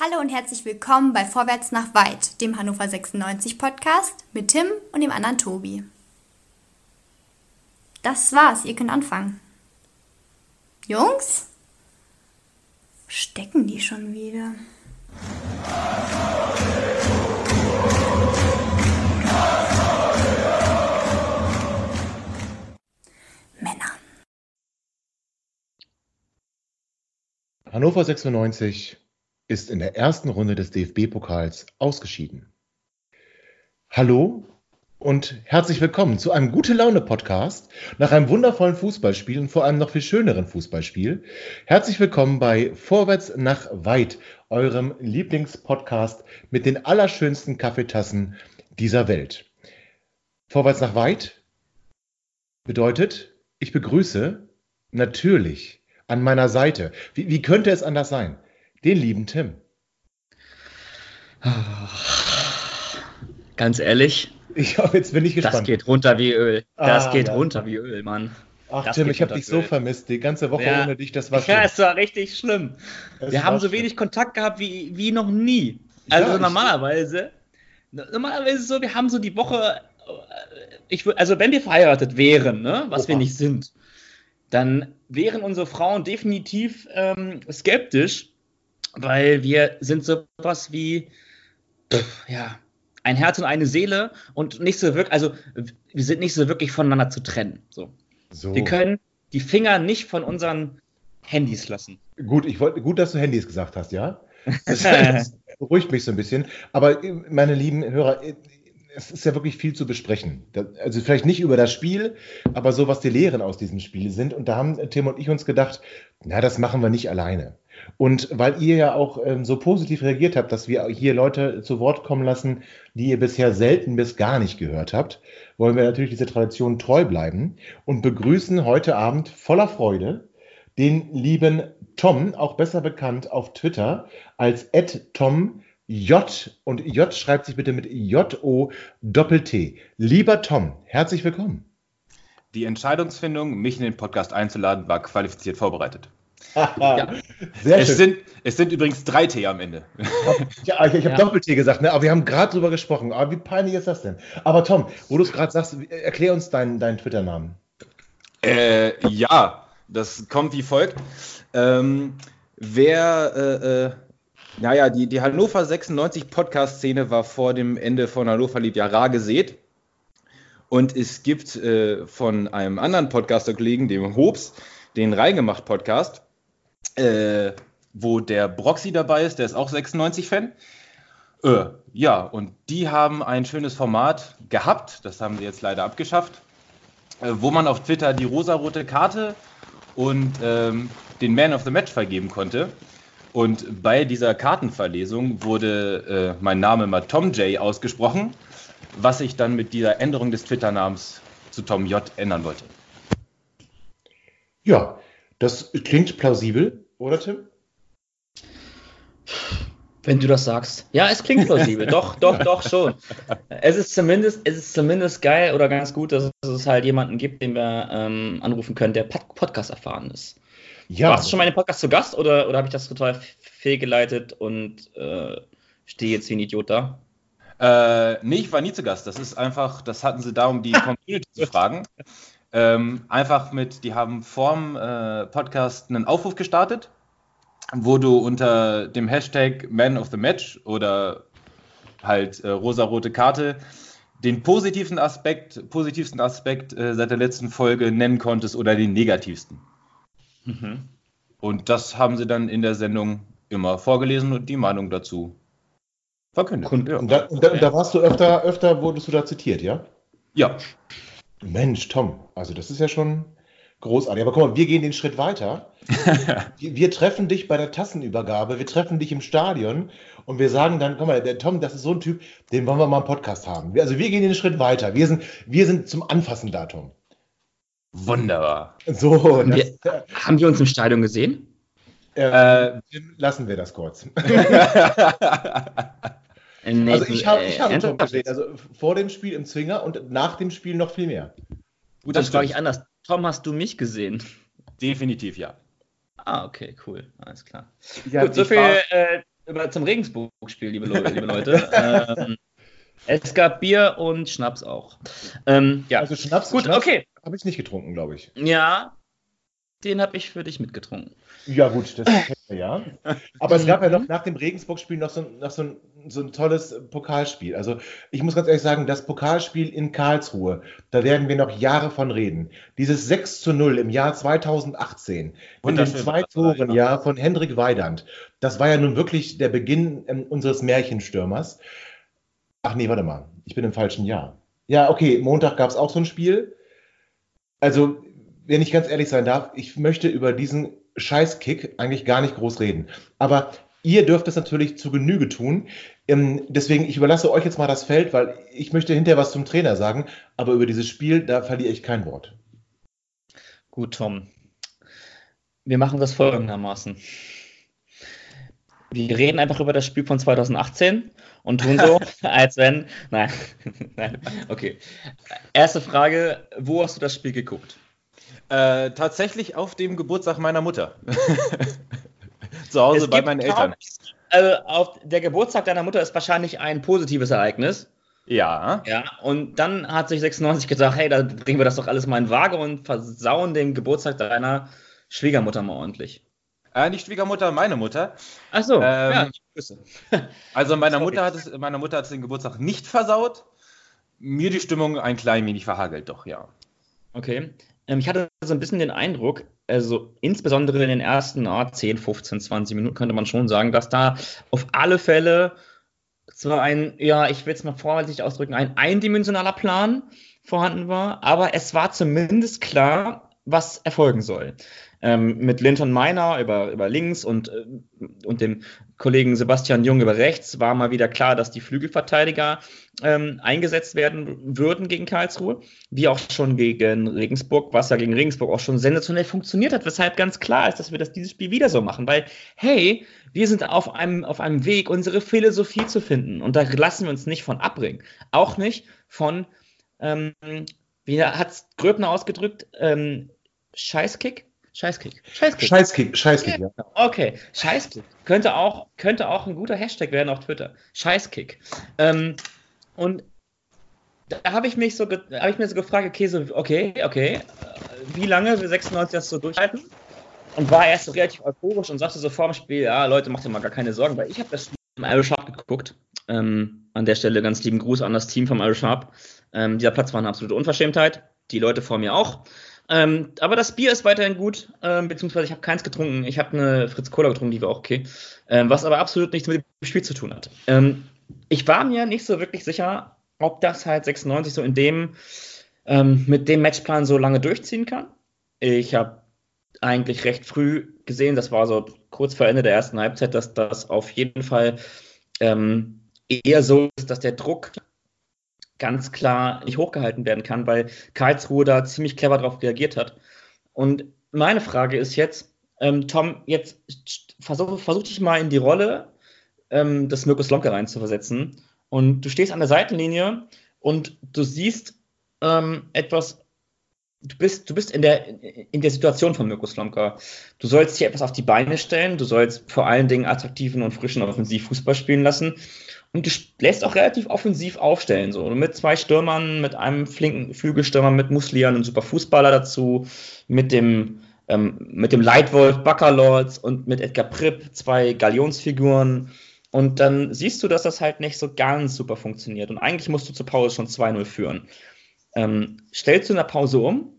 Hallo und herzlich willkommen bei Vorwärts nach Weit, dem Hannover 96 Podcast mit Tim und dem anderen Tobi. Das war's, ihr könnt anfangen. Jungs? Stecken die schon wieder? Männer. Hannover 96 ist in der ersten Runde des DFB-Pokals ausgeschieden. Hallo und herzlich willkommen zu einem gute Laune Podcast nach einem wundervollen Fußballspiel und vor allem noch viel schöneren Fußballspiel. Herzlich willkommen bei Vorwärts nach weit, eurem Lieblingspodcast mit den allerschönsten Kaffeetassen dieser Welt. Vorwärts nach weit bedeutet, ich begrüße natürlich an meiner Seite, wie, wie könnte es anders sein? Den lieben Tim. Ganz ehrlich. Ich, jetzt bin ich gespannt. Das geht runter wie Öl. Das ah, geht ja. runter wie Öl, Mann. Ach das Tim, ich habe dich so vermisst. Die ganze Woche ja. ohne dich, das war schlimm. Ja, es war richtig schlimm. Es Wir haben so wenig Kontakt gehabt wie, wie noch nie. Also ja, normalerweise, normalerweise ist es so, wir haben so die Woche, ich, also wenn wir verheiratet wären, ne, was Oha. wir nicht sind, dann wären unsere Frauen definitiv ähm, skeptisch, weil wir sind sowas wie, ja, ein Herz und eine Seele und nicht so wirklich, also wir sind nicht so wirklich voneinander zu trennen. So. so. Wir können die Finger nicht von unseren Handys lassen. Gut, ich wollte, gut, dass du Handys gesagt hast, ja. Das, das beruhigt mich so ein bisschen. Aber meine lieben Hörer, es ist ja wirklich viel zu besprechen. Also vielleicht nicht über das Spiel, aber so, was die Lehren aus diesem Spiel sind. Und da haben Tim und ich uns gedacht, na, das machen wir nicht alleine. Und weil ihr ja auch ähm, so positiv reagiert habt, dass wir hier Leute zu Wort kommen lassen, die ihr bisher selten bis gar nicht gehört habt, wollen wir natürlich dieser Tradition treu bleiben und begrüßen heute Abend voller Freude den lieben Tom, auch besser bekannt auf Twitter als Tom J und J schreibt sich bitte mit J-O Doppel-T. Lieber Tom, herzlich willkommen. Die Entscheidungsfindung, mich in den Podcast einzuladen, war qualifiziert vorbereitet. Ja. Sehr es, schön. Sind, es sind übrigens drei T am Ende. ja, ich, ich habe ja. Doppel-T gesagt, ne? aber wir haben gerade drüber gesprochen. Aber wie peinlich ist das denn? Aber Tom, wo du es gerade sagst, erklär uns deinen, deinen Twitter-Namen. Äh, ja, das kommt wie folgt. Ähm, wer, äh, äh, naja, die, die Hannover 96 Podcast-Szene war vor dem Ende von Hannover liebt ja rar gesät. Und es gibt äh, von einem anderen Podcaster-Kollegen, dem Hobbs, den Reingemacht-Podcast äh, wo der Broxy dabei ist, der ist auch 96-Fan. Äh, ja, und die haben ein schönes Format gehabt, das haben sie jetzt leider abgeschafft, äh, wo man auf Twitter die rosarote Karte und ähm, den Man of the Match vergeben konnte. Und bei dieser Kartenverlesung wurde äh, mein Name mal Tom J ausgesprochen, was ich dann mit dieser Änderung des Twitter-Namens zu Tom J ändern wollte. Ja, das klingt plausibel. Oder Tim? Wenn du das sagst. Ja, es klingt plausibel. doch, doch, doch schon. Es ist zumindest, es ist zumindest geil oder ganz gut, dass es halt jemanden gibt, den wir ähm, anrufen können, der Podcast erfahren ist. Ja. Warst du schon mal in Podcast zu Gast oder, oder habe ich das total fehlgeleitet und äh, stehe jetzt wie ein Idiot da? Äh, nee, ich war nie zu Gast. Das ist einfach, das hatten sie da, um die Community zu fragen. Ähm, einfach mit, die haben vorm äh, Podcast einen Aufruf gestartet, wo du unter dem Hashtag Man of the Match oder halt äh, rosa-rote Karte den positiven Aspekt, positivsten Aspekt äh, seit der letzten Folge nennen konntest oder den negativsten. Mhm. Und das haben sie dann in der Sendung immer vorgelesen und die Meinung dazu verkündet. Und, ja. und, da, und, da, und da, warst du öfter, öfter wurdest du da zitiert, ja? Ja. Mensch, Tom, also das ist ja schon großartig. Aber guck mal, wir gehen den Schritt weiter. wir, wir, treffen dich bei der Tassenübergabe, wir treffen dich im Stadion und wir sagen dann, guck mal, der Tom, das ist so ein Typ, den wollen wir mal im Podcast haben. Also wir gehen den Schritt weiter. Wir sind, wir sind zum Anfassen da, Tom. Wunderbar. So, haben, das, wir, haben wir uns im Stadion gesehen? Äh, äh, lassen wir das kurz. Nee, also ich habe ich hab schon gesehen. Also vor dem Spiel im Zwinger und nach dem Spiel noch viel mehr. Gut, das frage ich anders. Tom, hast du mich gesehen? Definitiv ja. Ah, okay, cool. Alles klar. Ja, Gut, so viel äh, über zum Regensburg-Spiel, liebe, liebe, Leute. ähm, es gab Bier und Schnaps auch. Ähm, ja. Also Schnaps, Gut, Schnaps okay. Habe ich nicht getrunken, glaube ich. Ja, den habe ich für dich mitgetrunken. Ja, gut, das kennen wir ja. Aber es gab ja noch nach dem Regensburg-Spiel noch, so, noch so, ein, so ein tolles Pokalspiel. Also, ich muss ganz ehrlich sagen, das Pokalspiel in Karlsruhe, da werden wir noch Jahre von reden. Dieses 6 zu 0 im Jahr 2018 mit den zwei Toren ja, von Hendrik Weidand, das war ja nun wirklich der Beginn ähm, unseres Märchenstürmers. Ach nee, warte mal, ich bin im falschen Jahr. Ja, okay, Montag gab es auch so ein Spiel. Also, wenn ich ganz ehrlich sein darf, ich möchte über diesen Scheißkick eigentlich gar nicht groß reden. Aber ihr dürft es natürlich zu Genüge tun. Ähm, deswegen, ich überlasse euch jetzt mal das Feld, weil ich möchte hinterher was zum Trainer sagen. Aber über dieses Spiel, da verliere ich kein Wort. Gut, Tom. Wir machen das folgendermaßen. Wir reden einfach über das Spiel von 2018 und tun so, als wenn. Nein, nein, okay. Erste Frage: Wo hast du das Spiel geguckt? Äh, tatsächlich auf dem Geburtstag meiner Mutter. Zu Hause es bei meinen Eltern. Also auf der Geburtstag deiner Mutter ist wahrscheinlich ein positives Ereignis. Ja. Ja, und dann hat sich 96 gesagt, hey, da bringen wir das doch alles mal in Waage und versauen den Geburtstag deiner Schwiegermutter mal ordentlich. Äh, nicht Schwiegermutter, meine Mutter. Ach so, ähm, ja, Grüße. Also meiner Mutter, hat es, meine Mutter hat es den Geburtstag nicht versaut. Mir die Stimmung ein klein wenig verhagelt, doch, ja. Okay. Ähm, ich hatte so ein bisschen den Eindruck, also insbesondere in den ersten oh, 10, 15, 20 Minuten könnte man schon sagen, dass da auf alle Fälle zwar ein, ja, ich will es mal vorsichtig ausdrücken, ein eindimensionaler Plan vorhanden war, aber es war zumindest klar, was erfolgen soll. Ähm, mit Linton Miner über, über links und, äh, und dem Kollegen Sebastian Jung über rechts war mal wieder klar, dass die Flügelverteidiger ähm, eingesetzt werden würden gegen Karlsruhe, wie auch schon gegen Regensburg, was ja gegen Regensburg auch schon sensationell funktioniert hat, weshalb ganz klar ist, dass wir das dieses Spiel wieder so machen, weil, hey, wir sind auf einem, auf einem Weg, unsere Philosophie zu finden und da lassen wir uns nicht von abbringen. Auch nicht von, ähm, wie hat Gröbner ausgedrückt, ähm, Scheißkick? Scheißkick. Scheißkick. Scheißkick, Scheißkick, ja. Okay, Scheißkick. Könnte auch, könnte auch ein guter Hashtag werden auf Twitter. Scheißkick. Ähm, und da habe ich mich so, habe ich mir so gefragt, okay, so, okay, okay, äh, wie lange wir 96 das so durchhalten? Und war erst so relativ euphorisch und sagte so vor dem Spiel, ja, Leute, macht ihr mal gar keine Sorgen, weil ich habe das Spiel im Irish Sharp geguckt. Ähm, an der Stelle ganz lieben Gruß an das Team vom Irish Sharp. Ähm, dieser Platz war eine absolute Unverschämtheit. Die Leute vor mir auch. Ähm, aber das Bier ist weiterhin gut, ähm, beziehungsweise ich habe keins getrunken. Ich habe eine Fritz Cola getrunken, die war auch okay. Ähm, was aber absolut nichts mit dem Spiel zu tun hat. Ähm, ich war mir nicht so wirklich sicher, ob das halt 96 so in dem, ähm, mit dem Matchplan so lange durchziehen kann. Ich habe eigentlich recht früh gesehen, das war so kurz vor Ende der ersten Halbzeit, dass das auf jeden Fall ähm, eher so ist, dass der Druck ganz klar nicht hochgehalten werden kann, weil Karlsruhe da ziemlich clever darauf reagiert hat. Und meine Frage ist jetzt, ähm, Tom, jetzt versuch, versuch dich mal in die Rolle ähm, des Mirko Slomka reinzuversetzen. Und du stehst an der Seitenlinie und du siehst ähm, etwas, du bist, du bist in der, in der Situation von Mirko Slomka. Du sollst hier etwas auf die Beine stellen, du sollst vor allen Dingen attraktiven und frischen Offensivfußball spielen lassen. Und lässt auch relativ offensiv aufstellen, so mit zwei Stürmern, mit einem flinken Flügelstürmer, mit Muslian, und super Fußballer dazu, mit dem, ähm, mit dem Leitwolf Baccalords und mit Edgar Pripp, zwei Galionsfiguren. Und dann siehst du, dass das halt nicht so ganz super funktioniert. Und eigentlich musst du zur Pause schon 2-0 führen. Ähm, stellst du in der Pause um?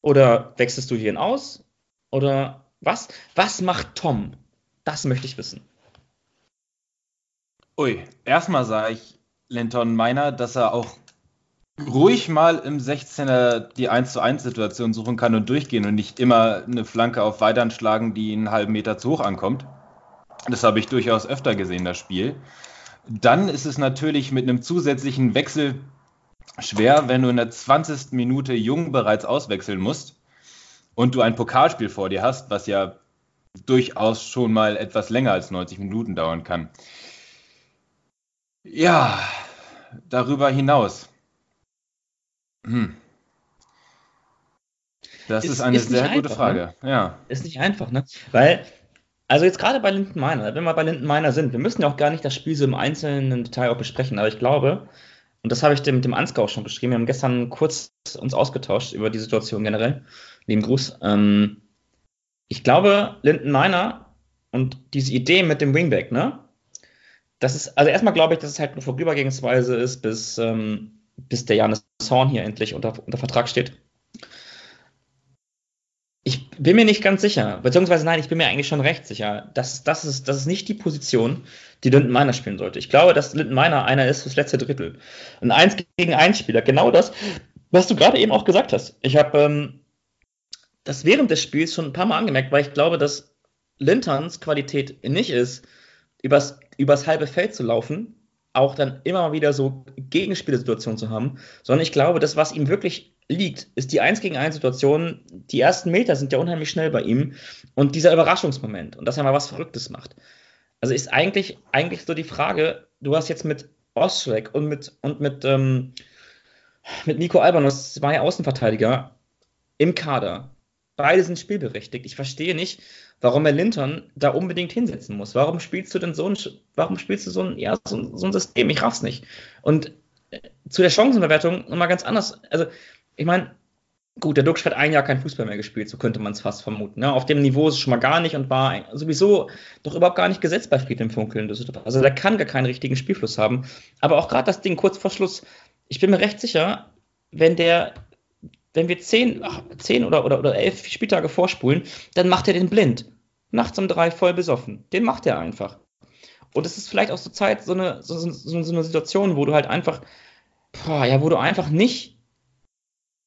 Oder wechselst du hier aus? Oder was? Was macht Tom? Das möchte ich wissen. Ui, erstmal sah ich Lenton Meiner, dass er auch ruhig mal im 16er die 1 zu 1 Situation suchen kann und durchgehen und nicht immer eine Flanke auf Weidern schlagen, die einen halben Meter zu hoch ankommt. Das habe ich durchaus öfter gesehen, das Spiel. Dann ist es natürlich mit einem zusätzlichen Wechsel schwer, wenn du in der 20. Minute Jung bereits auswechseln musst und du ein Pokalspiel vor dir hast, was ja durchaus schon mal etwas länger als 90 Minuten dauern kann. Ja, darüber hinaus. Hm. Das ist, ist eine ist sehr gute einfach, ne? Frage. Ne? Ja. Ist nicht einfach, ne? Weil Also jetzt gerade bei Linden Miner, wenn wir bei Linden Miner sind, wir müssen ja auch gar nicht das Spiel so im einzelnen Detail auch besprechen, aber ich glaube, und das habe ich dem, dem Ansgar auch schon geschrieben, wir haben gestern kurz uns ausgetauscht über die Situation generell, lieben Gruß. Ähm, ich glaube, Linden Miner und diese Idee mit dem Wingback, ne? Das ist, also erstmal glaube ich, dass es halt nur vorübergehensweise ist, bis, ähm, bis der Janis Horn hier endlich unter, unter Vertrag steht. Ich bin mir nicht ganz sicher, beziehungsweise nein, ich bin mir eigentlich schon recht sicher, dass das ist, das ist nicht die Position, die Linden Miner spielen sollte. Ich glaube, dass Linden Miner einer ist fürs letzte Drittel. Ein 1 gegen 1 Spieler, genau das, was du gerade eben auch gesagt hast. Ich habe ähm, das während des Spiels schon ein paar Mal angemerkt, weil ich glaube, dass Linterns Qualität nicht ist, übers, übers halbe Feld zu laufen, auch dann immer wieder so Gegenspielsituationen zu haben, sondern ich glaube, das, was ihm wirklich liegt, ist die 1 gegen 1 Situation. Die ersten Meter sind ja unheimlich schnell bei ihm und dieser Überraschungsmoment und dass er mal was Verrücktes macht. Also ist eigentlich, eigentlich so die Frage, du hast jetzt mit Ostrek und mit, und mit, ähm, mit Nico Albanos zwei Außenverteidiger im Kader. Beide sind spielberechtigt. Ich verstehe nicht, warum er Linton da unbedingt hinsetzen muss. Warum spielst du denn so ein, warum spielst du so ein, ja, so, so ein System? Ich raff's nicht. Und äh, zu der Chancenverwertung nochmal ganz anders. Also, ich meine, gut, der Duxch hat ein Jahr kein Fußball mehr gespielt, so könnte man es fast vermuten. Ne? Auf dem Niveau ist es schon mal gar nicht und war sowieso doch überhaupt gar nicht gesetzt bei Friedhelm Funkeln. Also der kann gar keinen richtigen Spielfluss haben. Aber auch gerade das Ding kurz vor Schluss, ich bin mir recht sicher, wenn der, wenn wir zehn, ach, zehn oder, oder, oder elf Spieltage vorspulen, dann macht er den blind. Nachts um drei voll besoffen. Den macht er einfach. Und es ist vielleicht auch zur Zeit so eine, so, so, so eine Situation, wo du halt einfach, boah, ja, wo du einfach nicht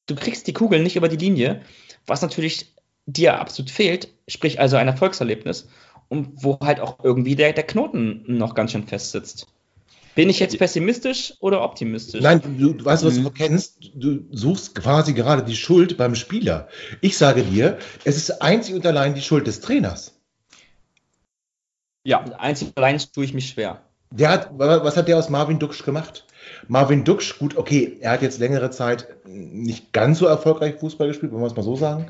du kriegst die Kugel nicht über die Linie, was natürlich dir absolut fehlt, sprich also ein Erfolgserlebnis und wo halt auch irgendwie der, der Knoten noch ganz schön fest sitzt. Bin ich jetzt pessimistisch oder optimistisch? Nein, du, du weißt, was du kennst. Du suchst quasi gerade die Schuld beim Spieler. Ich sage dir, es ist einzig und allein die Schuld des Trainers. Ja, einzig und allein tue ich mich schwer. Der hat, was hat der aus Marvin Duksch gemacht? Marvin Duksch, gut, okay, er hat jetzt längere Zeit nicht ganz so erfolgreich Fußball gespielt, wollen wir es mal so sagen.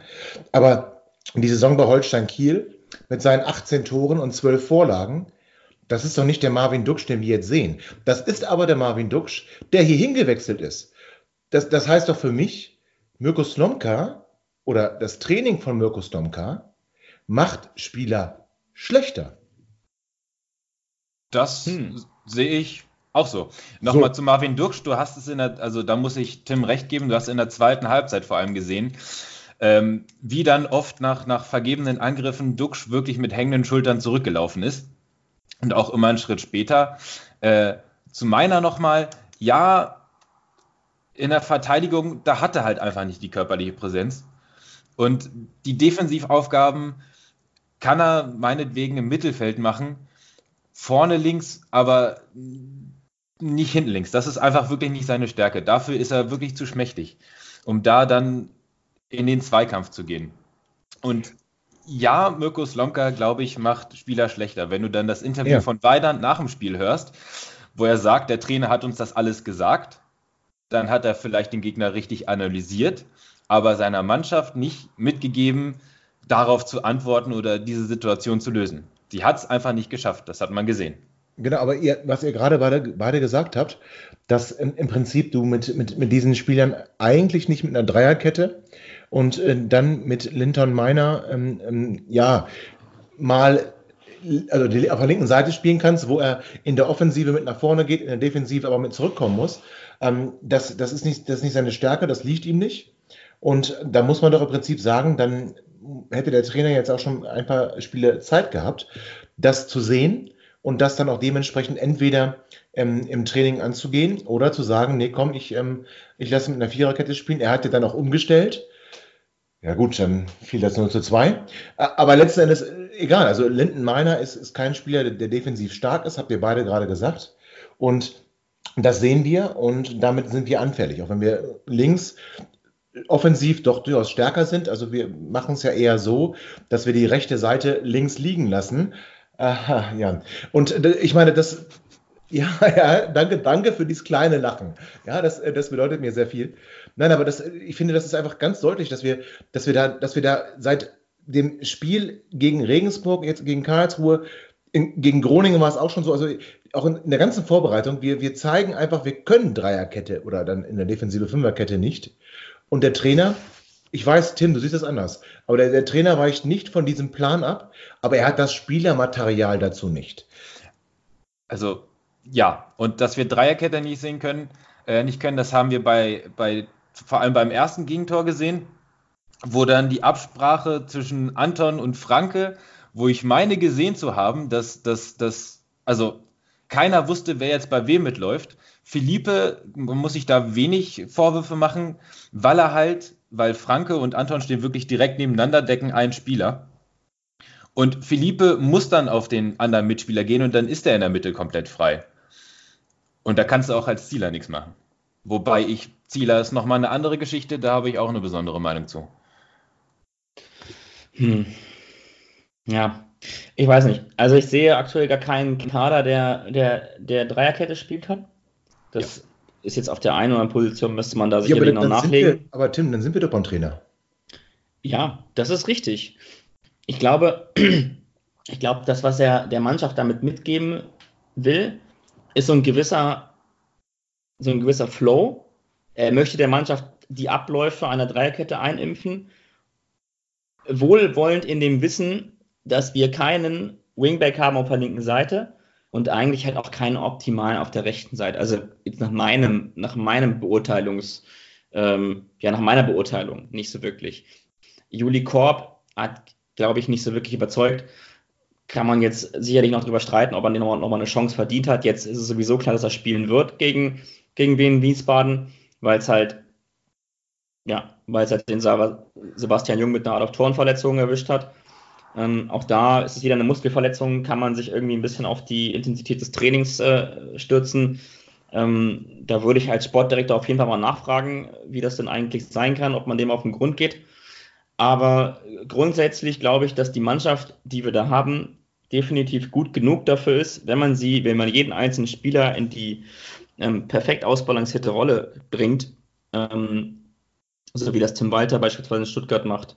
Aber die Saison bei Holstein Kiel mit seinen 18 Toren und 12 Vorlagen, das ist doch nicht der Marvin Duksch, den wir jetzt sehen. Das ist aber der Marvin Duksch, der hier hingewechselt ist. Das, das heißt doch für mich, Mirko Slomka oder das Training von Mirko Slomka macht Spieler schlechter. Das hm. sehe ich auch so. Nochmal so. zu Marvin Duksch, du hast es in der, also da muss ich Tim recht geben, du hast in der zweiten Halbzeit vor allem gesehen, ähm, wie dann oft nach, nach vergebenen Angriffen Duksch wirklich mit hängenden Schultern zurückgelaufen ist. Und auch immer einen Schritt später. Äh, zu meiner nochmal, ja, in der Verteidigung, da hat er halt einfach nicht die körperliche Präsenz. Und die Defensivaufgaben kann er meinetwegen im Mittelfeld machen. Vorne links, aber nicht hinten links. Das ist einfach wirklich nicht seine Stärke. Dafür ist er wirklich zu schmächtig, um da dann in den Zweikampf zu gehen. Und ja, Mirko Slomka, glaube ich, macht Spieler schlechter. Wenn du dann das Interview ja. von Weidand nach dem Spiel hörst, wo er sagt, der Trainer hat uns das alles gesagt, dann hat er vielleicht den Gegner richtig analysiert, aber seiner Mannschaft nicht mitgegeben, darauf zu antworten oder diese Situation zu lösen. Die hat es einfach nicht geschafft, das hat man gesehen. Genau, aber ihr, was ihr gerade beide, beide gesagt habt, dass im, im Prinzip du mit, mit, mit diesen Spielern eigentlich nicht mit einer Dreierkette und äh, dann mit Linton Miner, ähm, ähm, ja, mal also die, auf der linken Seite spielen kannst, wo er in der Offensive mit nach vorne geht, in der Defensive aber mit zurückkommen muss. Ähm, das, das, ist nicht, das ist nicht seine Stärke, das liegt ihm nicht. Und da muss man doch im Prinzip sagen, dann hätte der Trainer jetzt auch schon ein paar Spiele Zeit gehabt, das zu sehen und das dann auch dementsprechend entweder ähm, im Training anzugehen oder zu sagen, nee, komm, ich, ähm, ich lasse mit einer Viererkette spielen. Er hat ja dann auch umgestellt. Ja gut, dann fiel das nur zu zwei. Aber letzten Endes, äh, egal. Also Linden Meiner ist, ist kein Spieler, der, der defensiv stark ist, habt ihr beide gerade gesagt. Und das sehen wir und damit sind wir anfällig. Auch wenn wir links offensiv doch durchaus stärker sind. Also wir machen es ja eher so, dass wir die rechte Seite links liegen lassen. Aha, ja. Und äh, ich meine, das, ja, ja, danke, danke für dieses kleine Lachen. Ja, das, äh, das bedeutet mir sehr viel. Nein, aber das, ich finde, das ist einfach ganz deutlich, dass wir, dass wir da, dass wir da seit dem Spiel gegen Regensburg, jetzt gegen Karlsruhe, in, gegen Groningen war es auch schon so, also auch in, in, der ganzen Vorbereitung, wir, wir zeigen einfach, wir können Dreierkette oder dann in der defensive Fünferkette nicht. Und der Trainer, ich weiß, Tim, du siehst das anders, aber der, der Trainer weicht nicht von diesem Plan ab, aber er hat das Spielermaterial dazu nicht. Also ja, und dass wir Dreierkette nicht sehen können, äh, nicht können, das haben wir bei, bei vor allem beim ersten Gegentor gesehen, wo dann die Absprache zwischen Anton und Franke, wo ich meine gesehen zu haben, dass, dass, dass also keiner wusste, wer jetzt bei wem mitläuft. Philippe muss sich da wenig Vorwürfe machen, weil er halt, weil Franke und Anton stehen wirklich direkt nebeneinander, decken einen Spieler. Und Philippe muss dann auf den anderen Mitspieler gehen und dann ist er in der Mitte komplett frei. Und da kannst du auch als Zieler nichts machen. Wobei ich, Zieler ist nochmal eine andere Geschichte, da habe ich auch eine besondere Meinung zu. Hm. Ja, ich weiß nicht. Also ich sehe aktuell gar keinen Kader, der, der, der Dreierkette spielen kann. Das ja. ist jetzt auf der einen oder anderen Position, müsste man da sicherlich ja, noch nachlegen. Wir, aber Tim, dann sind wir doch beim Trainer. Ja, das ist richtig. Ich glaube, ich glaube, das, was er der Mannschaft damit mitgeben will, ist so ein gewisser, so ein gewisser Flow. Er möchte der Mannschaft die Abläufe einer Dreierkette einimpfen, wohlwollend in dem Wissen, dass wir keinen Wingback haben auf der linken Seite und eigentlich halt auch keinen optimalen auf der rechten Seite. Also jetzt nach meinem, nach meinem Beurteilungs, ähm, ja, nach meiner Beurteilung nicht so wirklich. Juli Korb hat, glaube ich, nicht so wirklich überzeugt. Kann man jetzt sicherlich noch drüber streiten, ob er nochmal noch mal eine Chance verdient hat. Jetzt ist es sowieso klar, dass er spielen wird gegen, gegen Wien Wiesbaden, weil es halt, ja, weil es halt den Sebastian Jung mit einer Adoptorenverletzung erwischt hat. Ähm, auch da ist es wieder eine Muskelverletzung, kann man sich irgendwie ein bisschen auf die Intensität des Trainings äh, stürzen. Ähm, da würde ich als Sportdirektor auf jeden Fall mal nachfragen, wie das denn eigentlich sein kann, ob man dem auf den Grund geht. Aber grundsätzlich glaube ich, dass die Mannschaft, die wir da haben, definitiv gut genug dafür ist, wenn man sie, wenn man jeden einzelnen Spieler in die ähm, perfekt ausbalancierte Rolle bringt, ähm, so wie das Tim Walter beispielsweise in Stuttgart macht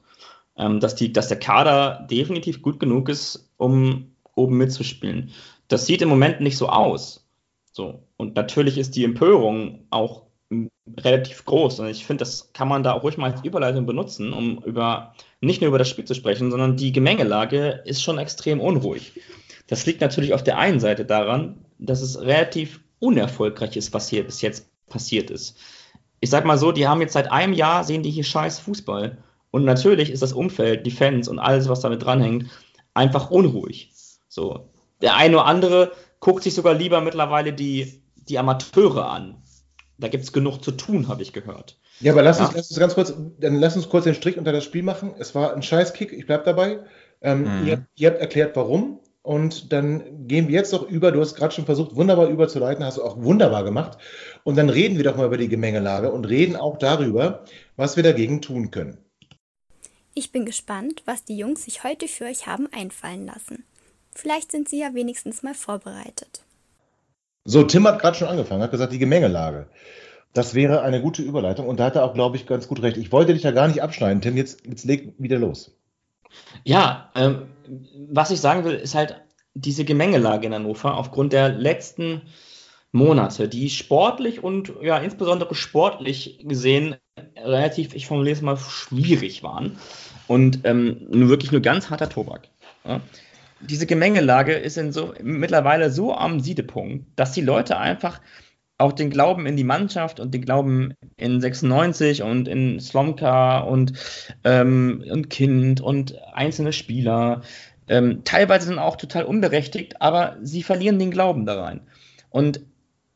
ähm, dass, die, dass der Kader definitiv gut genug ist, um oben mitzuspielen. Das sieht im Moment nicht so aus. So. Und natürlich ist die Empörung auch relativ groß. Und ich finde, das kann man da auch ruhig mal als Überleitung benutzen, um über nicht nur über das Spiel zu sprechen, sondern die Gemengelage ist schon extrem unruhig. Das liegt natürlich auf der einen Seite daran, dass es relativ unerfolgreich ist, was hier bis jetzt passiert ist. Ich sag mal so, die haben jetzt seit einem Jahr, sehen die hier scheiß Fußball. Und natürlich ist das Umfeld, die Fans und alles, was damit dranhängt, einfach unruhig. So. Der eine oder andere guckt sich sogar lieber mittlerweile die, die Amateure an. Da gibt es genug zu tun, habe ich gehört. Ja, aber lass, ja? Uns, lass uns ganz kurz, dann lass uns kurz den Strich unter das Spiel machen. Es war ein Scheißkick, ich bleib dabei. Ähm, mhm. ihr, ihr, habt erklärt, warum. Und dann gehen wir jetzt doch über, du hast gerade schon versucht, wunderbar überzuleiten, hast du auch wunderbar gemacht. Und dann reden wir doch mal über die Gemengelage und reden auch darüber, was wir dagegen tun können. Ich bin gespannt, was die Jungs sich heute für euch haben einfallen lassen. Vielleicht sind sie ja wenigstens mal vorbereitet. So, Tim hat gerade schon angefangen, hat gesagt, die Gemengelage. Das wäre eine gute Überleitung und da hat er auch, glaube ich, ganz gut recht. Ich wollte dich ja gar nicht abschneiden, Tim, jetzt, jetzt leg wieder los. Ja, ähm, was ich sagen will, ist halt diese Gemengelage in Hannover aufgrund der letzten Monate, die sportlich und ja insbesondere sportlich gesehen relativ, ich formuliere es mal, schwierig waren und ähm, wirklich nur ganz harter Tobak. Ja. Diese Gemengelage ist in so, mittlerweile so am Siedepunkt, dass die Leute einfach auch den Glauben in die Mannschaft und den Glauben in 96 und in Slomka und, ähm, und Kind und einzelne Spieler ähm, teilweise sind auch total unberechtigt, aber sie verlieren den Glauben da rein. Und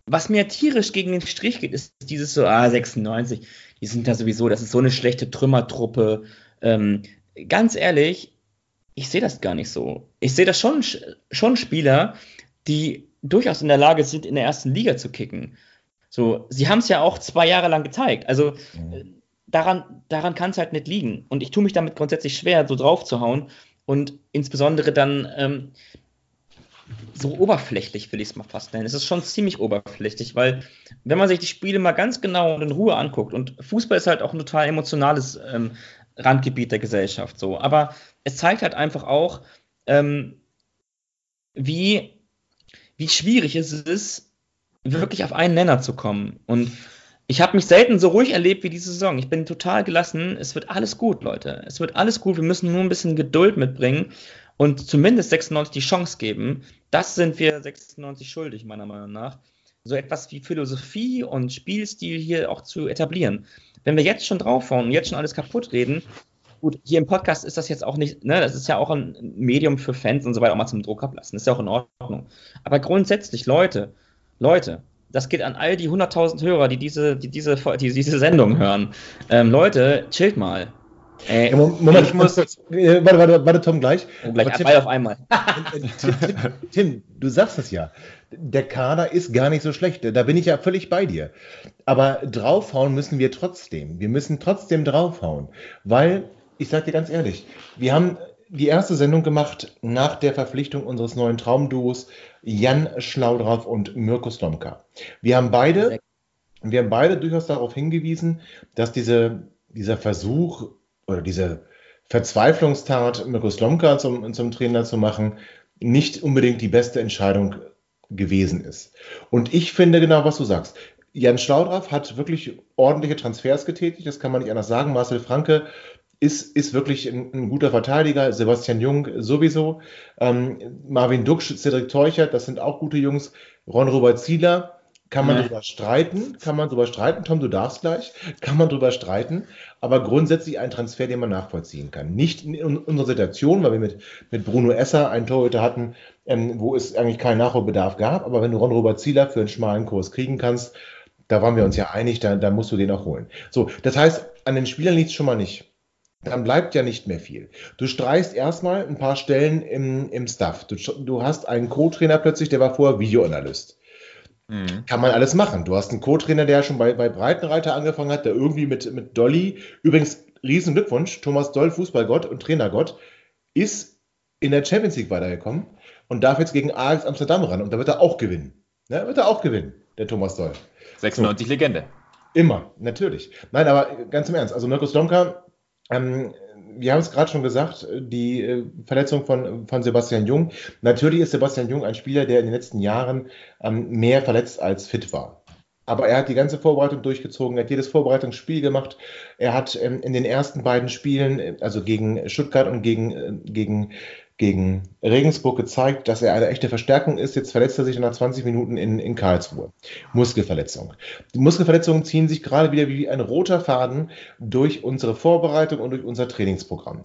was mir tierisch gegen den Strich geht, ist dieses so, ah, 96, die sind da sowieso, das ist so eine schlechte Trümmertruppe. Ähm, ganz ehrlich, ich sehe das gar nicht so. Ich sehe das schon, schon Spieler, die durchaus in der Lage sind, in der ersten Liga zu kicken. So, sie haben es ja auch zwei Jahre lang gezeigt. Also mhm. daran, daran kann es halt nicht liegen. Und ich tue mich damit grundsätzlich schwer, so drauf zu hauen. Und insbesondere dann, ähm, so oberflächlich, will ich es mal fast nennen. Es ist schon ziemlich oberflächlich, weil wenn man sich die Spiele mal ganz genau und in Ruhe anguckt, und Fußball ist halt auch ein total emotionales ähm, Randgebiet der Gesellschaft so. Aber es zeigt halt einfach auch, ähm, wie, wie schwierig es ist, wirklich auf einen Nenner zu kommen. Und ich habe mich selten so ruhig erlebt wie diese Saison. Ich bin total gelassen. Es wird alles gut, Leute. Es wird alles gut. Wir müssen nur ein bisschen Geduld mitbringen und zumindest 96 die Chance geben. Das sind wir 96 schuldig, meiner Meinung nach. So etwas wie Philosophie und Spielstil hier auch zu etablieren. Wenn wir jetzt schon draufhauen und jetzt schon alles kaputt reden, gut, hier im Podcast ist das jetzt auch nicht, ne, das ist ja auch ein Medium für Fans und so weiter, auch mal zum Druck ablassen. Ist ja auch in Ordnung. Aber grundsätzlich, Leute, Leute, das geht an all die 100.000 Hörer, die diese, die diese, die diese Sendung hören. Ähm, Leute, chillt mal. Ey, ja, Moment, ich muss. Äh, warte, warte, warte, Tom, gleich. Gleich Tim, auf einmal. Tim, Tim, Tim, du sagst es ja. Der Kader ist gar nicht so schlecht. Da bin ich ja völlig bei dir. Aber draufhauen müssen wir trotzdem. Wir müssen trotzdem draufhauen. Weil, ich sag dir ganz ehrlich, wir haben die erste Sendung gemacht nach der Verpflichtung unseres neuen Traumduos Jan Schlaudraff und Mirko Slomka. Wir haben beide, wir haben beide durchaus darauf hingewiesen, dass diese, dieser Versuch oder diese Verzweiflungstat, Mirko Slomka zum, zum Trainer zu machen, nicht unbedingt die beste Entscheidung gewesen ist. Und ich finde genau, was du sagst. Jan Schlaudraff hat wirklich ordentliche Transfers getätigt, das kann man nicht anders sagen. Marcel Franke ist, ist wirklich ein, ein, guter Verteidiger. Sebastian Jung sowieso. Ähm, Marvin Duksch, Cedric Teuchert, das sind auch gute Jungs. Ron Robert Zieler, kann man ja. drüber streiten, kann man drüber streiten. Tom, du darfst gleich, kann man drüber streiten. Aber grundsätzlich ein Transfer, den man nachvollziehen kann. Nicht in unserer Situation, weil wir mit, mit Bruno Esser einen Torhüter hatten, ähm, wo es eigentlich keinen Nachholbedarf gab. Aber wenn du Ron Robert Zieler für einen schmalen Kurs kriegen kannst, da waren wir uns ja einig, da, da musst du den auch holen. So, das heißt, an den Spielern liegt es schon mal nicht dann bleibt ja nicht mehr viel. Du streichst erstmal ein paar Stellen im, im Staff. Du, du hast einen Co-Trainer plötzlich, der war vorher Videoanalyst. Mhm. Kann man alles machen. Du hast einen Co-Trainer, der schon bei, bei Breitenreiter angefangen hat, der irgendwie mit, mit Dolly, übrigens riesen Glückwunsch, Thomas Doll, Fußballgott und Trainergott, ist in der Champions League weitergekommen und darf jetzt gegen Ajax Amsterdam ran und da wird er auch gewinnen. Ja, wird er auch gewinnen, der Thomas Doll. 96 so. Legende. Immer, natürlich. Nein, aber ganz im Ernst. Also Mirko Slomka ähm, wir haben es gerade schon gesagt, die äh, Verletzung von, von Sebastian Jung. Natürlich ist Sebastian Jung ein Spieler, der in den letzten Jahren ähm, mehr verletzt als fit war. Aber er hat die ganze Vorbereitung durchgezogen, er hat jedes Vorbereitungsspiel gemacht. Er hat ähm, in den ersten beiden Spielen, also gegen Stuttgart und gegen, äh, gegen gegen Regensburg gezeigt, dass er eine echte Verstärkung ist. Jetzt verletzt er sich nach 20 Minuten in, in Karlsruhe. Muskelverletzung. Die Muskelverletzungen ziehen sich gerade wieder wie ein roter Faden durch unsere Vorbereitung und durch unser Trainingsprogramm.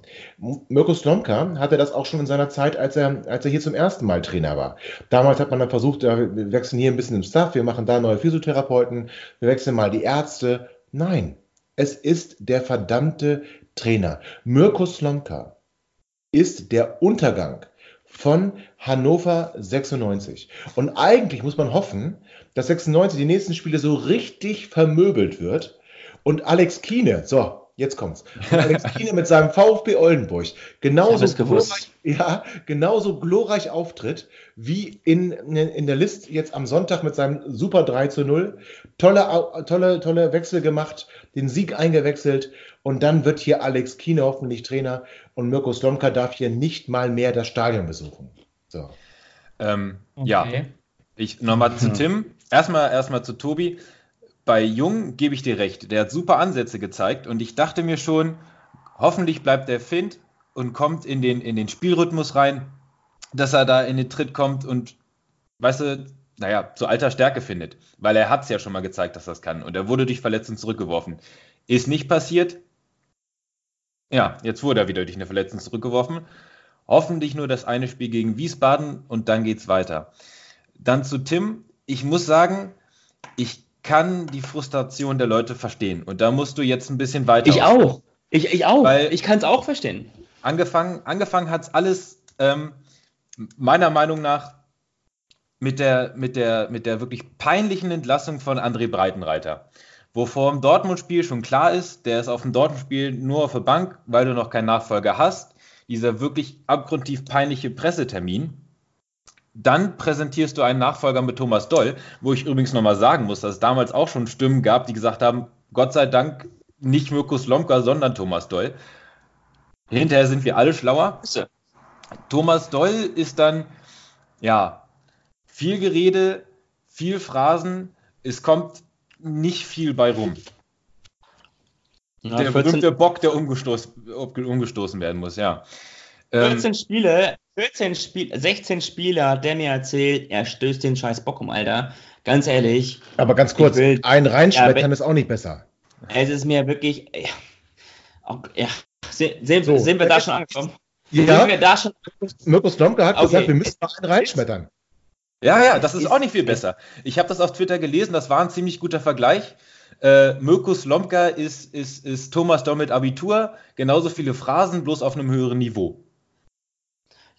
Mirko Slomka hatte das auch schon in seiner Zeit, als er, als er hier zum ersten Mal Trainer war. Damals hat man dann versucht, wir wechseln hier ein bisschen im Staff, wir machen da neue Physiotherapeuten, wir wechseln mal die Ärzte. Nein, es ist der verdammte Trainer. Mirko Slomka ist der Untergang von Hannover 96. Und eigentlich muss man hoffen, dass 96 die nächsten Spiele so richtig vermöbelt wird und Alex Kiene, so, jetzt kommt's. Und Alex Kiene mit seinem VfB Oldenburg genauso glorreich, ja, genauso glorreich auftritt wie in, in der List jetzt am Sonntag mit seinem Super 3 zu 0. Tolle, tolle, tolle Wechsel gemacht, den Sieg eingewechselt und dann wird hier Alex Kiene hoffentlich Trainer und Mirko Slomka darf hier nicht mal mehr das Stadion besuchen. So. Ähm, okay. Ja, ich nochmal zu Tim. Erstmal, erstmal zu Tobi. Bei Jung gebe ich dir recht. Der hat super Ansätze gezeigt und ich dachte mir schon, hoffentlich bleibt der Find und kommt in den, in den Spielrhythmus rein, dass er da in den Tritt kommt und, weißt du, naja, zu alter Stärke findet. Weil er hat es ja schon mal gezeigt, dass das kann. Und er wurde durch Verletzung zurückgeworfen. Ist nicht passiert. Ja, jetzt wurde er wieder durch eine Verletzung zurückgeworfen. Hoffentlich nur das eine Spiel gegen Wiesbaden und dann geht's weiter. Dann zu Tim. Ich muss sagen, ich kann die Frustration der Leute verstehen. Und da musst du jetzt ein bisschen weiter. Ich auch. Ich, ich auch. Weil ich kann es auch verstehen. Angefangen, angefangen hat es alles ähm, meiner Meinung nach mit der, mit, der, mit der wirklich peinlichen Entlassung von André Breitenreiter wo vor dem Dortmund-Spiel schon klar ist, der ist auf dem Dortmund-Spiel nur auf der Bank, weil du noch keinen Nachfolger hast. Dieser wirklich abgrundtief peinliche Pressetermin. Dann präsentierst du einen Nachfolger mit Thomas Doll, wo ich übrigens nochmal sagen muss, dass es damals auch schon Stimmen gab, die gesagt haben, Gott sei Dank nicht Mirko Slomka, sondern Thomas Doll. Hinterher sind wir alle schlauer. Thomas Doll ist dann, ja, viel Gerede, viel Phrasen, es kommt nicht viel bei rum. Ja, der 14, berühmte Bock, der umgestoßen, umgestoßen werden muss, ja. 14 ähm, Spiele, 14 Spiel, 16 Spieler, der mir erzählt, er stößt den scheiß Bock um, Alter. Ganz ehrlich. Aber ganz kurz, will, ein reinschmettern ja, ist auch nicht besser. Es ist mir wirklich. Ja, auch, ja sehen, so. sind wir da schon angekommen? Ja. Sind wir da schon Mirko Slomka hat okay. gesagt, wir müssen mal einen reinschmettern. Ja, ja, das ist, auch nicht viel besser. Ich habe das auf Twitter gelesen, das war ein ziemlich guter Vergleich. Äh, Mirko Slomka ist, ist, ist Thomas mit Abitur, genauso viele Phrasen, bloß auf einem höheren Niveau.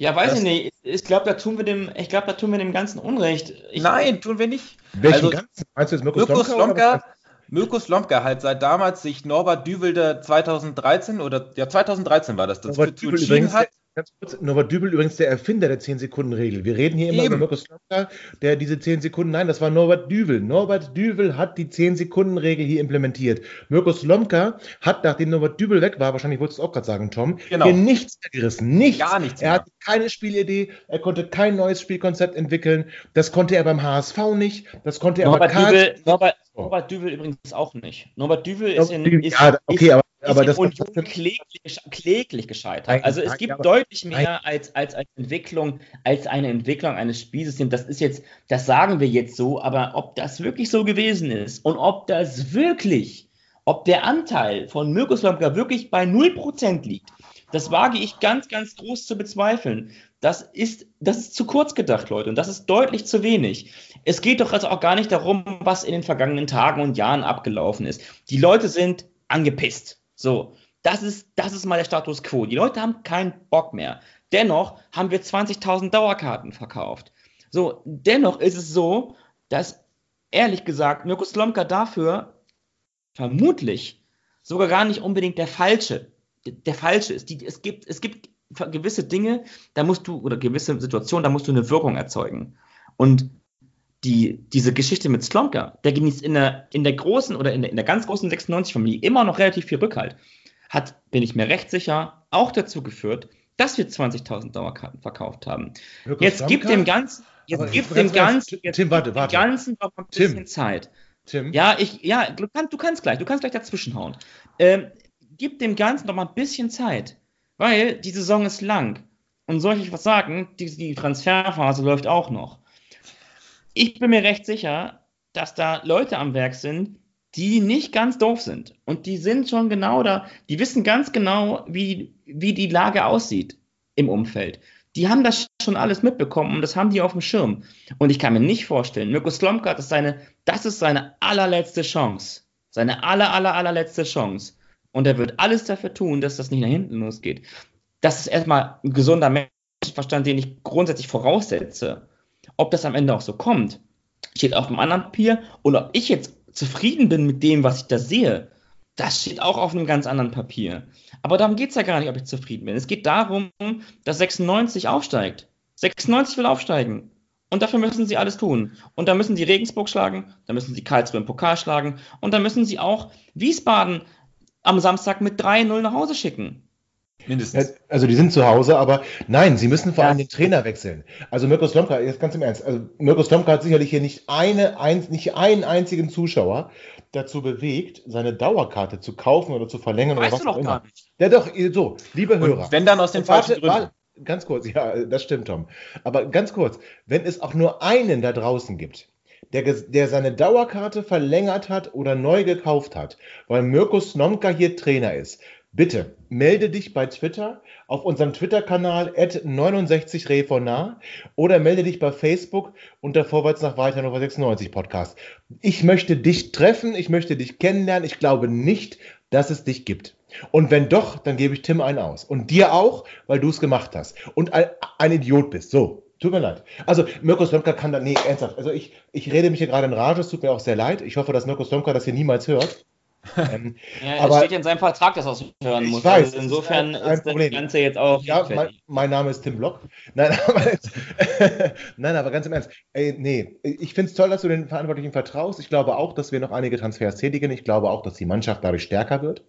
Ja, weiß das, ich nicht. Ich glaube, da tun wir dem, ich glaube, da tun wir dem Ganzen Unrecht. Ich, nein, tun wir nicht. Welchen also, Ganzen? Meinst du jetzt Mirko, Slomka? Mirko Slomka hat seit damals sich Norbert Düwel 2013 oder ja 2013 war das, das Norbert Dübel übrigens, hat. Ganz kurz, Norbert Dübel übrigens der Erfinder der 10-Sekunden-Regel. Wir reden hier immer Eben. über Mirko Slomka, der diese 10 Sekunden, nein, das war Norbert Düvel. Norbert Düvel hat die 10-Sekunden-Regel hier implementiert. Mirko Slomka hat, nachdem Norbert Dübel weg war, wahrscheinlich wolltest du es auch gerade sagen, Tom, genau. hier nichts gerissen. Nichts. Gar nichts. Mehr. Er hatte keine Spielidee, er konnte kein neues Spielkonzept entwickeln. Das konnte er beim HSV nicht, das konnte er Norbert bei Dübel, Norbert, Norbert Düvel übrigens auch nicht. Norbert Düvel ist in, ist, ja, okay, aber aber das Union kläglich, kläglich gescheitert. Also es gibt deutlich mehr als, als, als Entwicklung, als eine Entwicklung eines Spielsystems. Das ist jetzt, das sagen wir jetzt so, aber ob das wirklich so gewesen ist und ob das wirklich, ob der Anteil von Mirko Slomka wirklich bei 0% liegt, das wage ich ganz, ganz groß zu bezweifeln. Das ist, das ist zu kurz gedacht, Leute, und das ist deutlich zu wenig. Es geht doch also auch gar nicht darum, was in den vergangenen Tagen und Jahren abgelaufen ist. Die Leute sind angepisst. So, das ist, das ist mal der Status quo. Die Leute haben keinen Bock mehr. Dennoch haben wir 20.000 Dauerkarten verkauft. So, dennoch ist es so, dass ehrlich gesagt Mirko Slomka dafür vermutlich sogar gar nicht unbedingt der falsche, der falsche ist. Die, es gibt, es gibt gewisse Dinge, da musst du, oder gewisse Situationen, da musst du eine Wirkung erzeugen. Und die, diese Geschichte mit Slomka, der genießt in der, in der großen oder in der, in der ganz großen 96-Familie immer noch relativ viel Rückhalt. Hat, bin ich mir recht sicher, auch dazu geführt, dass wir 20.000 Dauerkarten verkauft haben. Wirklich jetzt gibt dem Ganzen, jetzt gibt dem Ganzen, jetzt Tim, warte, warte. dem Ganzen noch ein bisschen Tim. Zeit. Tim. Ja, ich, ja, du, kann, du kannst gleich, du kannst gleich dazwischenhauen. Ähm, gib dem Ganzen noch mal ein bisschen Zeit, weil die Saison ist lang. Und soll ich was sagen, die, die Transferphase läuft auch noch ich bin mir recht sicher, dass da Leute am Werk sind, die nicht ganz doof sind. Und die sind schon genau da, die wissen ganz genau, wie, wie die Lage aussieht im Umfeld. Die haben das schon alles mitbekommen und das haben die auf dem Schirm. Und ich kann mir nicht vorstellen, Mirko Slomka, das ist seine, das ist seine allerletzte Chance. Seine aller, aller, allerletzte Chance. Und er wird alles dafür tun, dass das nicht nach hinten losgeht. Das ist erstmal ein gesunder Menschenverstand, den ich grundsätzlich voraussetze. Ob das am Ende auch so kommt, steht auf einem anderen Papier. Und ob ich jetzt zufrieden bin mit dem, was ich da sehe, das steht auch auf einem ganz anderen Papier. Aber darum geht es ja gar nicht, ob ich zufrieden bin. Es geht darum, dass 96 aufsteigt. 96 will aufsteigen. Und dafür müssen sie alles tun. Und da müssen sie Regensburg schlagen, da müssen sie Karlsruhe im Pokal schlagen und da müssen sie auch Wiesbaden am Samstag mit 3-0 nach Hause schicken. Mindestens. Also die sind zu Hause, aber nein, sie müssen vor allem den Trainer wechseln. Also Mirko Slomka, jetzt ganz im Ernst, also Mirko Slomka hat sicherlich hier nicht, eine, ein, nicht einen einzigen Zuschauer dazu bewegt, seine Dauerkarte zu kaufen oder zu verlängern weißt oder was du doch auch gar nicht. Ja doch, so, liebe Hörer. Und wenn dann aus den falschen Gründen. Warte, ganz kurz, ja, das stimmt, Tom. Aber ganz kurz, wenn es auch nur einen da draußen gibt, der, der seine Dauerkarte verlängert hat oder neu gekauft hat, weil Mirko Slomka hier Trainer ist, Bitte melde dich bei Twitter auf unserem Twitter-Kanal 69refonar oder melde dich bei Facebook unter Vorwärts nach weiter Nummer 96 Podcast. Ich möchte dich treffen, ich möchte dich kennenlernen. Ich glaube nicht, dass es dich gibt. Und wenn doch, dann gebe ich Tim einen aus. Und dir auch, weil du es gemacht hast. Und ein, ein, Idiot bist. So, tut mir leid. Also, Mirko Slomka kann da, nee, ernsthaft. Also, ich, ich rede mich hier gerade in Rage, es tut mir auch sehr leid. Ich hoffe, dass Mirko Slomka das hier niemals hört. Ähm, ja, aber, steht ja in seinem Vertrag, dass er es hören muss. Weiß, also insofern ist, ist das Ganze jetzt auch. Ja, mein, mein, Name ist Tim Block. Nein, aber, Nein, aber ganz im Ernst. Ey, nee, ich finde es toll, dass du den Verantwortlichen vertraust. Ich glaube auch, dass wir noch einige Transfers tätigen. Ich glaube auch, dass die Mannschaft dadurch stärker wird.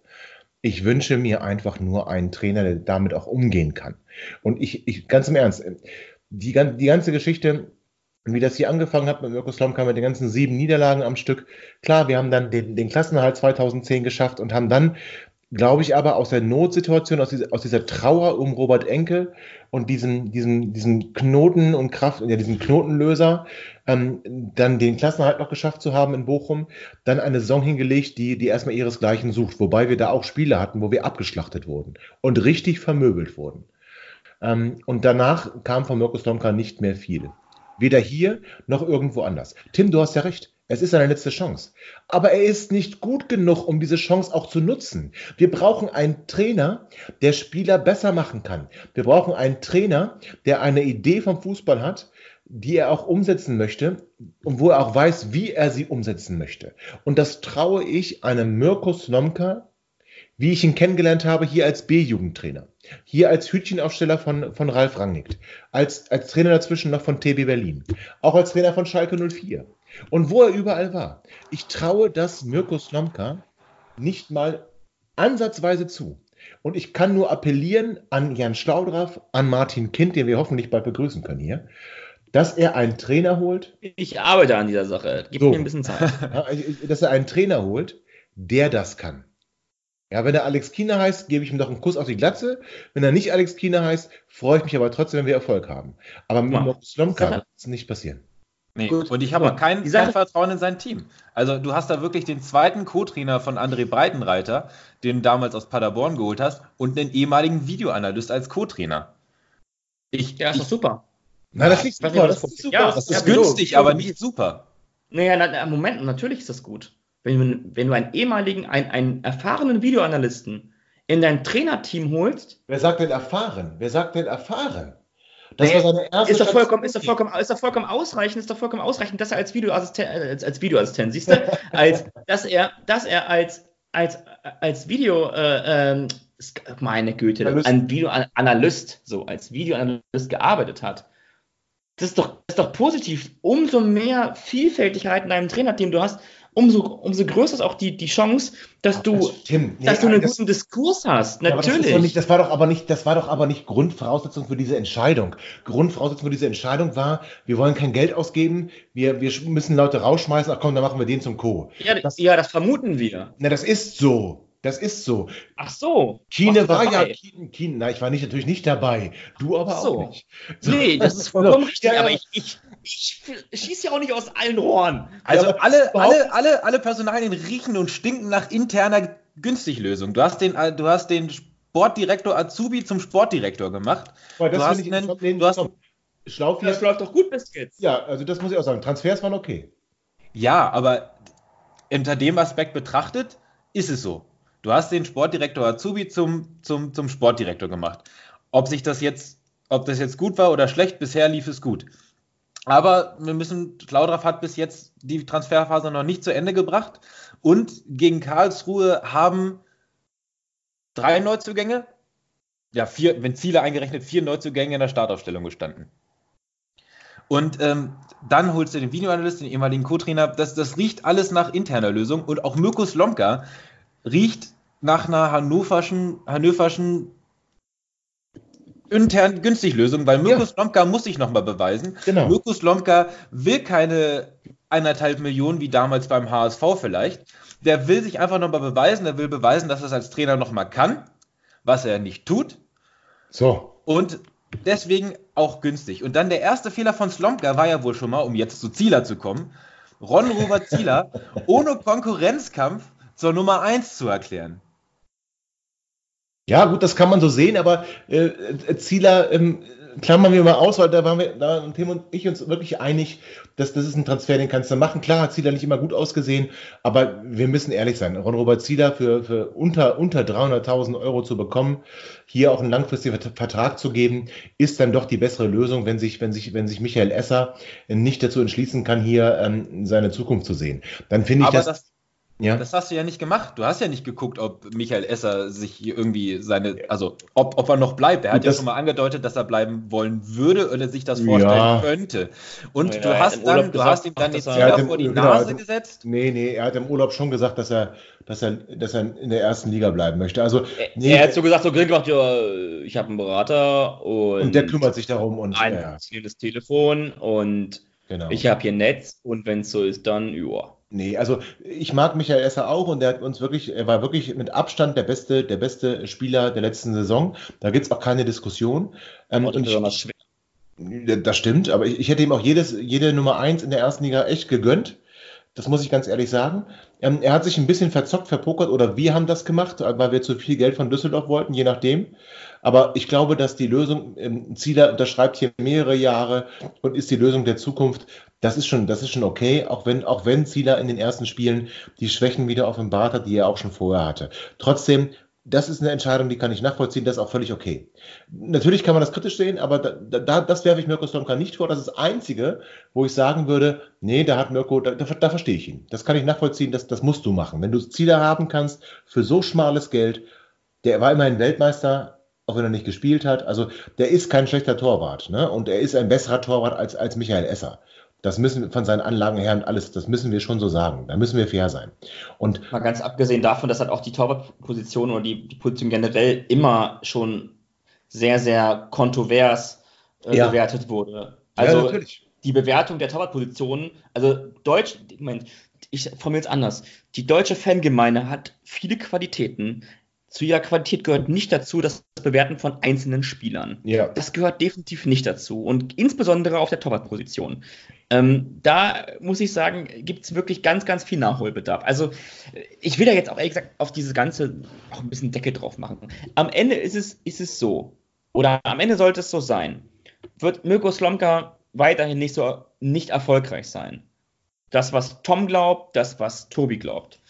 Ich wünsche mir einfach nur einen Trainer, der damit auch umgehen kann. Und ich, ich ganz im Ernst, die, die ganze Geschichte, wie das hier angefangen hat mit Mirko Slomka mit den ganzen sieben Niederlagen am Stück. Klar, wir haben dann den, den Klassenerhalt 2010 geschafft und haben dann, glaube ich, aber aus der Notsituation, aus dieser, aus dieser Trauer um Robert Enke und diesem, diesem, diesem Knoten und Kraft, ja, diesem Knotenlöser, ähm, dann den Klassenerhalt noch geschafft zu haben in Bochum, dann eine Saison hingelegt, die, die erstmal ihresgleichen sucht, wobei wir da auch Spiele hatten, wo wir abgeschlachtet wurden und richtig vermöbelt wurden. Ähm, und danach kam von Mirko Slomka nicht mehr viel. Weder hier noch irgendwo anders. Tim, du hast ja recht. Es ist seine letzte Chance. Aber er ist nicht gut genug, um diese Chance auch zu nutzen. Wir brauchen einen Trainer, der Spieler besser machen kann. Wir brauchen einen Trainer, der eine Idee vom Fußball hat, die er auch umsetzen möchte und wo er auch weiß, wie er sie umsetzen möchte. Und das traue ich einem Mirko Slomka, wie ich ihn kennengelernt habe, hier als B-Jugendtrainer. Hier als Hütchenaufsteller von, von Ralf Rangnick, als, als Trainer dazwischen noch von TB Berlin, auch als Trainer von Schalke 04 und wo er überall war. Ich traue das Mirko Slomka nicht mal ansatzweise zu. Und ich kann nur appellieren an Jan Schlaudraff, an Martin Kind, den wir hoffentlich bald begrüßen können hier, dass er einen Trainer holt. Ich arbeite an dieser Sache. Gib so. mir ein bisschen Zeit. dass er einen Trainer holt, der das kann. Ja, wenn er Alex Kiener heißt, gebe ich ihm doch einen Kuss auf die Glatze. Wenn er nicht Alex Kiener heißt, freue ich mich aber trotzdem, wenn wir Erfolg haben. Aber mit wow. Slomka wird es nicht passieren. Nee, Gut. und ich habe auch kein, kein, Vertrauen in sein Team. Also du hast da wirklich den zweiten Co-Trainer von André Breitenreiter, den du damals aus Paderborn geholt hast, und den ehemaligen Videoanalyst als Co-Trainer. Ich, ja, ist doch super. Nein, das ist super. Das ist, super. Ja, das ist ja, günstig, aber nicht super. Naja, na, Moment, natürlich ist das gut wenn, wenn du einen ehemaligen, einen, einen erfahrenen Videoanalysten in dein Trainerteam holst. Wer sagt denn erfahren? Wer sagt denn erfahren? Das nee, war seine erste ist doch vollkommen, ist doch vollkommen, ist doch vollkommen ausreichend, ist doch vollkommen ausreichend, dass er als Videoassistent, als, als Videoassistent, siehst du, als, dass er, dass er als, als, als Video, äh, ähm, meine Güte, Analyst. ein Videoanalyst, so, als Videoanalyst gearbeitet hat. Das ist doch, das ist doch positiv. Umso mehr Vielfältigkeit in deinem Trainerteam du hast, umso, umso größer ist auch die, die Chance, dass Ach, du, das nee, dass du einen das, guten Diskurs hast. Natürlich. Ja, das, nicht, das, war doch aber nicht, das war doch aber nicht Grundvoraussetzung für diese Entscheidung. Grundvoraussetzung für diese Entscheidung war, wir wollen kein Geld ausgeben, wir, wir müssen Leute rausschmeißen, ach komm, dann machen wir den zum Co. Ja, das, ja, das vermuten wir. Na, das ist so. Das ist so. Ach so. Chine war dabei? ja. Chine, na, ich war nicht, natürlich nicht dabei. Du aber so. auch nicht. So. Nee, das ist vollkommen richtig. Ja, aber ich, ich, ich schieße ja auch nicht aus allen Rohren. Also ja, alle, alle, alle, alle Personalien riechen und stinken nach interner Günstiglösung. Du hast den, du hast den Sportdirektor Azubi zum Sportdirektor gemacht. Boah, du hast ich, einen, du hast Schlaufi das läuft doch gut bis jetzt. Ja, also das muss ich auch sagen. Transfers waren okay. Ja, aber unter dem Aspekt betrachtet ist es so. Du hast den Sportdirektor Azubi zum, zum, zum Sportdirektor gemacht. Ob sich das jetzt, ob das jetzt gut war oder schlecht, bisher lief es gut. Aber wir müssen, Schlaudraff hat bis jetzt die Transferphase noch nicht zu Ende gebracht. Und gegen Karlsruhe haben drei Neuzugänge, ja, vier, wenn Ziele eingerechnet, vier Neuzugänge in der Startaufstellung gestanden. Und ähm, dann holst du den Videoanalyst, den ehemaligen Co-Trainer. Das, das riecht alles nach interner Lösung. Und auch Mirko Slomka riecht nach einer hannoverschen, hannoverschen intern günstig Lösung, weil Mirko ja. Slomka muss sich nochmal beweisen. Genau. Mirko Slomka will keine eineinhalb Millionen wie damals beim HSV vielleicht. Der will sich einfach nochmal beweisen, der will beweisen, dass er es als Trainer nochmal kann, was er nicht tut. So. Und deswegen auch günstig. Und dann der erste Fehler von Slomka war ja wohl schon mal, um jetzt zu Zieler zu kommen, Ron Robert Zieler ohne Konkurrenzkampf zur Nummer 1 zu erklären. Ja, gut, das kann man so sehen, aber äh, Zieler ähm, klammern wir mal aus, weil da waren wir, da Tim und ich uns wirklich einig, dass das ist ein Transfer, den kannst du machen. Klar hat Zieler nicht immer gut ausgesehen, aber wir müssen ehrlich sein. Ron-Robert Zieler für, für unter, unter 300.000 Euro zu bekommen, hier auch einen langfristigen Vertrag zu geben, ist dann doch die bessere Lösung, wenn sich, wenn sich, wenn sich Michael Esser nicht dazu entschließen kann, hier ähm, seine Zukunft zu sehen. Dann finde ich aber das, das Ja. Das hast du ja nicht gemacht. Du hast ja nicht geguckt, ob Michael Esser sich irgendwie seine, also ob, ob er noch bleibt. Er hat das, ja schon mal angedeutet, dass er bleiben wollen würde oder sich das vorstellen ja. könnte. Und ja, du hast dann, du hast ihm dann die Zähler vor die genau, Nase gesetzt? Nee, nee, er hat im Urlaub schon gesagt, dass er, dass er, dass er in der ersten Liga bleiben möchte. Also, nee, er hat so gesagt, so gemacht, ja, ich habe einen Berater und, und der kümmert sich darum und ein ja. das Telefon und genau. ich habe hier Netz und wenn es so ist, dann ja. Nee, also ich mag Michael Esser auch und er hat uns wirklich, er war wirklich mit Abstand der beste, der beste Spieler der letzten Saison. Da gibt es auch keine Diskussion. Ähm, und ich, das stimmt, aber ich, ich, hätte ihm auch jedes, jede Nummer eins in der ersten Liga echt gegönnt. Das muss ich ganz ehrlich sagen. Ähm, er hat sich ein bisschen verzockt, verpokert oder wir haben das gemacht, weil wir zu viel Geld von Düsseldorf wollten, je nachdem. Aber ich glaube, dass die Lösung, ähm, Zieler unterschreibt hier mehrere Jahre und ist die Lösung der Zukunft. Das ist schon, das ist schon okay, auch wenn, auch wenn Zieler in den ersten Spielen die Schwächen wieder offenbart hat, die er auch schon vorher hatte. Trotzdem, das ist eine Entscheidung, die kann ich nachvollziehen, das ist auch völlig okay. Natürlich kann man das kritisch sehen, aber da, da, das werfe ich Mirko Slomka nicht vor. Das ist das Einzige, wo ich sagen würde, nee, da hat Mirko, da, da, da verstehe ich ihn. Das kann ich nachvollziehen, das, das musst du machen. Wenn du Ziele haben kannst für so schmales Geld, der war immerhin Weltmeister, auch wenn er nicht gespielt hat. Also der ist kein schlechter Torwart, ne? Und er ist ein besserer Torwart als, als Michael Esser. Das müssen wir von seinen Anlagen her und alles, das müssen wir schon so sagen. Da müssen wir fair sein. Und mal ganz abgesehen davon, dass halt auch die Torwartposition oder die, die Position generell immer schon sehr, sehr kontrovers äh, ja. bewertet wurde. Also ja, die Bewertung der Torwartpositionen, also Deutsch, Moment, ich formuliere es anders. Die deutsche Fangemeinde hat viele Qualitäten, zu ihrer Qualität gehört nicht dazu das Bewerten von einzelnen Spielern. Ja. Das gehört definitiv nicht dazu. Und insbesondere auf der Torwartposition. Ähm, da muss ich sagen, gibt es wirklich ganz, ganz viel Nachholbedarf. Also ich will da jetzt auch ehrlich gesagt auf diese ganze auch ein bisschen Decke drauf machen. Am Ende ist es, ist es so, oder am Ende sollte es so sein, wird Mirko Slomka weiterhin nicht so nicht erfolgreich sein. Das, was Tom glaubt, das, was Tobi glaubt.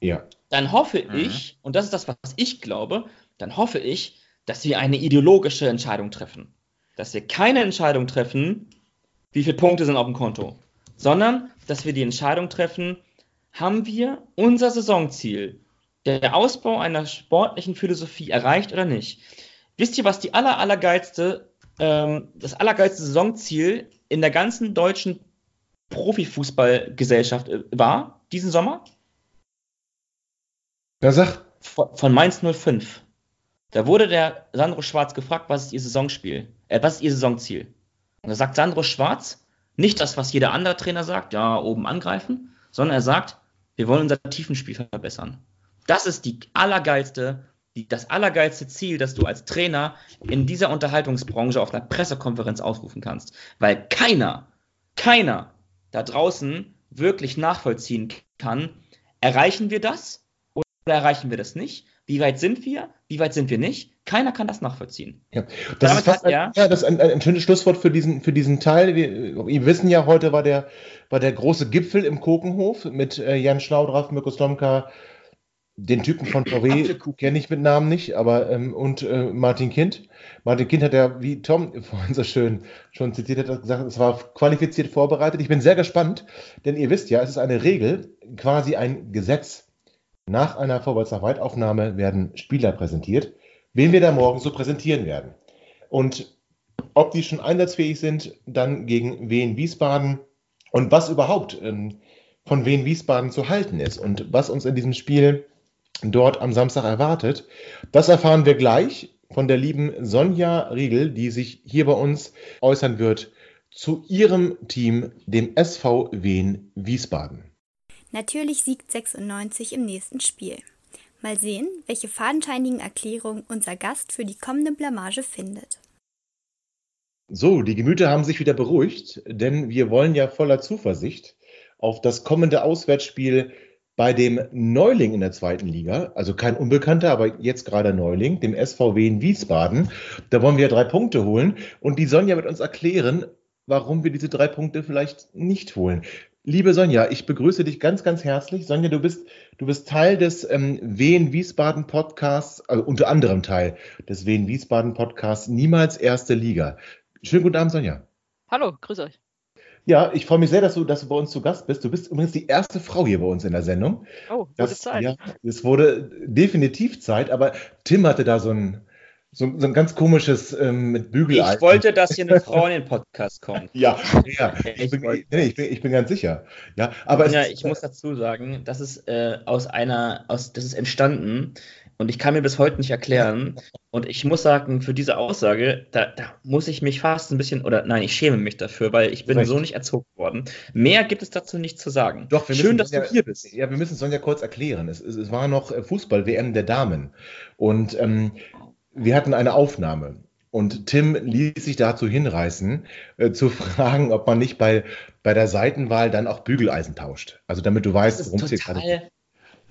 Ja dann hoffe mhm. ich, und das ist das, was ich glaube, dann hoffe ich, dass wir eine ideologische Entscheidung treffen. Dass wir keine Entscheidung treffen, wie viele Punkte sind auf dem Konto, sondern dass wir die Entscheidung treffen, haben wir unser Saisonziel, der Ausbau einer sportlichen Philosophie erreicht oder nicht? Wisst ihr, was die aller, allergeilste, ähm, das allergeilste Saisonziel in der ganzen deutschen Profifußballgesellschaft äh, war, diesen Sommer? Na sag. Von Mainz 05. Da wurde der Sandro Schwarz gefragt, was ist ihr Saisonspiel? Äh, was ist ihr Saisonziel? Da sagt Sandro Schwarz nicht das, was jeder andere Trainer sagt, ja, oben angreifen, sondern er sagt, wir wollen unser Tiefenspiel verbessern. Das ist die allergeilste, die, das allergeilste Ziel, das du als Trainer in dieser Unterhaltungsbranche auf einer Pressekonferenz ausrufen kannst. Weil keiner, keiner da draußen wirklich nachvollziehen kann, erreichen wir das? oder erreichen wir das nicht? Wie weit sind wir? Wie weit sind wir nicht? Keiner kann das nachvollziehen. Ja, das, ist, fast ein, ja, das ist ein, ein, schönes Schlusswort für diesen, für diesen Teil. Wir, wir wissen ja, heute war der, war der große Gipfel im Kokenhof mit äh, Jan Schlaudraff, Mirko Slomka, den Typen von VW kenne ich mit Namen nicht, aber ähm, und äh, Martin Kind. Martin Kind hat ja, wie Tom vorhin so schön schon zitiert hat, gesagt, es war qualifiziert vorbereitet. Ich bin sehr gespannt, denn ihr wisst ja, es ist eine Regel, quasi ein Gesetz nach einer Vorwärts nach Weitaufnahme werden Spieler präsentiert, wen wir da morgen so präsentieren werden. Und ob die schon einsatzfähig sind, dann gegen Wien Wiesbaden und was überhaupt ähm, von Wien Wiesbaden zu halten ist und was uns in diesem Spiel dort am Samstag erwartet, das erfahren wir gleich von der lieben Sonja Riegel, die sich hier bei uns äußern wird zu ihrem Team, dem SV Wien Wiesbaden. Natürlich siegt 96 im nächsten Spiel. Mal sehen, welche fadenscheinigen Erklärungen unser Gast für die kommende Blamage findet. So, die Gemüter haben sich wieder beruhigt, denn wir wollen ja voller Zuversicht auf das kommende Auswärtsspiel bei dem Neuling in der zweiten Liga, also kein Unbekannter, aber jetzt gerade Neuling, dem SVW in Wiesbaden. Da wollen wir drei Punkte holen und die Sonja wird uns erklären, warum wir diese drei Punkte vielleicht nicht holen. Liebe Sonja, ich begrüße dich ganz, ganz herzlich. Sonja, du bist, du bist Teil des ähm, Wien Wiesbaden Podcasts, also unter anderem Teil des Wien Wiesbaden Podcasts Niemals erste Liga. Schönen guten Abend, Sonja. Hallo, grüß euch. Ja, ich freue mich sehr, dass du, dass du bei uns zu Gast bist. Du bist übrigens die erste Frau hier bei uns in der Sendung. Oh, gute das, Zeit. Ja, es wurde definitiv Zeit, aber Tim hatte da so ein, so, so ein ganz komisches ähm, mit Bügeleisen. Ich wollte, dass hier eine Frau in den Podcast kommt. ja, ja. Ich bin, nee, ich, bin, ich bin ganz sicher. Ja, aber ja, ich muss dazu sagen, das ist äh, aus einer, aus, das ist entstanden und ich kann mir bis heute nicht erklären. Und ich muss sagen, für diese Aussage, da, da muss ich mich fast ein bisschen, oder nein, ich schäme mich dafür, weil ich bin Recht. so nicht erzogen worden. Mehr gibt es dazu nicht zu sagen. Doch, wir Schön, müssen dass Sonja, du hier bist. Ja, wir müssen Sonja kurz erklären. Es, es, es war noch äh, Fußball-WM der Damen. Und ähm, wir hatten eine Aufnahme. Und Tim ließ sich dazu hinreißen, äh, zu fragen, ob man nicht bei, bei der Seitenwahl dann auch Bügeleisen tauscht. Also damit du weißt, worum es hier gerade total,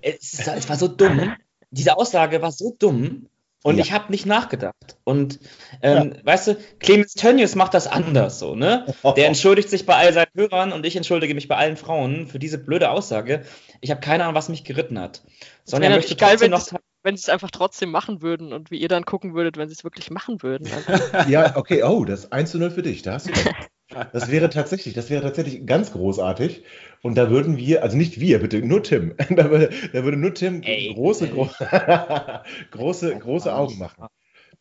es, ist- es war so dumm. Diese Aussage war so dumm. Und Ja. ich habe nicht nachgedacht. Und ähm, weißt du, Clemens Tönnies macht das anders so, ne? Der entschuldigt sich bei all seinen Hörern und ich entschuldige mich bei allen Frauen für diese blöde Aussage. Ich habe keine Ahnung, was mich geritten hat. Sonja wäre möchte geil, trotzdem noch. Wenn sie es einfach trotzdem machen würden und wie ihr dann gucken würdet, wenn sie es wirklich machen würden. Also, Ja, okay, oh, das 1 zu 0 für dich, da hast du. Das wäre tatsächlich, das wäre tatsächlich ganz großartig. Und da würden wir, also nicht wir, bitte, nur Tim. Da würde, da würde nur Tim Ey, große, ey. gro große, große Augen machen.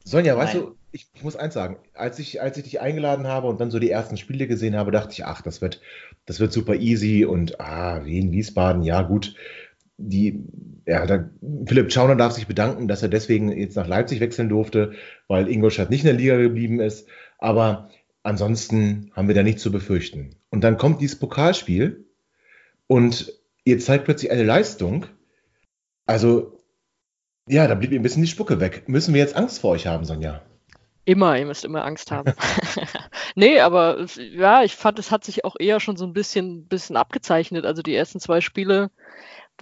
Sonja, weißt Nein. du, ich, ich muss eins sagen, als ich, als ich dich eingeladen habe und dann so die ersten Spiele gesehen habe, dachte ich, ach, das wird, das wird super easy und ah, Wien, Wiesbaden, ja gut. Die, ja, da, Philipp Schauner darf sich bedanken, dass er deswegen jetzt nach Leipzig wechseln durfte, weil Ingolstadt nicht in der Liga geblieben ist. Aber ansonsten haben wir da nichts zu befürchten. Und dann kommt dieses Pokalspiel und ihr zeigt plötzlich eine Leistung. Also, ja, da blieb ihr ein bisschen die Spucke weg. Müssen wir jetzt Angst vor euch haben, Sonja? immer, ihr müsst immer Angst haben. nee, aber ja, ich fand, es hat sich auch eher schon so ein bisschen, bisschen abgezeichnet. Also die ersten zwei Spiele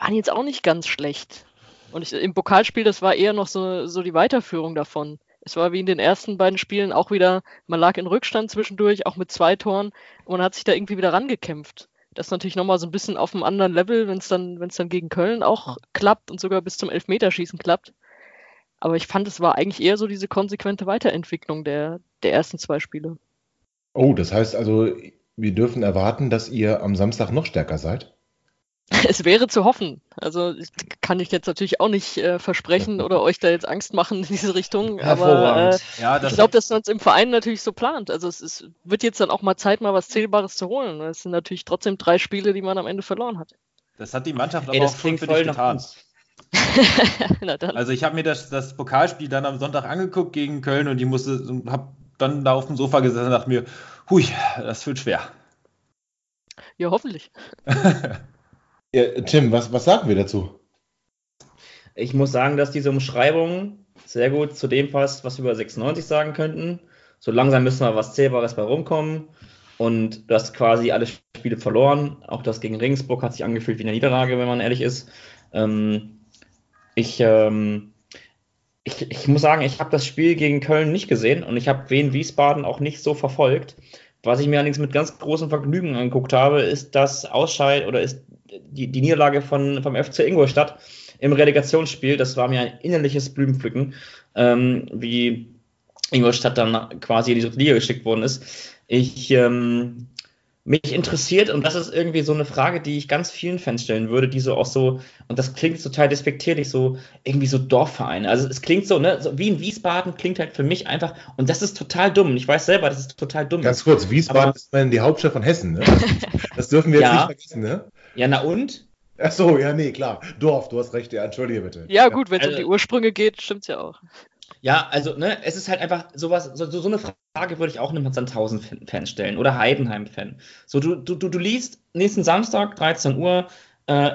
waren jetzt auch nicht ganz schlecht. Und ich, im Pokalspiel, das war eher noch so, so die Weiterführung davon. Es war wie in den ersten beiden Spielen auch wieder, man lag in Rückstand zwischendurch, auch mit zwei Toren, und man hat sich da irgendwie wieder rangekämpft. Das ist natürlich nochmal so ein bisschen auf einem anderen Level, wenn es dann, dann gegen Köln auch klappt und sogar bis zum Elfmeterschießen klappt. Aber ich fand, es war eigentlich eher so diese konsequente Weiterentwicklung der, der ersten zwei Spiele. Oh, das heißt also, wir dürfen erwarten, dass ihr am Samstag noch stärker seid? Es wäre zu hoffen. Also kann ich jetzt natürlich auch nicht äh, versprechen oder euch da jetzt Angst machen in diese Richtung. Aber äh, Hervorragend. Ja, ich das, glaube, dass man es im Verein natürlich so plant. Also es ist, wird jetzt dann auch mal Zeit, mal was Zählbares zu holen. Es sind natürlich trotzdem drei Spiele, die man am Ende verloren hat. das hat die Mannschaft Ey, aber das auch schon klingt für voll dich getan. uns. Na dann. Also ich habe mir das, das Pokalspiel dann am Sonntag angeguckt gegen Köln und ich musste und habe dann da auf dem Sofa gesessen und dachte mir, hui, das wird schwer. Ja, hoffentlich. Ja, Tim, was, was sagen wir dazu? Ich muss sagen, dass diese Umschreibung sehr gut zu dem passt, was wir über 96 sagen könnten. So langsam müssen wir was Zählbares bei rumkommen. Und du hast quasi alle Spiele verloren. Auch das gegen Regensburg hat sich angefühlt wie eine Niederlage, wenn man ehrlich ist. Ähm, ich, ähm, ich, ich muss sagen, ich habe das Spiel gegen Köln nicht gesehen und ich habe Wien Wiesbaden auch nicht so verfolgt. Was ich mir allerdings mit ganz großem Vergnügen angeguckt habe, ist das Ausscheid oder ist die, die Niederlage von, vom FC Ingolstadt im Relegationsspiel. Das war mir ein innerliches Blumenpflücken, ähm, wie Ingolstadt dann quasi in die Liga geschickt worden ist. Ich, ähm, mich interessiert, und das ist irgendwie so eine Frage, die ich ganz vielen Fans stellen würde, die so auch so, und das klingt total despektierlich, so irgendwie so Dorfvereine. Also es klingt so, ne, so wie in Wiesbaden klingt halt für mich einfach, und das ist total dumm. Ich weiß selber, das ist total dumm. Ganz kurz, Wiesbaden Aber- ist immerhin die Hauptstadt von Hessen, ne? Das dürfen wir jetzt Ja. nicht vergessen, ne? Ja, na und? Ach so, ja, nee, klar. Dorf, du hast recht, ja, entschuldige bitte. Ja, gut, wenn es Also- um die Ursprünge geht, stimmt's ja auch. Ja, also, ne, es ist halt einfach sowas, so, so eine Frage würde ich auch einem Sandhausen-Fan stellen oder Heidenheim-Fan. So, du, du, du, du liest nächsten Samstag, 13 Uhr, äh,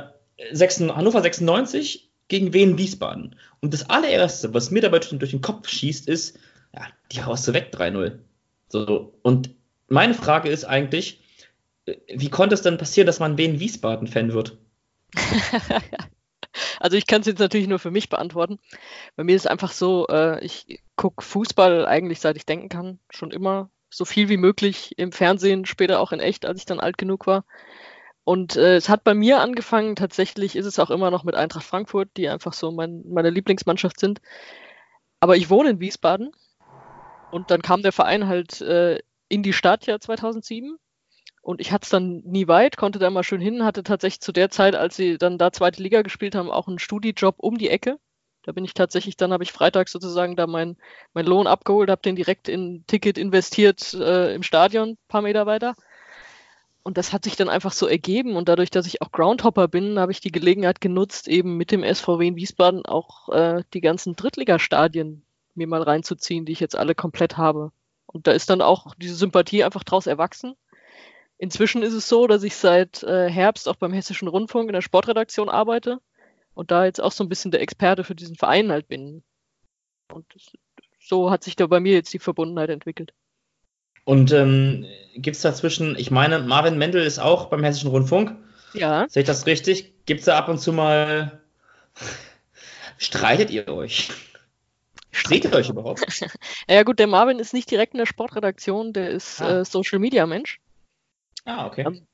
6, Hannover 96 gegen Wien Wiesbaden. Und das allererste, was mir dabei durch den Kopf schießt, ist, ja, die haust du weg, 3-0. So, und meine Frage ist eigentlich, äh, wie konnte es denn passieren, dass man Wien Wiesbaden-Fan wird? Also ich kann es jetzt natürlich nur für mich beantworten. Bei mir ist es einfach so, äh, ich gucke Fußball eigentlich seit ich denken kann, schon immer so viel wie möglich im Fernsehen, später auch in echt, als ich dann alt genug war. Und äh, es hat bei mir angefangen, tatsächlich ist es auch immer noch mit Eintracht Frankfurt, die einfach so mein, meine Lieblingsmannschaft sind. Aber ich wohne in Wiesbaden und dann kam der Verein halt äh, in die Stadt ja 2007 Und ich hatte es dann nie weit, konnte da mal schön hin, hatte tatsächlich zu der Zeit, als sie dann da zweite Liga gespielt haben, auch einen Studijob um die Ecke. Da bin ich tatsächlich, dann habe ich Freitag sozusagen da mein, mein Lohn abgeholt, habe den direkt in Ticket investiert äh, im Stadion, ein paar Meter weiter. Und das hat sich dann einfach so ergeben. Und dadurch, dass ich auch Groundhopper bin, habe ich die Gelegenheit genutzt, eben mit dem SVW in Wiesbaden auch äh, die ganzen Drittligastadien mir mal reinzuziehen, die ich jetzt alle komplett habe. Und da ist dann auch diese Sympathie einfach draus erwachsen. Inzwischen ist es so, dass ich seit äh, Herbst auch beim Hessischen Rundfunk in der Sportredaktion arbeite und da jetzt auch so ein bisschen der Experte für diesen Verein halt bin. Und das, so hat sich da bei mir jetzt die Verbundenheit entwickelt. Und ähm, gibt es dazwischen, ich meine, Marvin Mendel ist auch beim Hessischen Rundfunk. Ja. Sehe ich das richtig? Gibt es da ab und zu mal. Streitet ihr euch? Stretet ihr euch überhaupt? ja, gut, der Marvin ist nicht direkt in der Sportredaktion, der ist ah. äh, Social Media Mensch. Ah, okay. Ähm,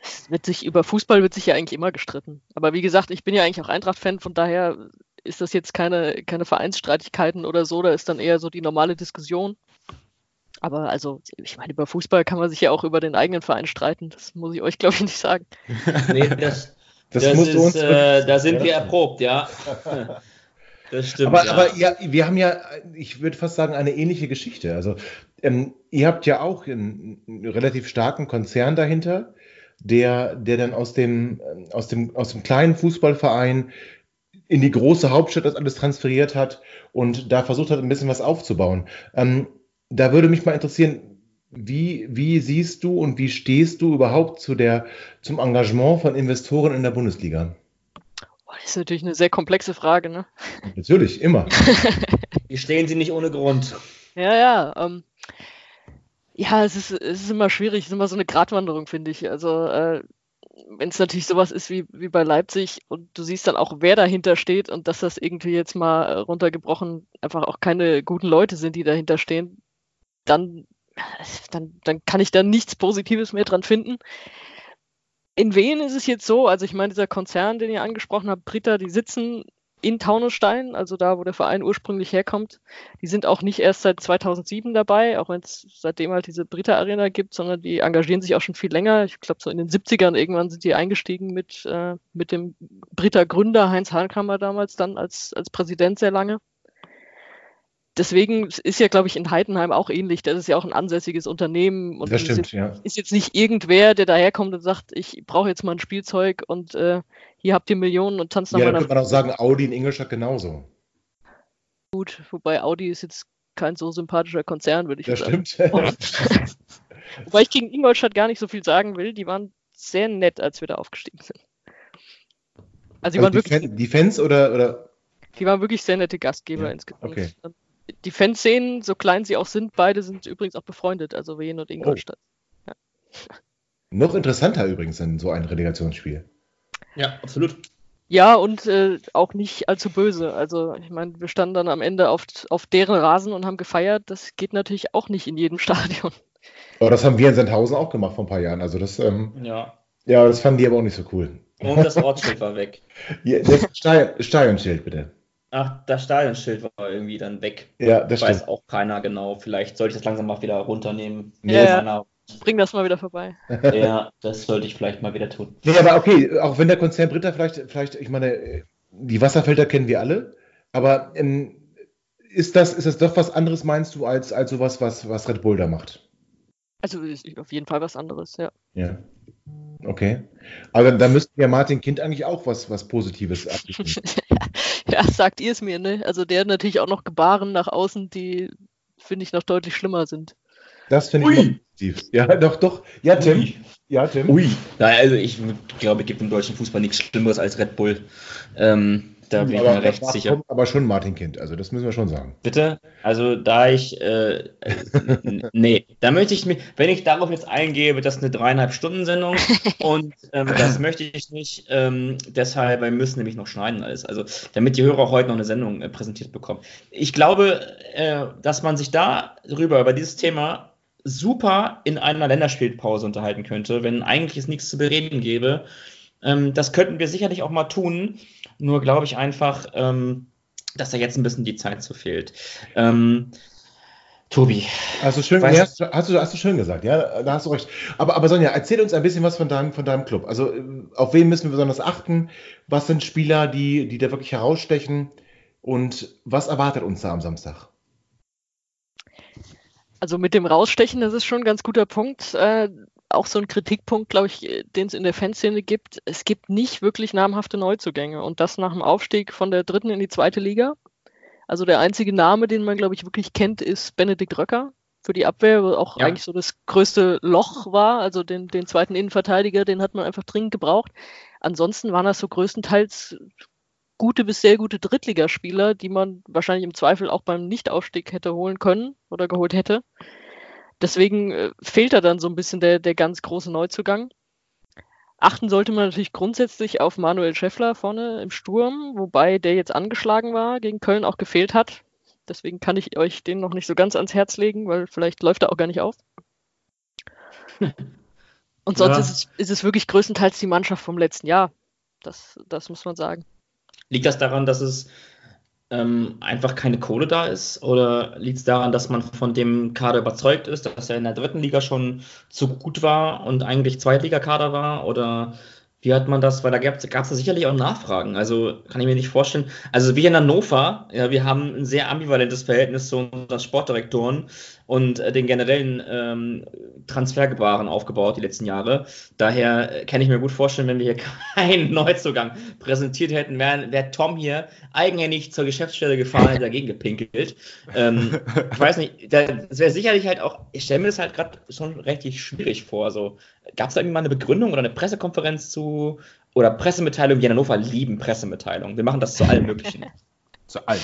es wird sich über Fußball wird sich ja eigentlich immer gestritten. Aber wie gesagt, ich bin ja eigentlich auch Eintracht-Fan, von daher ist das jetzt keine, keine Vereinsstreitigkeiten oder so, da ist dann eher so die normale Diskussion. Aber also, ich meine, über Fußball kann man sich ja auch über den eigenen Verein streiten. Das muss ich euch, glaube ich, nicht sagen. nee, das, das, das ist, äh, da sind wir erprobt, ja. Das stimmt. Aber ja. aber ja, wir haben ja, ich würde fast sagen, eine ähnliche Geschichte. Also, ähm, ihr habt ja auch einen, einen, relativ starken Konzern dahinter, der, der dann aus dem, aus, dem, aus dem kleinen Fußballverein in die große Hauptstadt das alles transferiert hat und da versucht hat, ein bisschen was aufzubauen. Ähm, da würde mich mal interessieren, wie, wie siehst du und wie stehst du überhaupt zu der, zum Engagement von Investoren in der Bundesliga? Das ist natürlich eine sehr komplexe Frage, ne? Natürlich, immer. Wie stehen sie nicht ohne Grund? Ja, ja. Ähm, ja, es ist, es ist immer schwierig, es ist immer so eine Gratwanderung, finde ich. Also, äh, wenn es natürlich sowas ist wie, wie bei Leipzig und du siehst dann auch, wer dahinter steht und dass das irgendwie jetzt mal runtergebrochen einfach auch keine guten Leute sind, die dahinter stehen, dann, dann, dann kann ich da nichts Positives mehr dran finden. In Wien ist es jetzt so, also ich meine, dieser Konzern, den ihr angesprochen habt, Britta, die sitzen in Taunusstein, also da, wo der Verein ursprünglich herkommt. Die sind auch nicht erst seit 2007 dabei, auch wenn es seitdem halt diese Britta Arena gibt, sondern die engagieren sich auch schon viel länger. Ich glaube, so in den 70ern irgendwann sind die eingestiegen mit, äh, mit dem Britta Gründer Heinz Hahnkammer damals dann als, als Präsident sehr lange deswegen ist ja, glaube ich, in Heidenheim auch ähnlich. Das ist ja auch ein ansässiges Unternehmen und das stimmt, ist, ja. ist jetzt nicht irgendwer, der daherkommt und sagt, ich brauche jetzt mal ein Spielzeug und äh, hier habt ihr Millionen und tanzt nach ja, meiner. Ja, könnte man auch sagen, Audi in Ingolstadt genauso. Gut, wobei Audi ist jetzt kein so sympathischer Konzern, würde ich das sagen. Stimmt. wobei ich gegen Ingolstadt gar nicht so viel sagen will. Die waren sehr nett, als wir da aufgestiegen sind. Also, die, also waren die, wirklich, Fan, die Fans oder, oder? Die waren wirklich sehr nette Gastgeber ja, insgesamt. Okay die Fanszenen, so klein sie auch sind, beide sind übrigens auch befreundet, also Wien und Ingolstadt. Oh. Ja. Noch interessanter übrigens in so ein Relegationsspiel. Ja, absolut. Ja, und äh, auch nicht allzu böse. Also, ich meine, wir standen dann am Ende auf, auf deren Rasen und haben gefeiert. Das geht natürlich auch nicht in jedem Stadion. Aber das haben wir in Sandhausen auch gemacht vor ein paar Jahren. Also, das, ähm, ja. ja, das fanden die aber auch nicht so cool. Und das Ortsschild war weg. Ja, das Stadionschild, bitte. Ach, das Stadionschild war irgendwie dann weg. Ja, das Weiß stimmt. auch keiner genau. Vielleicht sollte ich das langsam mal wieder runternehmen. Ja, ja. Bring das mal wieder vorbei. ja, das sollte ich vielleicht mal wieder tun. Nee, aber okay, auch wenn der Konzern Britta vielleicht, vielleicht, ich meine, die Wasserfelder kennen wir alle, aber ähm, ist, das, ist das doch was anderes, meinst du, als, als sowas, was, was Red Bull da macht? Also ist auf jeden Fall was anderes, ja. Ja. Okay. Aber da müsste ja Martin Kind eigentlich auch was, was Positives abgeben. ja, sagt ihr es mir, ne? Also der hat natürlich auch noch Gebaren nach außen, die, finde ich, noch deutlich schlimmer sind. Das finde ich positiv. Ja, doch, doch. Ja, Tim. Ui. Ja, Tim. Ui. Naja, also ich glaube, es gibt im deutschen Fußball nichts Schlimmeres als Red Bull. Ähm, da bin ich mir recht sicher. Aber schon Martin Kind, also das müssen wir schon sagen. Bitte? Also da ich, äh, nee, da möchte ich mir, wenn ich darauf jetzt eingebe, das ist eine dreieinhalb Stunden Sendung und ähm, das möchte ich nicht, ähm, deshalb, wir müssen nämlich noch schneiden alles, also damit die Hörer auch heute noch eine Sendung äh, präsentiert bekommen. Ich glaube, äh, dass man sich darüber, über dieses Thema super in einer Länderspielpause unterhalten könnte, wenn eigentlich es nichts zu bereden gäbe. Ähm, das könnten wir sicherlich auch mal tun. Nur glaube ich einfach, ähm, dass da jetzt ein bisschen die Zeit zu fehlt. Ähm, Tobi. Also schön, nee, hast, hast, du, hast du schön gesagt, ja, da hast du recht. Aber, aber Sonja, erzähl uns ein bisschen was von deinem, von deinem Club. Also auf wen müssen wir besonders achten? Was sind Spieler, die, die da wirklich herausstechen? Und was erwartet uns da am Samstag? Also mit dem Rausstechen, das ist schon ein ganz guter Punkt. Auch so ein Kritikpunkt, glaube ich, den es in der Fanszene gibt. Es gibt nicht wirklich namhafte Neuzugänge und das nach dem Aufstieg von der dritten in die zweite Liga. Also der einzige Name, den man, glaube ich, wirklich kennt, ist Benedikt Röcker für die Abwehr, wo auch ja. eigentlich so das größte Loch war. Also den, den zweiten Innenverteidiger, den hat man einfach dringend gebraucht. Ansonsten waren das so größtenteils gute bis sehr gute Drittligaspieler, die man wahrscheinlich im Zweifel auch beim Nichtaufstieg hätte holen können oder geholt hätte. Deswegen äh, fehlt da dann so ein bisschen der, der ganz große Neuzugang. Achten sollte man natürlich grundsätzlich auf Manuel Schäffler vorne im Sturm, wobei der jetzt angeschlagen war, gegen Köln auch gefehlt hat. Deswegen kann ich euch den noch nicht so ganz ans Herz legen, weil vielleicht läuft er auch gar nicht auf. Und sonst ja. ist, es, ist, es, wirklich größtenteils die Mannschaft vom letzten Jahr. Das, das muss man sagen. Liegt das daran, dass es ähm, einfach keine Kohle da ist? Oder liegt es daran, dass man von dem Kader überzeugt ist, dass er in der dritten Liga schon zu gut war und eigentlich Zweitligakader war? Oder wie hat man das? Weil da gab es sicherlich auch Nachfragen. Also kann ich mir nicht vorstellen. Also wie in Hannover, ja, wir haben ein sehr ambivalentes Verhältnis zu unseren Sportdirektoren und äh, den generellen ähm, Transfergebaren aufgebaut die letzten Jahre. Daher äh, kann ich mir gut vorstellen, wenn wir hier keinen Neuzugang präsentiert hätten, wäre wär Tom hier eigenhändig zur Geschäftsstelle gefahren und dagegen gepinkelt. Ähm, ich weiß nicht, das wäre sicherlich halt auch, ich stelle mir das halt gerade schon richtig schwierig vor. So, Gab es da irgendwie mal eine Begründung oder eine Pressekonferenz zu oder Pressemitteilung? Wir in Hannover lieben Pressemitteilungen. Wir machen das zu allen möglichen. zu allen.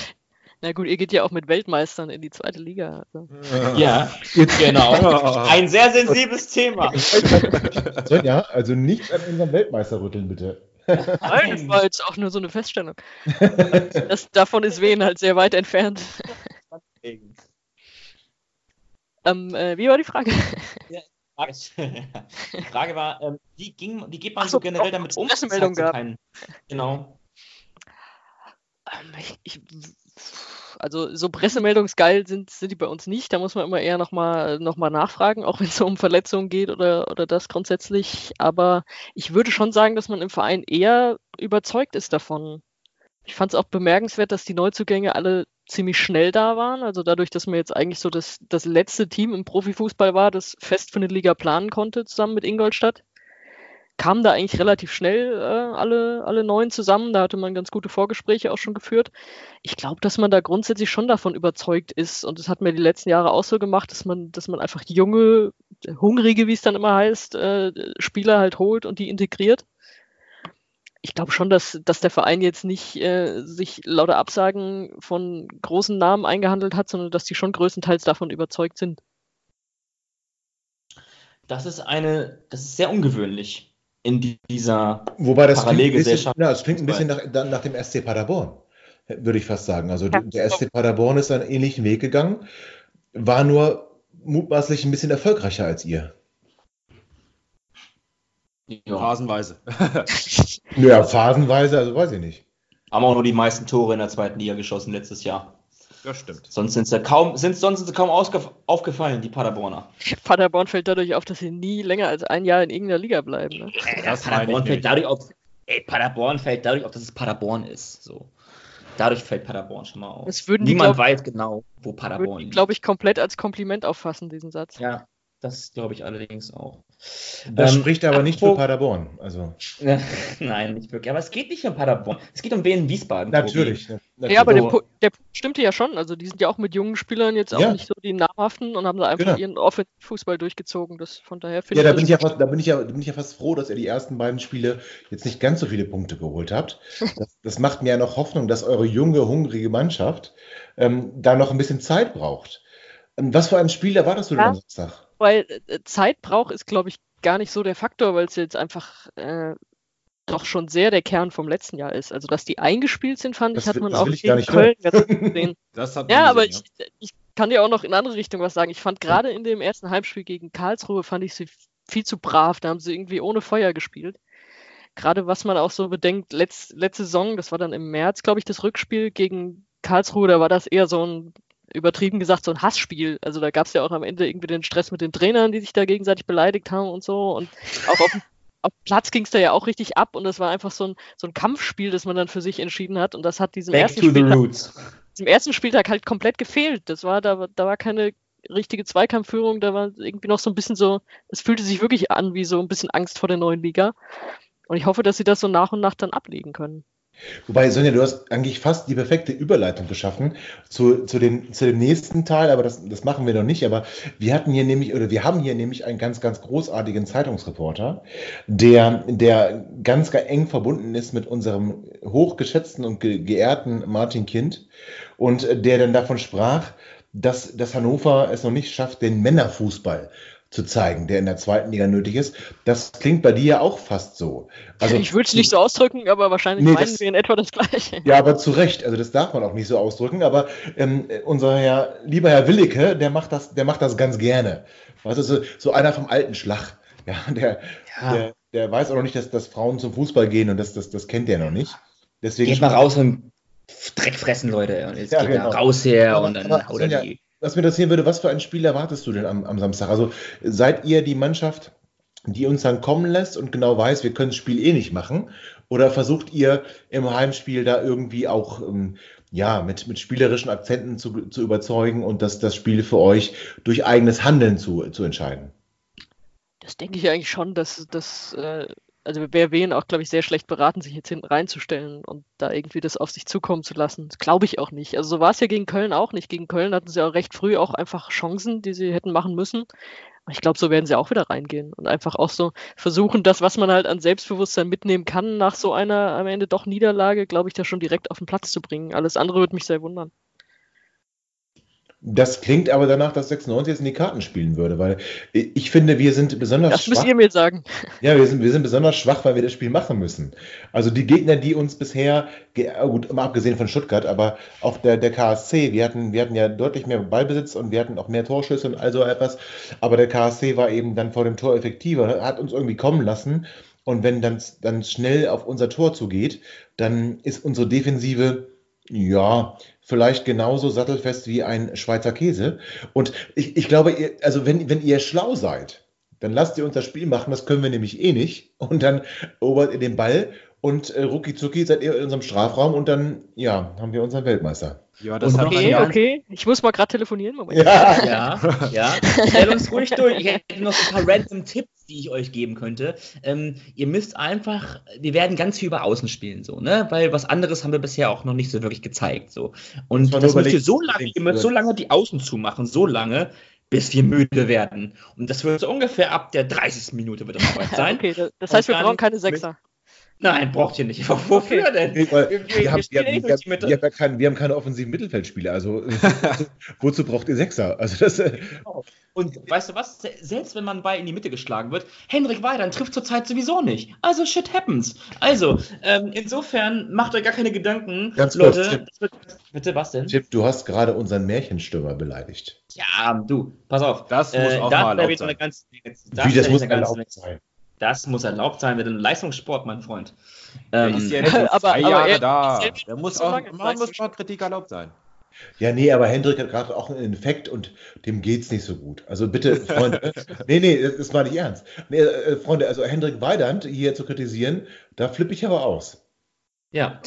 Na gut, ihr geht ja auch mit Weltmeistern in die zweite Liga. Also. Ja, genau. Ein sehr sensibles Thema. ja, also nicht an unserem Weltmeister rütteln, bitte. Nein, das war jetzt auch nur so eine Feststellung. Das, davon ist Wien halt sehr weit entfernt. ähm, äh, wie war die Frage? Ja, die Frage war, ähm, wie, ging, wie geht man so, so generell damit um? Pressemeldung gab. Keinen, genau. Ähm, ich, ich, also so pressemeldungsgeil sind, sind die bei uns nicht. Da muss man immer eher nochmal noch mal nachfragen, auch wenn es um Verletzungen geht oder, oder das grundsätzlich. Aber ich würde schon sagen, dass man im Verein eher überzeugt ist davon. Ich fand es auch bemerkenswert, dass die Neuzugänge alle ziemlich schnell da waren. Also dadurch, dass man jetzt eigentlich so das, das letzte Team im Profifußball war, das fest für eine Liga planen konnte, zusammen mit Ingolstadt, kamen da eigentlich relativ schnell äh, alle, alle neun zusammen. Da hatte man ganz gute Vorgespräche auch schon geführt. Ich glaube, dass man da grundsätzlich schon davon überzeugt ist. Und das hat mir die letzten Jahre auch so gemacht, dass man, dass man einfach junge, hungrige, wie es dann immer heißt, äh, Spieler halt holt und die integriert ich glaube schon, dass, dass der Verein jetzt nicht äh, sich lauter Absagen von großen Namen eingehandelt hat, sondern dass die schon größtenteils davon überzeugt sind. Das ist eine, das ist sehr ungewöhnlich in dieser Wobei das Parallelgesellschaft. Klingt, das klingt ein bisschen nach, nach, dem SC Paderborn, würde ich fast sagen. Also ja. der SC Paderborn ist einen ähnlichen Weg gegangen, war nur mutmaßlich ein bisschen erfolgreicher als ihr. Ja. Phasenweise. ja, phasenweise, also weiß ich nicht. Haben auch nur die meisten Tore in der zweiten Liga geschossen letztes Jahr. Das stimmt. Sonst sind sie kaum, sind, sonst sind sie kaum aufgefallen, die Paderborner. Paderborn fällt dadurch auf, dass sie nie länger als ein Jahr in irgendeiner Liga bleiben. Ne? Ja, Paderborn fällt dadurch auf, ey, Paderborn fällt dadurch auf, dass es Paderborn ist. So. Dadurch fällt Paderborn schon mal auf. Niemand die, glaub, weiß genau, wo Paderborn liegt. glaube ich, komplett als Kompliment auffassen, diesen Satz. Ja, das glaube ich allerdings auch. Das ähm, spricht aber nicht für Paderborn. Also. Nein, nicht wirklich. Aber es geht nicht um Paderborn. Es geht um Wien Wiesbaden. Natürlich. natürlich. Ja, aber der, der stimmte ja schon. Also die sind ja auch mit jungen Spielern jetzt auch ja. nicht so die namhaften und haben da einfach genau. ihren Offensivfußball durchgezogen. Das, von daher ja, da bin ich ja fast, da bin ich ja, bin ich ja fast froh, dass ihr die ersten beiden Spiele jetzt nicht ganz so viele Punkte geholt habt. Das, das macht mir ja noch Hoffnung, dass eure junge, hungrige Mannschaft ähm, da noch ein bisschen Zeit braucht. Ähm, was für ein Spieler war das du ja. am Samstag? Weil äh, Zeitbrauch ist, glaube ich, gar nicht so der Faktor, weil es jetzt einfach äh, doch schon sehr der Kern vom letzten Jahr ist. Also, dass die eingespielt sind, fand das, ich, hat man auch in Köln gesehen. ja, aber ich, ich, kann dir auch noch in andere Richtung was sagen. Ich fand gerade in dem ersten Heimspiel gegen Karlsruhe, fand ich sie viel zu brav. Da haben sie irgendwie ohne Feuer gespielt. Gerade was man auch so bedenkt, letzt, letzte Saison, das war dann im März, glaube ich, das Rückspiel gegen Karlsruhe, da war das eher so ein übertrieben gesagt so ein Hassspiel. Also da gab es ja auch am Ende irgendwie den Stress mit den Trainern, die sich da gegenseitig beleidigt haben und so. Und auch auf, auf Platz ging es da ja auch richtig ab und das war einfach so ein, so ein Kampfspiel, das man dann für sich entschieden hat. Und das hat diesem Back ersten Spieltag, diesem ersten Spieltag halt komplett gefehlt. Das war, da, da war keine richtige Zweikampfführung, da war irgendwie noch so ein bisschen so, es fühlte sich wirklich an wie so ein bisschen Angst vor der neuen Liga. Und ich hoffe, dass sie das so nach und nach dann ablegen können. Wobei, Sonja, du hast eigentlich fast die perfekte Überleitung geschaffen zu, zu, dem, zu dem nächsten Teil, aber das, das machen wir noch nicht. Aber wir hatten hier nämlich, oder wir haben hier nämlich einen ganz, ganz großartigen Zeitungsreporter, der, der ganz, ganz eng verbunden ist mit unserem hochgeschätzten und ge geehrten Martin Kind und der dann davon sprach, dass, dass Hannover es noch nicht schafft, den Männerfußball zu zeigen, der in der zweiten Liga nötig ist. Das klingt bei dir ja auch fast so. Also, ich würde es nicht so ausdrücken, aber wahrscheinlich Nee, meinen das- wir in etwa das Gleiche. Ja, aber zu Recht. Also das darf man auch nicht so ausdrücken. Aber ähm, unser Herr, lieber Herr Willicke, der macht das, der macht das ganz gerne. Weißt du, so, so einer vom alten Schlag. Ja, der, Ja. der, der weiß auch noch nicht, dass, dass Frauen zum Fußball gehen und das, das, das kennt der noch nicht. Deswegen Geht mal raus und Dreck fressen, Leute. Und jetzt Ja, geht genau. da raus her Aber- und dann haut er die. Was mir interessieren würde, was für ein Spiel erwartest du denn am, am Samstag? Also seid ihr die Mannschaft, die uns dann kommen lässt und genau weiß, wir können das Spiel eh nicht machen? Oder versucht ihr im Heimspiel da irgendwie auch ähm, ja, mit, mit spielerischen Akzenten zu, zu überzeugen und das, das Spiel für euch durch eigenes Handeln zu, zu entscheiden? Das denke ich eigentlich schon, dass das, äh, also wir wären auch, glaube ich, sehr schlecht beraten, sich jetzt hinten reinzustellen und da irgendwie das auf sich zukommen zu lassen. Das glaube ich auch nicht. Also so war es ja gegen Köln auch nicht. Gegen Köln hatten sie auch recht früh auch einfach Chancen, die sie hätten machen müssen. Ich glaube, so werden sie auch wieder reingehen und einfach auch so versuchen, das, was man halt an Selbstbewusstsein mitnehmen kann, nach so einer am Ende doch Niederlage, glaube ich, da schon direkt auf den Platz zu bringen. Alles andere würde mich sehr wundern. Das klingt aber danach, dass 96 jetzt in die Karten spielen würde, weil ich finde, wir sind besonders Das müsst schwach. ihr mir sagen. Ja, wir sind, wir sind besonders schwach, weil wir das Spiel machen müssen. Also die Gegner, die uns bisher, äh, gut, mal abgesehen von Stuttgart, aber auch der, der KSC, wir hatten, wir hatten ja deutlich mehr Ballbesitz und wir hatten auch mehr Torschüsse und all so etwas. Aber der KSC war eben dann vor dem Tor effektiver, hat uns irgendwie kommen lassen. Und wenn dann, dann schnell auf unser Tor zugeht, dann ist unsere Defensive, ja, vielleicht genauso sattelfest wie ein Schweizer Käse. Und ich, ich glaube, ihr, also wenn, wenn ihr schlau seid, dann lasst ihr uns das Spiel machen, das können wir nämlich eh nicht. Und dann erobert ihr den Ball und äh, rucki zucki seid ihr in unserem Strafraum und dann, ja, haben wir unseren Weltmeister. Ja, das Und okay, Okay, ja. okay. Ich muss mal gerade telefonieren. Moment. Ja, Ja, ja. Stell uns ruhig durch. Ich hätte noch so ein paar random Tipps, die ich euch geben könnte. Ähm, ihr müsst einfach, wir werden ganz viel über Außen spielen, so, ne? Weil was anderes haben wir bisher auch noch nicht so wirklich gezeigt. So. Und das nur müsst ihr so lange, ihr müsst so lange die Außen zumachen, so lange, bis wir müde werden. Und das wird so ungefähr ab der 30. Minute wird das soweit sein. Okay, das, das heißt, wir brauchen keine mit- Sechser. Nein, braucht ihr nicht. Wofür denn? Nee, Wir- wir, wir haben, wir, haben, wir, keine offensiven Mittelfeldspieler. Also wozu, braucht ihr Sechser? Also das, äh, Und weißt du was? Se- Selbst wenn man bei in die Mitte geschlagen wird, Henrik Weidern trifft zurzeit sowieso nicht. Also shit happens. Also, ähm, insofern macht euch gar keine Gedanken. Ganz kurz, Leute, das wird, bitte was denn? Chip, du hast gerade unseren Märchenstürmer beleidigt. Ja, du, pass auf. Das muss auch da mal erlaubt sein. ganze Menge- da Wie, das muss eine ganze erlaubt Menge- sein. Das muss erlaubt sein mit dem Leistungssport, mein Freund. Der Ähm, ist ja jetzt schon aber- zwei aber Jahre er- da. er- Der muss auch, man muss Leistung- mal Kritik erlaubt sein. Ja, nee, aber Hendrik hat gerade auch einen Infekt und dem geht's nicht so gut. Also bitte, Freunde, nee, nee, das das war nicht ernst. Nee, äh, Freunde, also Hendrik Weidand hier zu kritisieren, da flippe ich aber aus. Ja.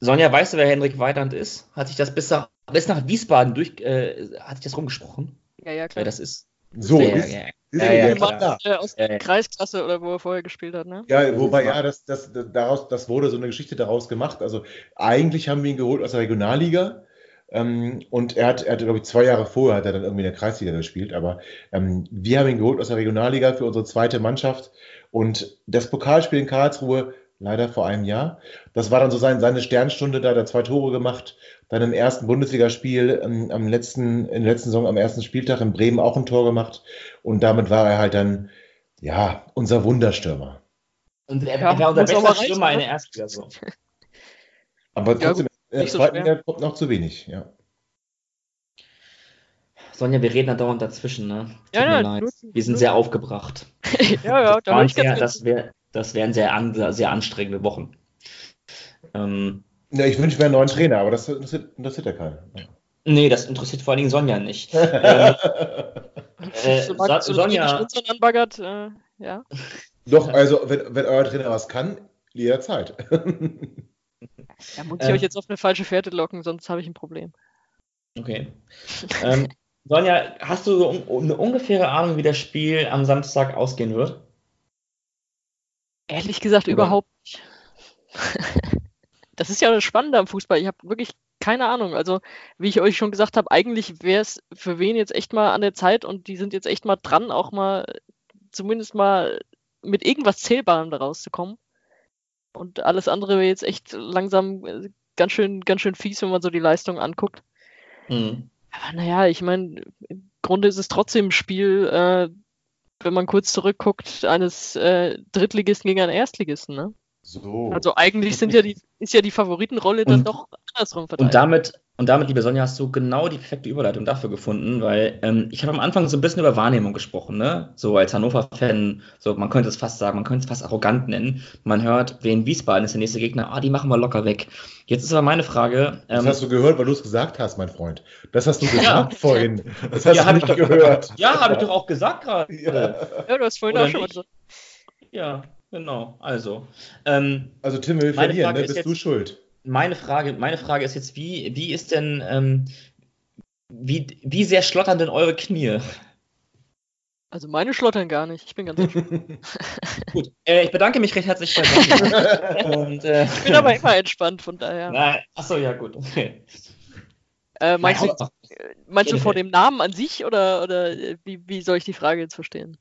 Sonja, weißt du, wer Henrik Weidand ist? Hat sich das bis nach, bis nach Wiesbaden durch, äh, hat sich das rumgesprochen? Ja, ja, Wer klar. das ist? So, Ja, ist, ja, ist ja, er ja, klar. da. Äh, aus der ja. Kreisklasse oder wo er vorher gespielt hat, ne? Ja, wobei, ja, das, das, das, daraus, das wurde so eine Geschichte daraus gemacht. Also eigentlich haben wir ihn geholt aus der Regionalliga. Ähm, und er hat, er hat, glaube ich, zwei Jahre vorher hat er dann irgendwie in der Kreisliga gespielt. Aber ähm, wir haben ihn geholt aus der Regionalliga für unsere zweite Mannschaft. Und das Pokalspiel in Karlsruhe, leider vor einem Jahr, das war dann so sein, seine Sternstunde, da hat er zwei Tore gemacht. Dann im ersten Bundesligaspiel ähm, am letzten, in der letzten Saison am ersten Spieltag in Bremen auch ein Tor gemacht. Und damit war er halt dann, ja, unser Wunderstürmer. Und er, Ja, er war unser bester Stürmer in der Erstliga. So. Aber Ja, trotzdem, in der nicht so zweiten kommt noch zu wenig, ja. Sonja, wir reden da dauernd dazwischen, ne? Tut Ja, mir ja, Wir sind sehr aufgebracht. ja, ja, da Das, ich ganz sehr, das, wär, das wären sehr, an, sehr anstrengende Wochen. Ähm, Ja, ich wünsche mir einen neuen Trainer, aber das interessiert, interessiert ja keinen. Nee, das interessiert vor allen Dingen Sonja nicht. ähm, äh, Solange, so, Sonja. Anbaggert, äh, ja. Doch, also, wenn, wenn euer Trainer was kann, jederzeit. ja, muss ich ähm, euch jetzt auf eine falsche Fährte locken, sonst habe ich ein Problem. Okay. ähm, Sonja, hast du so eine ungefähre Ahnung, wie das Spiel am Samstag ausgehen wird? Ehrlich gesagt, Oder? überhaupt nicht. das ist ja das Spannende am Fußball. Ich habe wirklich keine Ahnung. Also, wie ich euch schon gesagt habe, eigentlich wäre es für wen jetzt echt mal an der Zeit und die sind jetzt echt mal dran, auch mal zumindest mal mit irgendwas Zählbarem da rauszukommen. Und alles andere wäre jetzt echt langsam äh, ganz schön, ganz schön fies, wenn man so die Leistung anguckt. Mhm. Aber naja, ich meine, im Grunde ist es trotzdem ein Spiel, äh, wenn man kurz zurückguckt, eines äh, Drittligisten gegen einen Erstligisten, ne? So. Also eigentlich sind ja die, ist ja die Favoritenrolle dann und, doch andersrum verteilt. Und damit, und damit, liebe Sonja, hast du genau die perfekte Überleitung dafür gefunden, weil ähm, ich habe am Anfang so ein bisschen über Wahrnehmung gesprochen, ne? So als Hannover-Fan, so man könnte es fast sagen, man könnte es fast arrogant nennen. Man hört, wen Wiesbaden ist der nächste Gegner, ah, die machen wir locker weg. Jetzt ist aber meine Frage. Ähm, das hast du gehört, weil du es gesagt hast, mein Freund. Das hast du gesagt ja. vorhin. Das hast ja, du nicht doch, gehört. Ja, habe ich doch auch gesagt gerade. Ja. ja. du hast vorhin Oder auch schon mal gesagt. Ja, genau. Also. Ähm, also Tim will verlieren, ne? bist jetzt, du schuld meine Frage, meine Frage ist jetzt, wie, wie ist denn, ähm, wie, wie sehr schlottern denn eure Knie? Also meine schlottern gar nicht, ich bin ganz entspannt. Gut, äh, ich bedanke mich recht herzlich Und, äh, Ich bin aber immer entspannt, von daher. achso, ja gut, okay. Äh, meinst du, meinst du vor dem Namen an sich oder, oder äh, wie, wie soll ich die Frage jetzt verstehen?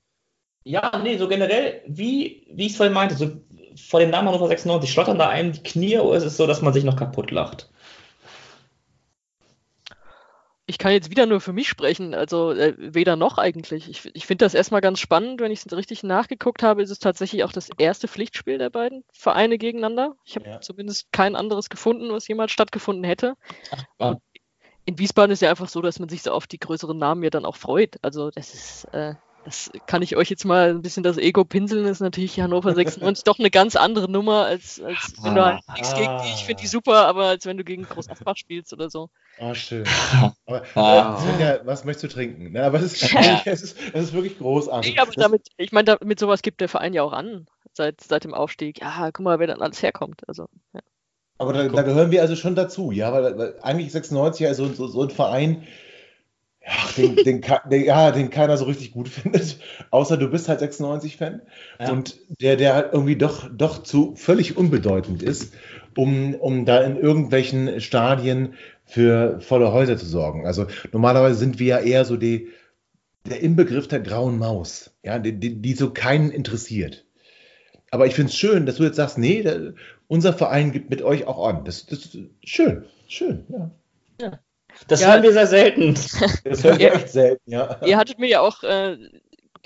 Ja, nee, so generell, wie, wie ich es vorhin meinte, so vor dem Namen Hannover 96, schlottern da einem die Knie oder ist es so, dass man sich noch kaputt lacht? Ich kann jetzt wieder nur für mich sprechen, also äh, weder noch eigentlich. Ich, ich finde das erstmal ganz spannend, wenn ich es richtig nachgeguckt habe, ist es tatsächlich auch das erste Pflichtspiel der beiden Vereine gegeneinander. Ich habe ja. zumindest kein anderes gefunden, was jemals stattgefunden hätte. Ach, in Wiesbaden ist ja einfach so, dass man sich so auf die größeren Namen ja dann auch freut. Also das ist, äh, das kann ich euch jetzt mal ein bisschen das Ego pinseln, ist natürlich Hannover 96 doch eine ganz andere Nummer, als, als wenn du halt nichts gegen die, ich finde die super, aber als wenn du gegen Groß Asbach spielst oder so. Oh, schön. Aber ah. Svenja, was möchtest du trinken? Na, aber es ist, es ist, es ist wirklich großartig. Nee, aber damit, ich meine, mit sowas gibt der Verein ja auch an, seit, seit dem Aufstieg. Ja, guck mal, wer dann alles herkommt. Also, ja. Aber da, da, gehören wir also schon dazu, ja, weil, weil eigentlich 96 ja so, so, so ein Verein, ja, den, den, den, ja, den keiner so richtig gut findet, außer du bist halt 96-Fan ja. und der, der halt irgendwie doch, doch zu völlig unbedeutend ist, um, um da in irgendwelchen Stadien für volle Häuser zu sorgen. Also normalerweise sind wir ja eher so die, der Inbegriff der grauen Maus, ja, die, die, die so keinen interessiert. Aber ich finde es schön, dass du jetzt sagst, nee, der, unser Verein gibt mit euch auch an. Das, das ist schön, schön, ja. Das ja, hören wir sehr selten. Das hören wir echt selten, ja. Ihr hattet mir ja auch äh,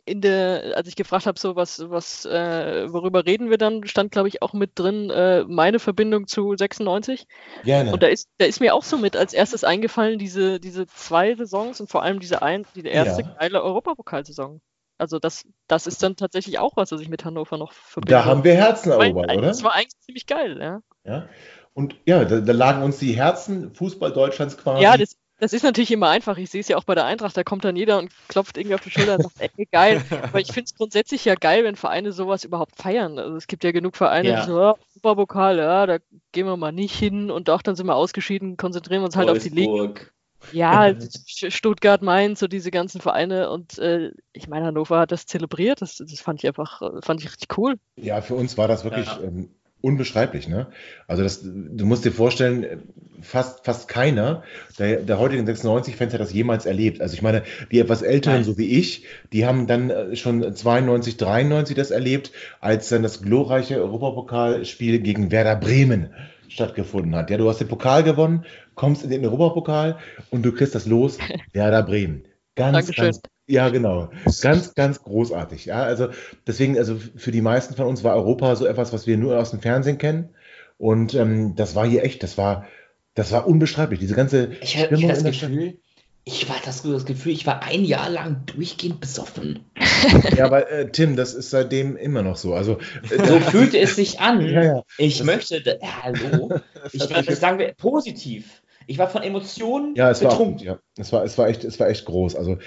in der, als ich gefragt habe, so was, was, äh, worüber reden wir dann, stand, glaube ich, auch mit drin, äh, meine Verbindung zu 96. Gerne. Und da ist, da ist mir auch so mit als erstes eingefallen, diese, diese zwei Saisons und vor allem diese ein, die erste ja. geile Europapokalsaison. Also das, das ist dann tatsächlich auch was, was ich mit Hannover noch verbinde. Da haben wir Herzen erobert, oder? Das war eigentlich ziemlich geil, ja. Ja. Und ja, da, da, lagen uns die Herzen Fußball Deutschlands quasi. Ja, das, das ist natürlich immer einfach. Ich sehe es ja auch bei der Eintracht, da kommt dann jeder und klopft irgendwie auf die Schulter und sagt, ey, geil. Aber ich finde es grundsätzlich ja geil, wenn Vereine sowas überhaupt feiern. Also es gibt ja genug Vereine, ja. die so, oh, Superpokal, ja, da gehen wir mal nicht hin und doch, dann sind wir ausgeschieden, konzentrieren wir uns halt Wolfsburg. auf die Liga. Ja, Stuttgart, Mainz, so diese ganzen Vereine und äh, ich meine, Hannover hat das zelebriert, das, das fand ich einfach, fand ich richtig cool. Ja, für uns war das wirklich ja. ähm, unbeschreiblich. Ne? Also das, du musst dir vorstellen, fast, fast keiner der, der heutigen 96-Fans hat das jemals erlebt. Also ich meine, die etwas Älteren, Nein. so wie ich, die haben dann äh, schon 92, 93 das erlebt, als dann das glorreiche Europapokalspiel gegen Werder Bremen stattgefunden hat. Ja, du hast den Pokal gewonnen, kommst in den Europapokal und du kriegst das Los Werder Bremen. Ganz, Dankeschön. ganz ja, genau. Ganz, ganz großartig. Ja, also deswegen, also für die meisten von uns war Europa so etwas, was wir nur aus dem Fernsehen kennen. Und ähm, das war hier echt, das war, das war unbeschreiblich. Diese ganze ich, ich Stimmung das Gefühl, ich war das, das Gefühl, ich war ein Jahr lang durchgehend besoffen. Ja, aber äh, Tim, das ist seitdem immer noch so. Also äh, so fühlte es sich an. Ja, ja. Ich das möchte, ja, hallo. Ich, sagen wir positiv. Ich war von Emotionen ja, es betrunken. War, ja, es war, es war echt, es war echt groß. Also,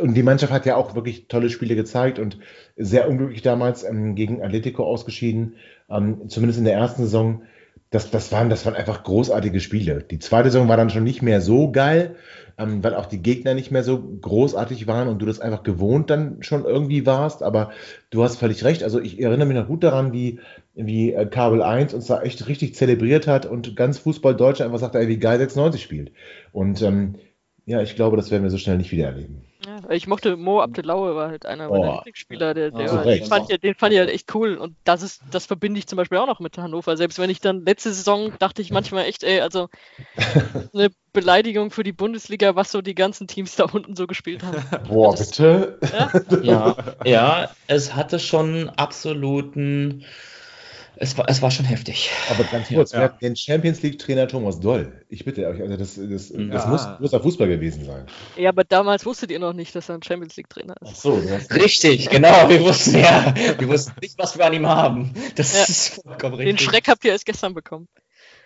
und die Mannschaft hat ja auch wirklich tolle Spiele gezeigt und sehr unglücklich damals ähm, gegen Atletico ausgeschieden. Ähm, zumindest in der ersten Saison. Das, das, waren, das waren einfach großartige Spiele. Die zweite Saison war dann schon nicht mehr so geil, ähm, weil auch die Gegner nicht mehr so großartig waren und du das einfach gewohnt dann schon irgendwie warst. Aber du hast völlig recht. Also ich erinnere mich noch gut daran, wie, wie äh, Kabel 1 uns da echt richtig zelebriert hat und ganz Fußball Deutschland einfach sagte, ey, wie geil 96 spielt. Und ähm, ja, ich glaube, das werden wir so schnell nicht wieder erleben. Ja, ich mochte Mo Abdelaue, war halt einer meiner Lieblingsspieler. Der, der oh, den, fand ich, den fand ich halt echt cool. Und das ist, das verbinde ich zum Beispiel auch noch mit Hannover. Selbst wenn ich dann letzte Saison dachte ich manchmal echt, ey, also eine Beleidigung für die Bundesliga, was so die ganzen Teams da unten so gespielt haben. Boah, das, bitte? Ja? ja, ja, es hatte schon absoluten es war, es war schon heftig. Aber ganz kurz, ja. den Champions League-Trainer Thomas Doll. Ich bitte euch, also das, das, ja. das muss großer Fußball gewesen sein. Ja, aber damals wusstet ihr noch nicht, dass er ein Champions League-Trainer ist. Ach so, richtig, genau. Wir wussten ja, wir wussten nicht, was wir an ihm haben. Das ja. ist vollkommen richtig. Den Schreck habt ihr erst gestern bekommen.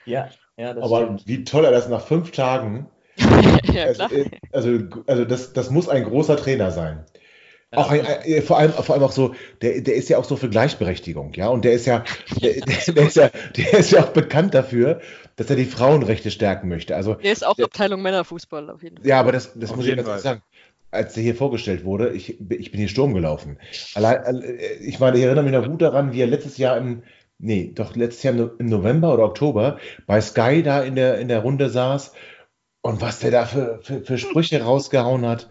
Ja, ja, das Aber stimmt. wie toll er das nach fünf Tagen. ja, also, klar. Also, also das, das muss ein großer Trainer sein. Auch ein, ein, vor, allem, vor allem auch so, der, der ist ja auch so für Gleichberechtigung, ja. Und der ist ja, der, der, ist ja, der ist ja auch bekannt dafür, dass er die Frauenrechte stärken möchte. Also, der ist auch der, Abteilung Männerfußball auf jeden Fall. Ja, aber das, das muss ich ganz sagen. Als der hier vorgestellt wurde, ich, ich bin hier Sturm gelaufen. Allein, ich meine, ich erinnere mich noch gut daran, wie er letztes Jahr im, nee, doch letztes Jahr im November oder Oktober bei Sky da in der, in der Runde saß und was der da für, für, für Sprüche rausgehauen hat.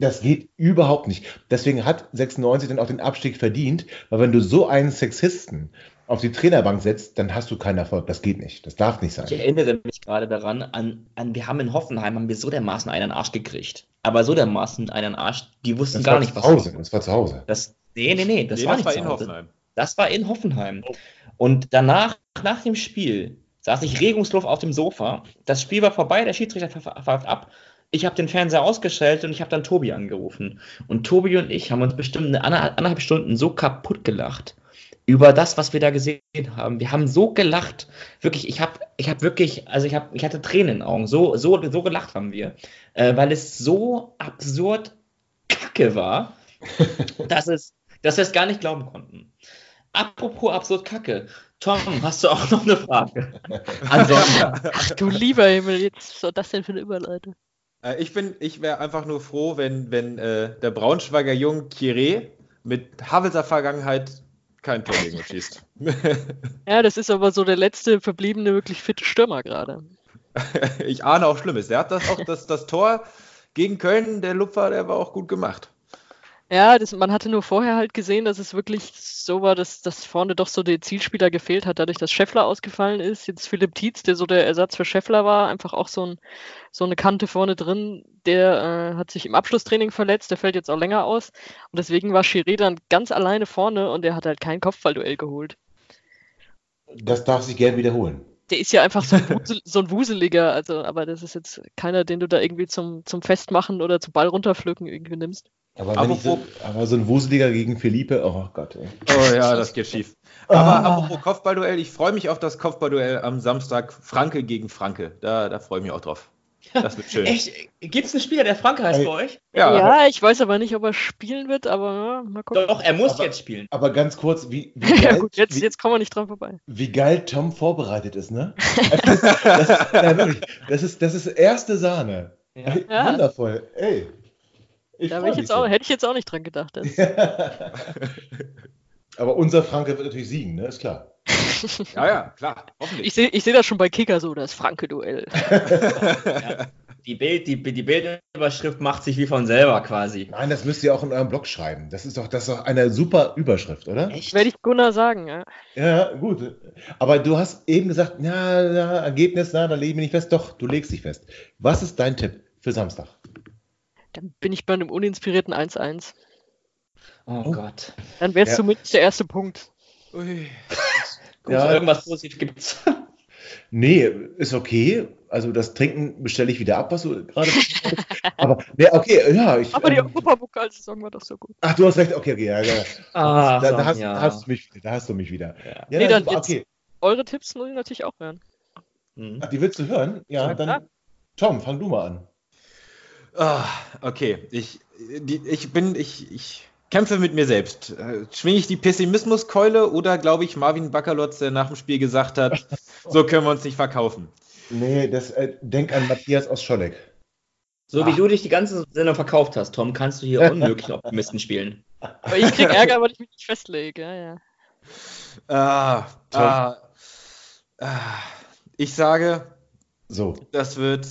Das geht überhaupt nicht. Deswegen hat 96 dann auch den Abstieg verdient, weil wenn du so einen Sexisten auf die Trainerbank setzt, dann hast du keinen Erfolg. Das geht nicht. Das darf nicht sein. Ich erinnere mich gerade daran, an, an wir haben in Hoffenheim haben wir so dermaßen einen Arsch gekriegt. Aber so dermaßen einen Arsch, die wussten das gar nicht, was. Hause. Das war zu Hause. Das, nee, nee, nee, das nee, war das nicht war in Hoffenheim. Das war in Hoffenheim. Oh. Und danach, nach dem Spiel, saß ich regungslos auf dem Sofa. Das Spiel war vorbei, der Schiedsrichter pfeift ab ich habe den Fernseher ausgestellt und ich habe dann Tobi angerufen. Und Tobi und ich haben uns bestimmt eine anderthalb Stunden so kaputt gelacht über das, was wir da gesehen haben. Wir haben so gelacht. Wirklich, ich habe ich hab wirklich, also ich, hab, ich hatte Tränen in den Augen. So, so, so gelacht haben wir. Äh, weil es so absurd kacke war, dass, es, dass wir es gar nicht glauben konnten. Apropos absurd kacke. Tom, hast du auch noch eine Frage? Ansonsten. Ach du lieber Himmel, jetzt was soll das denn für eine Überleitung? Äh, ich ich wäre einfach nur froh, wenn, wenn äh, der Braunschweiger Jung Kire mit Havelser Vergangenheit kein Tor gegen schießt. ja, das ist aber so der letzte verbliebene wirklich fitte Stürmer gerade. ich ahne auch Schlimmes. Der hat das auch, das, das Tor gegen Köln, der Lupfer, der war auch gut gemacht. Ja, das, man hatte nur vorher halt gesehen, dass es wirklich so war, dass, dass vorne doch so der Zielspieler gefehlt hat, dadurch, dass Scheffler ausgefallen ist. Jetzt Philipp Tietz, der so der Ersatz für Scheffler war, einfach auch so, ein, so eine Kante vorne drin, der äh, hat sich im Abschlusstraining verletzt, der fällt jetzt auch länger aus. Und deswegen war Chiré dann ganz alleine vorne und der hat halt kein Kopfballduell geholt. Das darf sich gern wiederholen. Der ist ja einfach so ein, Wusel, so ein Wuseliger, also, aber das ist jetzt keiner, den du da irgendwie zum, zum Festmachen oder zum Ball runterpflücken irgendwie nimmst. Aber, aber, so, aber so ein Wuseliger gegen Felipe, oh Gott. Ey. Oh ja, das geht schief. Aber ah. apropos Kopfballduell, ich freue mich auf das Kopfballduell am Samstag Franke gegen Franke. Da, da freue ich mich auch drauf. Das wird schön. Echt? Gibt es einen Spieler, der Franke heißt bei euch? Ja, ja ich weiß aber nicht, ob er spielen wird, aber ja, mal gucken. Doch, er muss aber, jetzt spielen. Aber ganz kurz, wie, wie geil, ja, gut, jetzt, wie, jetzt kommen wir nicht dran vorbei. Wie geil Tom vorbereitet ist, ne? das, das, ja, wirklich, das, ist, das ist erste Sahne. Ja. Wundervoll. Ey. Ich da ich jetzt auch, hätte ich jetzt auch nicht dran gedacht. Aber unser Franke wird natürlich siegen, ne? Ist klar. ja, ja, klar. Hoffentlich. Ich sehe ich seh das schon bei Kicker so, das Franke-Duell. ja, die, Bild, die, die Bildüberschrift macht sich wie von selber quasi. Nein, das müsst ihr auch in eurem Blog schreiben. Das ist doch, das ist doch eine super Überschrift, oder? Echt? Werde ich Gunnar sagen, ja. Ja, gut. Aber du hast eben gesagt, na, na Ergebnis, na, da lege ich mich nicht fest. Doch, du legst dich fest. Was ist dein Tipp für Samstag? Dann bin ich bei einem uninspirierten 1-1. Oh, oh, Gott. Dann wärst ja. zumindest der erste Punkt. Ui. ja, irgendwas Positives gibt's. Nee, ist okay. Also das Trinken bestelle ich wieder ab, was du gerade. aber ja, okay, ja. Ich, aber die ähm, Europapokalsaison war doch so gut. Ach, du hast recht. Okay, okay, ja, ja. Ah, da, da, hast, ja. hast, du mich, da hast du mich wieder. Ja, nee, dann okay. Eure Tipps muss ich natürlich auch hören. Ach, die willst du hören? Ja, dann. Tom, fang du mal an. Ah, okay, ich, die, ich bin, ich, ich kämpfe mit mir selbst. Äh, Schwinge ich die Pessimismuskeule oder glaube ich Marvin Bakalotz, der nach dem Spiel gesagt hat, so können wir uns nicht verkaufen? Nee, das, äh, denk an Matthias aus Scholleck. So wie du dich die ganze Sendung verkauft hast, Tom, kannst du hier unmöglich Optimisten spielen. Aber ich krieg Ärger, weil ich mich nicht festlege. Ja, ja. Ah, ah, ah, ich sage, So, das wird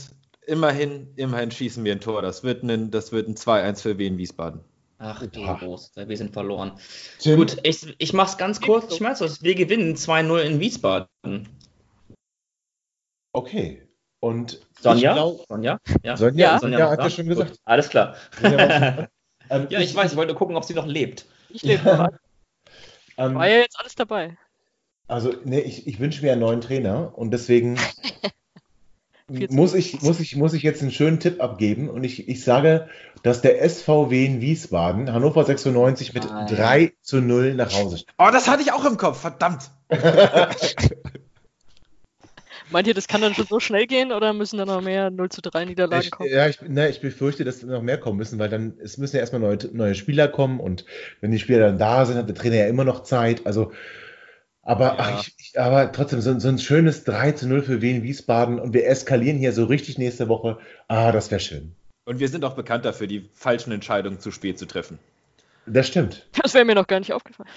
immerhin, immerhin schießen wir ein Tor. Das wird ein, das wird ein 2-1 für Wien Wiesbaden. Ach du. Groß, wir sind verloren. Tim, Gut, ich, ich mach's ganz kurz, schmerzlos. Wir gewinnen 2-0 in Wiesbaden. okay. Und Sonja? ich glaub- Sonja? Ja, Sonja, Ja. Sonja, noch hat ja schon gesagt. Gut, alles klar. Ähm, Ja, ich weiß, ich wollte gucken, ob sie noch lebt. Ich lebe noch. Ähm, War ja jetzt alles dabei. Also, nee, ich, ich wünsche mir einen neuen Trainer und deswegen muss ich, muss, ich, muss ich jetzt einen schönen Tipp abgeben und ich, ich sage, dass der SVW in Wiesbaden Hannover 96 mit Nein. 3 zu 0 nach Hause steht. Oh, das hatte ich auch im Kopf, verdammt. Meint ihr, das kann dann schon so schnell gehen oder müssen da noch mehr 0 zu 3 Niederlagen Ich, kommen? ja, ich, ne, ich befürchte, dass noch mehr kommen müssen, weil dann, es müssen ja erstmal neue, neue Spieler kommen und wenn die Spieler dann da sind, hat der Trainer ja immer noch Zeit. Also, aber, Ja. ach, ich, ich, aber trotzdem, so, ein- so ein schönes 3 zu 0 für Wien Wiesbaden und wir eskalieren hier so richtig nächste Woche. Ah, das wäre schön. Und wir sind auch bekannt dafür, die falschen Entscheidungen zu spät zu treffen. Das stimmt. Das wäre mir noch gar nicht aufgefallen.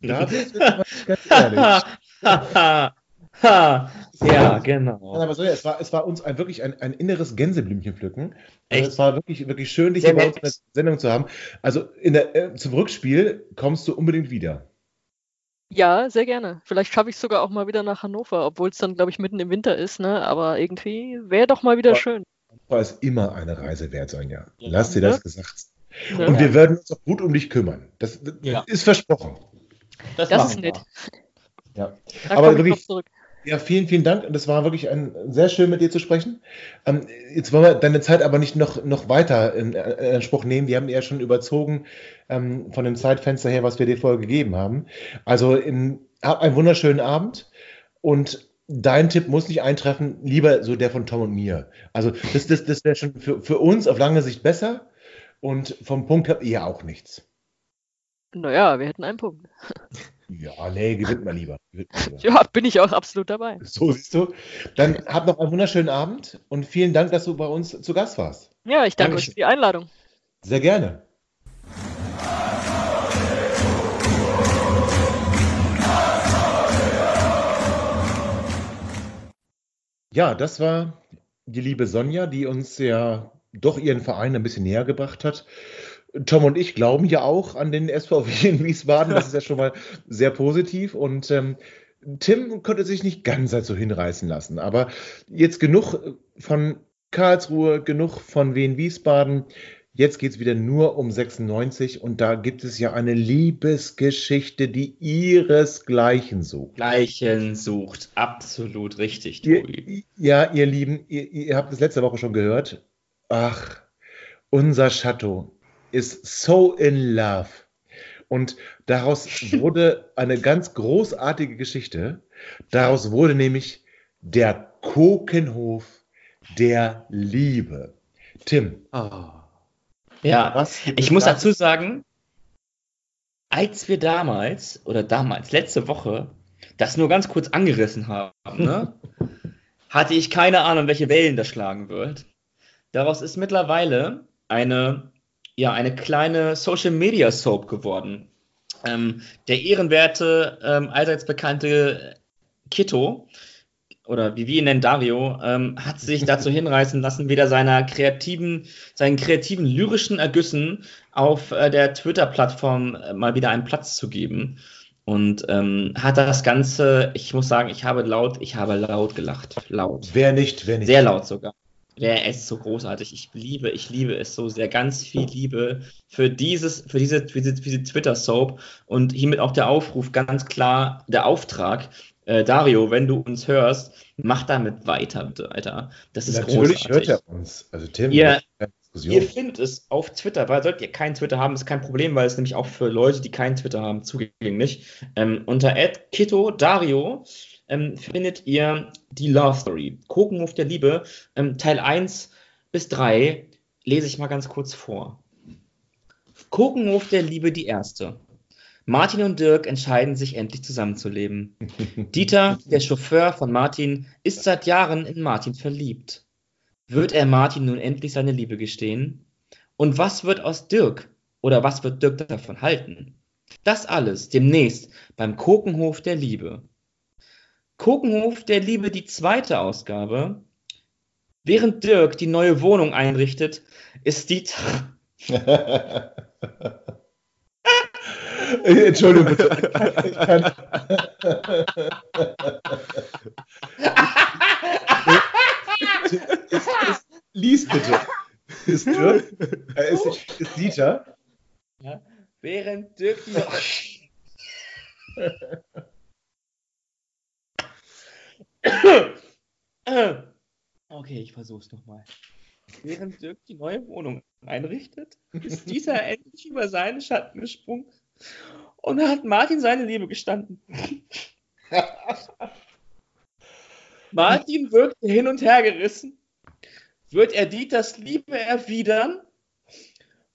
Da bist du ganz ehrlich. ja, Nein, genau. aber so, ja, es war, es war uns ein, wirklich ein, ein inneres Gänseblümchen pflücken. Also Echt? es war wirklich, wirklich schön, dich Sehr hier bei uns in der Sendung zu haben. Also in der, äh, zum Rückspiel kommst du unbedingt wieder. Ja, sehr gerne. Vielleicht schaffe ich es sogar auch mal wieder nach Hannover, obwohl es dann, glaube ich, mitten im Winter ist, ne? Aber irgendwie wäre doch mal wieder Ja. schön. War es immer eine Reise wert, Sonja. Ja. Lass dir das gesagt. Ne? Und wir werden uns auch gut um dich kümmern. Das Ja. ist versprochen. Das machen ist wir. nett. Ja. Da Aber wirklich- noch zurück. Ja, vielen, vielen Dank. Das war wirklich ein, sehr schön, mit dir zu sprechen. Ähm, jetzt wollen wir deine Zeit aber nicht noch, noch weiter in, in Anspruch nehmen. Wir haben ja schon überzogen ähm, von dem Zeitfenster her, was wir dir vorher gegeben haben. Also in, hab einen wunderschönen Abend und dein Tipp muss nicht eintreffen, lieber so der von Tom und mir. Also das, das, das wäre schon für, für uns auf lange Sicht besser und vom Punkt ihr ja auch nichts. Naja, wir hätten einen Punkt. Ja, nee, gewinnt mal lieber. Gewinnt mal lieber. Ja, bin ich auch absolut dabei. So siehst du. Dann hab noch einen wunderschönen Abend und vielen Dank, dass du bei uns zu Gast warst. Ja, ich danke Dankeschön. euch für die Einladung. Sehr gerne. Ja, das war die liebe Sonja, die uns ja doch ihren Verein ein bisschen näher gebracht hat. Tom und ich glauben ja auch an den SVW in Wiesbaden. Das ist ja schon mal sehr positiv. Und ähm, Tim konnte sich nicht ganz dazu hinreißen lassen. Aber jetzt genug von Karlsruhe, genug von Wien Wiesbaden. Jetzt geht es wieder nur um 96 und da gibt es ja eine Liebesgeschichte, die ihresgleichen sucht. Gleichen sucht. Absolut richtig, Tobi. Ja, ihr Lieben, ihr, ihr habt es letzte Woche schon gehört. Ach, unser Chateau ist so in love. Und daraus wurde eine ganz großartige Geschichte. Daraus wurde nämlich der Kokenhof der Liebe. Tim, Oh. Ja, was ich muss da- dazu sagen, als wir damals, oder damals, letzte Woche, das nur ganz kurz angerissen haben, ne, hatte ich keine Ahnung, welche Wellen das schlagen wird. Daraus ist mittlerweile eine, ja, eine kleine Social Media Soap geworden. Ähm, der ehrenwerte, ähm, allseits bekannte Kito, oder wie wir ihn nennen, Dario, ähm, hat sich dazu hinreißen lassen, wieder seiner kreativen, seinen kreativen lyrischen Ergüssen auf äh, der Twitter-Plattform äh, mal wieder einen Platz zu geben. Und ähm, hat das Ganze, ich muss sagen, ich habe laut, ich habe laut gelacht. Laut. Wer nicht, wer nicht. Sehr laut sogar. Der ist so großartig. Ich liebe, ich liebe es so sehr. Ganz viel Liebe für dieses, für diese, für diese, diese Twitter-Soap. Und hiermit auch der Aufruf, ganz klar, der Auftrag. Äh, Dario, wenn du uns hörst, mach damit weiter, bitte, Alter. Das ist Natürlich großartig. hört er uns. Also Tim, Ihr-. Ihr findet es auf Twitter, weil solltet ihr keinen Twitter haben, ist kein Problem, weil es nämlich auch für Leute, die keinen Twitter haben, zugänglich. Ähm, unter Kito Dario ähm, findet ihr die Love Story. Kokenhof der Liebe, ähm, Teil 1 bis 3, lese ich mal ganz kurz vor. Kokenhof der Liebe, die erste. Martin und Dirk entscheiden sich endlich zusammenzuleben. Dieter, der Chauffeur von Martin, ist seit Jahren in Martin verliebt. Wird er Martin nun endlich seine Liebe gestehen? Und was wird aus Dirk? Oder was wird Dirk davon halten? Das alles demnächst beim Kokenhof der Liebe. Kokenhof der Liebe, die zweite Ausgabe. Während Dirk die neue Wohnung einrichtet, ist Dieter. Entschuldigung bitte. Ich kann. ist, ist, lies bitte. Ist Dirk, äh, ist, ist Dieter. Ja, während Dirk die. Okay, ich versuch's nochmal. Während Dirk die neue Wohnung einrichtet, ist dieser endlich über seinen Schatten gesprungen und hat Martin seine Liebe gestanden. Martin wirkte hin und her gerissen. Wird er Dieters Liebe erwidern?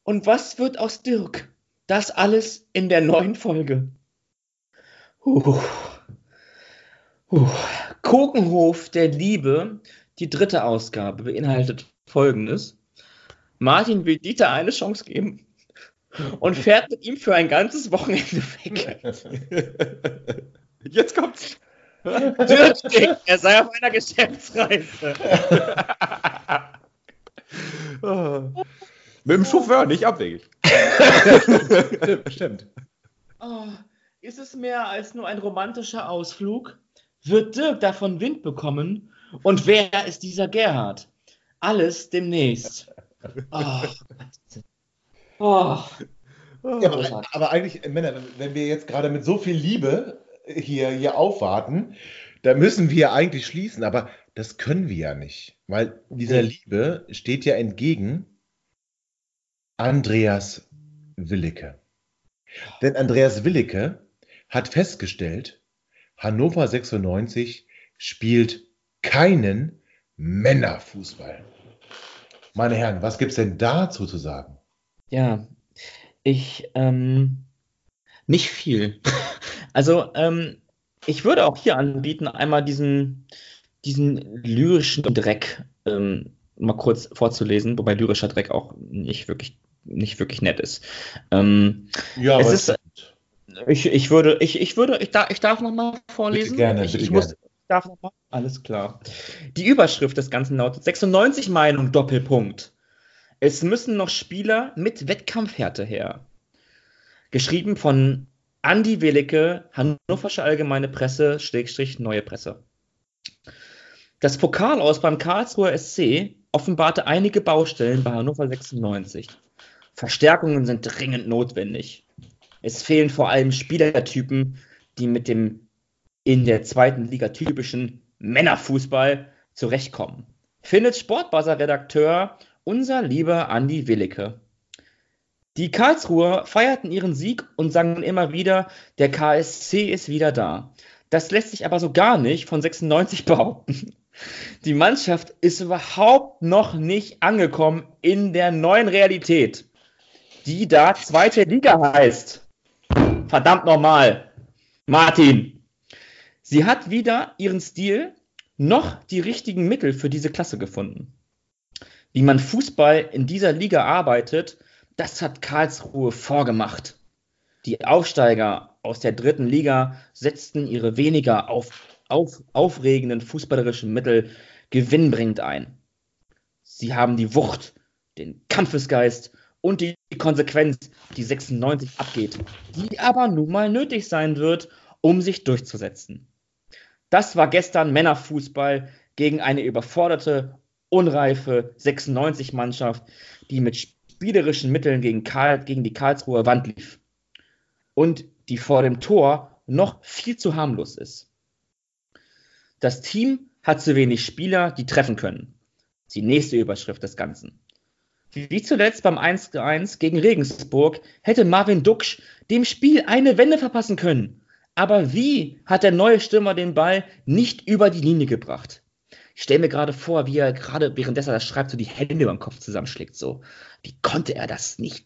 Und was wird aus Dirk? Das alles in der neuen Folge. Huh. Huh. Kokenhof der Liebe, die dritte Ausgabe, beinhaltet folgendes. Martin will Dieter eine Chance geben und fährt mit ihm für ein ganzes Wochenende weg. Jetzt kommt's. Dirk er sei auf einer Geschäftsreise. mit dem Chauffeur, nicht abwegig. stimmt, stimmt. Oh, ist es mehr als nur ein romantischer Ausflug? Wird Dirk davon Wind bekommen? Und wer ist dieser Gerhard? Alles demnächst. Oh, oh. Ja, aber, aber, eigentlich, Männer, wenn wir jetzt gerade mit so viel Liebe hier, hier aufwarten, da müssen wir eigentlich schließen, aber das können wir ja nicht, weil dieser Liebe steht ja entgegen Andreas Willicke. Denn Andreas Willicke hat festgestellt, Hannover 96 spielt keinen Männerfußball. Meine Herren, was gibt es denn dazu zu sagen? Ja, ich, ähm, nicht viel. Also, ähm, ich würde auch hier anbieten, einmal diesen, diesen lyrischen Dreck ähm, mal kurz vorzulesen, wobei lyrischer Dreck auch nicht wirklich, nicht wirklich nett ist. Ähm, ja, es ist, ich, ich würde, ich, ich würde, ich, da, ich darf nochmal vorlesen. Bitte gerne, ich, bitte ich gerne. Muss, darf noch mal, alles klar. Die Überschrift des Ganzen lautet 96 Meinung Doppelpunkt. Es müssen noch Spieler mit Wettkampfhärte her. Geschrieben von Andi Welicke, Hannoversche Allgemeine Presse, Schrägstrich Neue Presse. Das Pokal aus beim Karlsruher SC offenbarte einige Baustellen bei Hannover 96. Verstärkungen sind dringend notwendig. Es fehlen vor allem Spielertypen, die mit dem in der zweiten Liga typischen Männerfußball zurechtkommen. Findet Sportbuzzer-Redakteur unser lieber Andi Willicke. Die Karlsruher feierten ihren Sieg und sangen immer wieder, der KSC ist wieder da. Das lässt sich aber so gar nicht von 96 behaupten. Die Mannschaft ist überhaupt noch nicht angekommen in der neuen Realität, die da zweite Liga heißt. Verdammt nochmal. Martin. Sie hat weder ihren Stil noch die richtigen Mittel für diese Klasse gefunden. Wie man Fußball in dieser Liga arbeitet, das hat Karlsruhe vorgemacht. Die Aufsteiger aus der dritten Liga setzten ihre weniger auf, auf, aufregenden fußballerischen Mittel gewinnbringend ein. Sie haben die Wucht, den Kampfesgeist und die Konsequenz, die 96 abgeht, die aber nun mal nötig sein wird, um sich durchzusetzen. Das war gestern Männerfußball gegen eine überforderte, unreife 96-Mannschaft, die mit spielerischen Mitteln gegen, Karl, gegen die Karlsruher Wand lief. Und die vor dem Tor noch viel zu harmlos ist. Das Team hat zu wenig Spieler, die treffen können. Die nächste Überschrift des Ganzen. Wie zuletzt beim 1-1 gegen Regensburg hätte Marvin Duksch dem Spiel eine Wende verpassen können. Aber wie hat der neue Stürmer den Ball nicht über die Linie gebracht? Ich stelle mir gerade vor, wie er gerade währenddessen das schreibt, so die Hände über den Kopf zusammenschlägt. So, wie konnte er das nicht?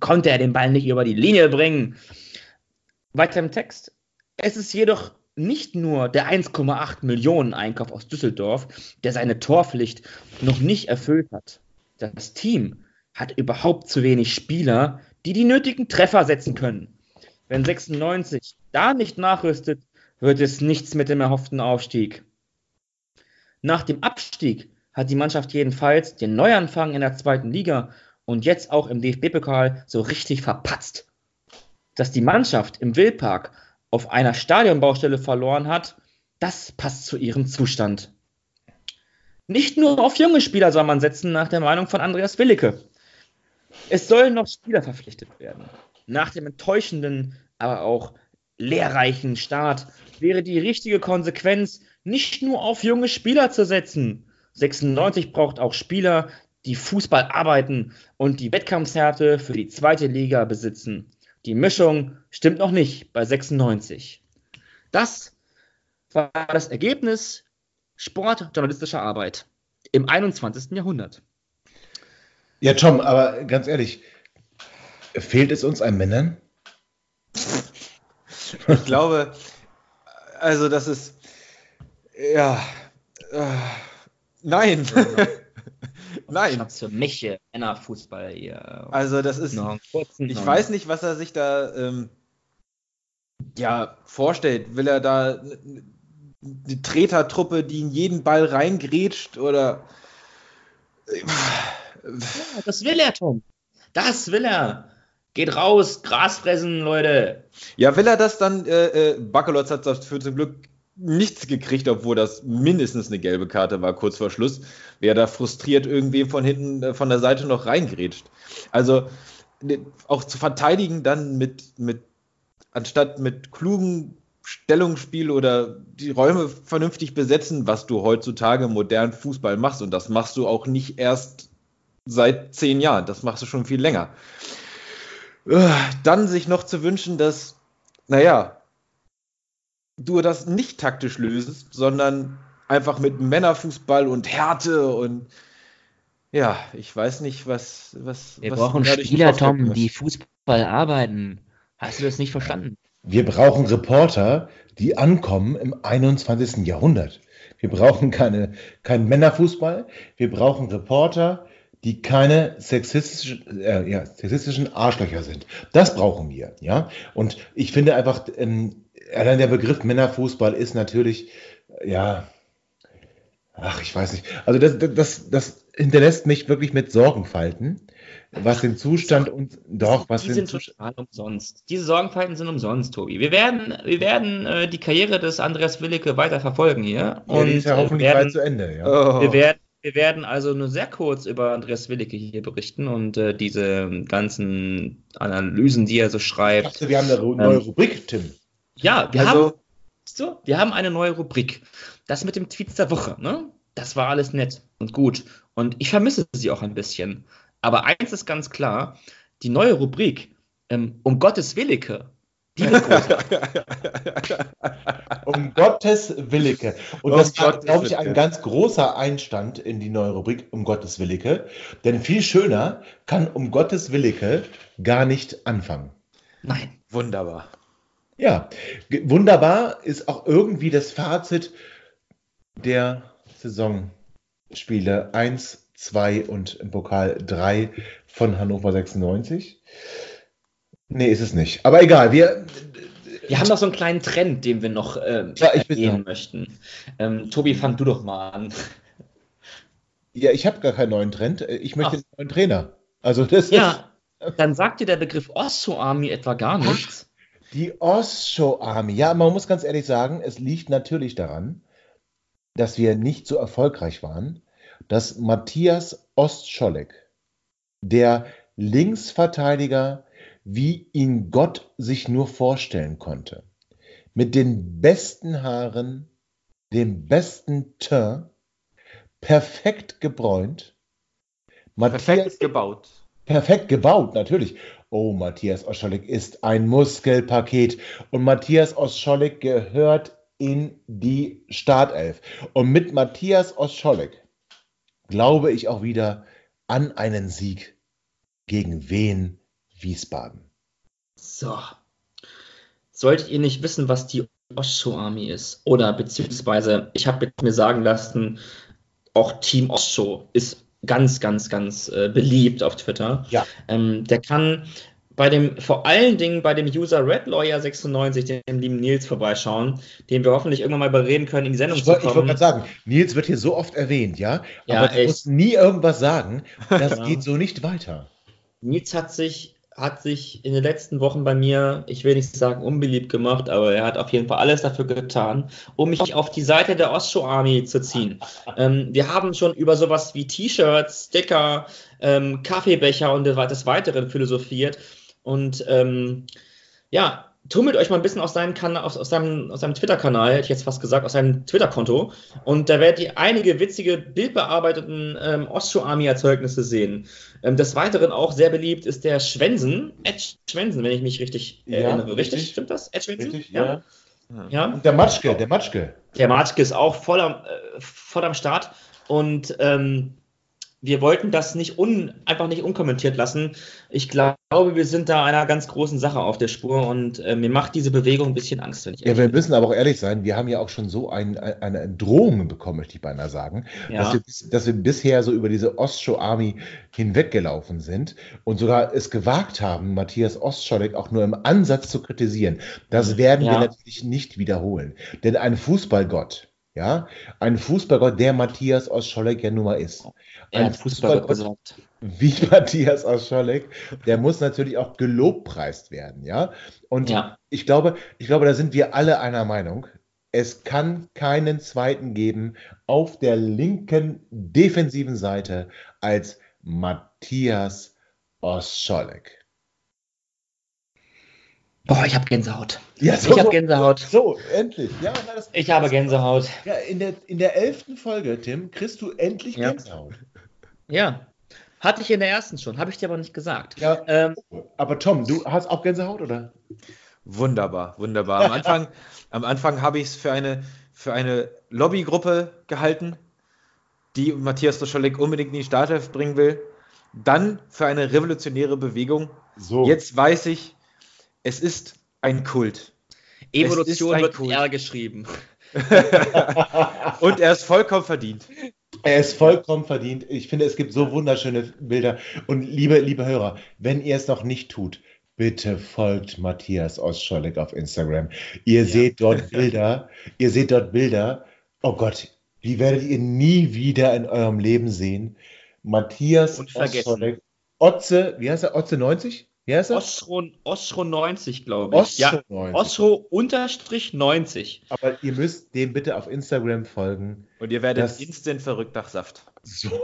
Konnte er den Ball nicht über die Linie bringen? Weiter im Text. Es ist jedoch nicht nur der 1,8 Millionen Einkauf aus Düsseldorf, der seine Torpflicht noch nicht erfüllt hat. Das Team hat überhaupt zu wenig Spieler, die die nötigen Treffer setzen können. Wenn 96 da nicht nachrüstet, wird es nichts mit dem erhofften Aufstieg. Nach dem Abstieg hat die Mannschaft jedenfalls den Neuanfang in der zweiten Liga und jetzt auch im DFB-Pokal so richtig verpatzt. Dass die Mannschaft im Wildpark auf einer Stadionbaustelle verloren hat, das passt zu ihrem Zustand. Nicht nur auf junge Spieler soll man setzen, nach der Meinung von Andreas Willicke. Es sollen noch Spieler verpflichtet werden. Nach dem enttäuschenden, aber auch lehrreichen Start wäre die richtige Konsequenz, nicht nur auf junge Spieler zu setzen. 96 braucht auch Spieler, die Fußball arbeiten und die Wettkampfshärte für die zweite Liga besitzen. Die Mischung stimmt noch nicht bei 96. Das war das Ergebnis sportjournalistischer Arbeit im 21. Jahrhundert. Ja, Tom, aber ganz ehrlich, fehlt es uns an Männern? Ich glaube, also das ist, ja, äh, nein. Nein. Schatz für mich, Männerfußball hier. Also das ist, ich weiß nicht, was er sich da ähm, ja, vorstellt. Will er da die Tretertruppe, die in jeden Ball reingrätscht oder. Ja, das will er, Tom. Das will er. Geht raus, Gras fressen, Leute. Ja, will er das dann? Äh, äh, Bakalotz hat dafür zum Glück nichts gekriegt, obwohl das mindestens eine gelbe Karte war, kurz vor Schluss. Wer da frustriert irgendwie von hinten, äh, von der Seite noch reingrätscht. Also ne, auch zu verteidigen dann mit, mit anstatt mit klugen Stellungsspiel oder die Räume vernünftig besetzen, was du heutzutage im modernen Fußball machst. Und das machst du auch nicht erst seit zehn Jahren. Das machst du schon viel länger. Äh, dann sich noch zu wünschen, dass, naja, du das nicht taktisch löst, sondern einfach mit Männerfußball und Härte und ja, ich weiß nicht, was. was Wir was brauchen Spieler, Tom, die Fußball arbeiten. Hast du das nicht verstanden? Wir brauchen Reporter, die ankommen im 21. Jahrhundert. Wir brauchen keine, keinen Männerfußball. Wir brauchen Reporter, die keine sexistischen, äh, ja, sexistischen Arschlöcher sind. Das brauchen wir, ja. Und ich finde einfach, ähm, allein der Begriff Männerfußball ist natürlich, ja, ach, ich weiß nicht. Also das, das, das hinterlässt mich wirklich mit Sorgenfalten was den Zustand und doch, was die sind total umsonst. Diese Sorgenfalten sind umsonst, Tobi. Wir werden, wir werden äh, die Karriere des Andreas Willicke weiter verfolgen hier. Ja, und die ist ja hoffentlich werden, bald zu Ende. Ja. Oh. Wir, werden, wir werden also nur sehr kurz über Andreas Willicke hier berichten und äh, diese ganzen Analysen, die er so schreibt. Ich dachte, wir haben eine neue ähm, Rubrik, Tim. Ja, wir also, haben. So, wir haben eine neue Rubrik. Das mit dem Tweets der Woche, ne? Das war alles nett und gut. Und ich vermisse sie auch ein bisschen. Aber eins ist ganz klar, die neue Rubrik, ähm, um Gottes Willicke, die wird groß. um Gottes Willicke. Und um das ist, glaube ich, ein ganz großer Einstand in die neue Rubrik um Gottes Willicke. Denn viel schöner kann um Gottes Willicke gar nicht anfangen. Nein. Wunderbar. Ja, wunderbar ist auch irgendwie das Fazit der Saisonspiele 1 2 und im Pokal 3 von Hannover 96. Nee, ist es nicht. Aber egal, wir. Wir haben noch so einen kleinen Trend, den wir noch ähm, ja, gehen möchten. Ähm, Tobi, fang du doch mal an. Ja, ich habe gar keinen neuen Trend. Ich möchte Ach. einen neuen Trainer. Also das ja, ist, dann sagt dir der Begriff Osho Army etwa gar nichts. Die Osho Army. Ja, man muss ganz ehrlich sagen, es liegt natürlich daran, dass wir nicht so erfolgreich waren dass Matthias Ostscholek, der Linksverteidiger, wie ihn Gott sich nur vorstellen konnte, mit den besten Haaren, dem besten Teint, perfekt gebräunt, Matthias, Perfekt gebaut. Perfekt gebaut, natürlich. Oh, Matthias Oscholik ist ein Muskelpaket. Und Matthias Oscholik gehört in die Startelf. Und mit Matthias Oscholik glaube ich auch wieder an einen Sieg gegen Wien Wiesbaden. So. Solltet ihr nicht wissen, was die Osho-Army ist, oder beziehungsweise ich habe mir sagen lassen, auch Team Osho ist ganz, ganz, ganz äh, beliebt auf Twitter. Ja. Ähm, der kann bei dem, vor allen Dingen bei dem User Red Lawyer 96, dem lieben Nils vorbeischauen, den wir hoffentlich irgendwann mal überreden können, in die Sendung Ich zu wollte kommen. wollt gerade sagen, Nils wird hier so oft erwähnt, ja, Ja, aber er muss nie irgendwas sagen. Das Ja. geht so nicht weiter. Nils hat sich, hat sich in den letzten Wochen bei mir, ich will nicht sagen unbeliebt gemacht, aber er hat auf jeden Fall alles dafür getan, um mich auf die Seite der Osho Army zu ziehen. Ähm, wir haben schon über sowas wie T-Shirts, Sticker, ähm, Kaffeebecher und des Weiteren philosophiert. Und ähm, ja, tummelt euch mal ein bisschen aus seinem, Kanal, aus, aus seinem, aus seinem Twitter-Kanal, hätte ich jetzt fast gesagt, aus seinem Twitter-Konto. Und da werdet ihr einige witzige, bildbearbeiteten ähm, Osho-Army-Erzeugnisse sehen. Ähm, des Weiteren auch sehr beliebt ist der Schwensen, Ed Schwensen, wenn ich mich richtig Ja, erinnere. Richtig? richtig. Stimmt das? Ed Schwensen? Richtig? Ja. ja. Und der Matschke, der Matschke. Der Matschke ist auch voll am, äh, voll am Start und ähm, wir wollten das nicht un, einfach nicht unkommentiert lassen. Ich glaube, wir sind da einer ganz großen Sache auf der Spur und äh, mir macht diese Bewegung ein bisschen Angst, Ja, wir bin. müssen aber auch ehrlich sein, wir haben ja auch schon so ein, ein, eine Drohung bekommen, möchte ich beinahe sagen, Ja. dass, wir, dass wir bisher so über diese Ostshow-Army hinweggelaufen sind und sogar es gewagt haben, Matthias Ostscholek auch nur im Ansatz zu kritisieren. Das werden wir Ja. natürlich nicht wiederholen. Denn ein Fußballgott, ja, ein Fußballgott, der Matthias Ostscholek ja nun mal ist. Ein hat Fußball gesagt. wie Matthias Oscholek, der muss natürlich auch gelobpreist werden, ja. Und Ja. ich glaube, ich glaube, da sind wir alle einer Meinung. Es kann keinen zweiten geben auf der linken defensiven Seite als Matthias Oscholek. Boah, ich habe Gänsehaut. Ja, Ich habe Gänsehaut. So, endlich. Ja, das, Ich habe Gänsehaut. Ja, in der, in der elften Folge, Tim, kriegst du endlich. Gänsehaut. Ja. Hatte ich in der ersten schon, habe ich dir aber nicht gesagt. Ja. Ähm, Aber Tom, du hast auch Gänsehaut, oder? Wunderbar, wunderbar. Am Anfang, am Anfang habe ich es für eine, für eine Lobbygruppe gehalten, die Matthias Doscholek unbedingt in die Startelf bringen will. Dann für eine revolutionäre Bewegung. So. Jetzt weiß ich, es ist ein Kult. Evolution ein wird Kult. R geschrieben. Und er ist vollkommen verdient. Er ist vollkommen verdient. Ich finde, es gibt so wunderschöne Bilder. Und liebe, liebe Hörer, wenn ihr es noch nicht tut, bitte folgt Matthias Ostscholek auf Instagram. Ihr seht dort Bilder. Ihr seht dort Bilder. Oh Gott, die werdet ihr nie wieder in eurem Leben sehen. Matthias. Ostscholek. Otze, wie heißt er? Otze 90? Wie heißt er? Oschro, Oschro 90, glaube ich. Oschro ja, 90. Oschro unterstrich 90. Aber ihr müsst dem bitte auf Instagram folgen. Und ihr werdet Das- instant verrückt nach Saft. So.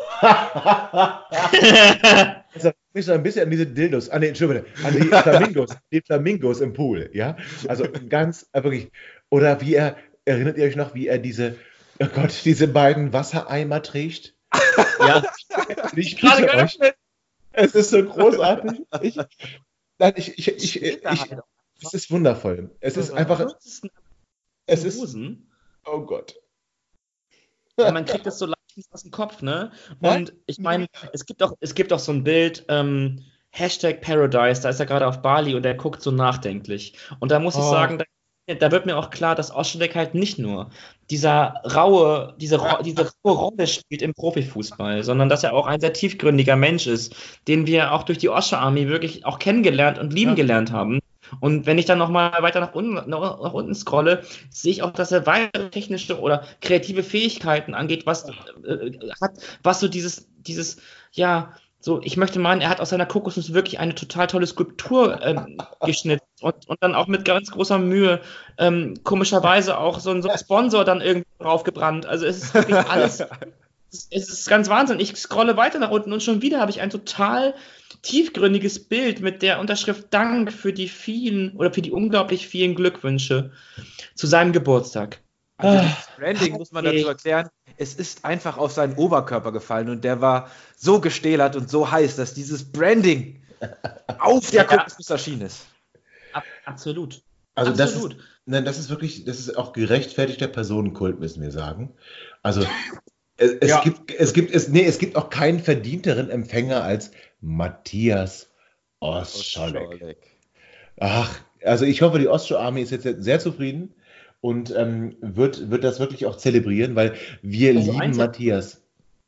Also, mich so ein bisschen an diese Dildos, an die, Entschuldigung, an die Flamingos, die Flamingos im Pool, ja. Also ganz, äh, wirklich. Oder wie er, erinnert ihr euch noch, wie er diese, oh Gott, diese beiden Wassereimer trägt? Ja, Ich gerade euch, geöffnet. Es ist so großartig. Ich, nein, ich, ich, ich, ich, ich, halt es ist wundervoll. Es ist einfach, es ist, oh Gott. Ja, man kriegt das so leicht aus dem Kopf, ne? Und ich meine, es gibt auch, es gibt auch so ein Bild, ähm, Hashtag Paradise, da ist er gerade auf Bali und er guckt so nachdenklich. Und da muss ich Oh. sagen, da, da wird mir auch klar, dass Oschedek halt nicht nur dieser raue, diese, diese raue Rolle spielt im Profifußball, sondern dass er auch ein sehr tiefgründiger Mensch ist, den wir auch durch die Osche Army wirklich auch kennengelernt und lieben Ja. gelernt haben. Und wenn ich dann nochmal weiter nach unten, nach, nach unten scrolle, sehe ich auch, dass er weitere technische oder kreative Fähigkeiten angeht, was äh, hat, was so dieses, dieses, ja, so, ich möchte meinen, er hat aus seiner Kokosnuss wirklich eine total tolle Skulptur ähm, geschnitzt und, und dann auch mit ganz großer Mühe, ähm, komischerweise auch so ein, so ein Sponsor dann irgendwie draufgebrannt. Also es ist wirklich alles, es es ist ganz Wahnsinn. Ich scrolle weiter nach unten und schon wieder habe ich ein total tiefgründiges Bild mit der Unterschrift Dank für die vielen oder für die unglaublich vielen Glückwünsche zu seinem Geburtstag. Also das Branding muss man dazu erklären. Es ist einfach auf seinen Oberkörper gefallen und der war so gestählert und so heiß, dass dieses Branding auf der ja. erschienen ist. Absolut. Also Absolut. das ist, nein, das ist wirklich, das ist auch gerechtfertigter Personenkult, müssen wir sagen. Also es, es ja. gibt, es gibt, es, nee, es gibt auch keinen verdienteren Empfänger als Matthias Ostscholek. Ach, also ich hoffe, die Ostschau-Armee ist jetzt sehr zufrieden und ähm, wird, wird das wirklich auch zelebrieren, weil wir also lieben eins, Matthias.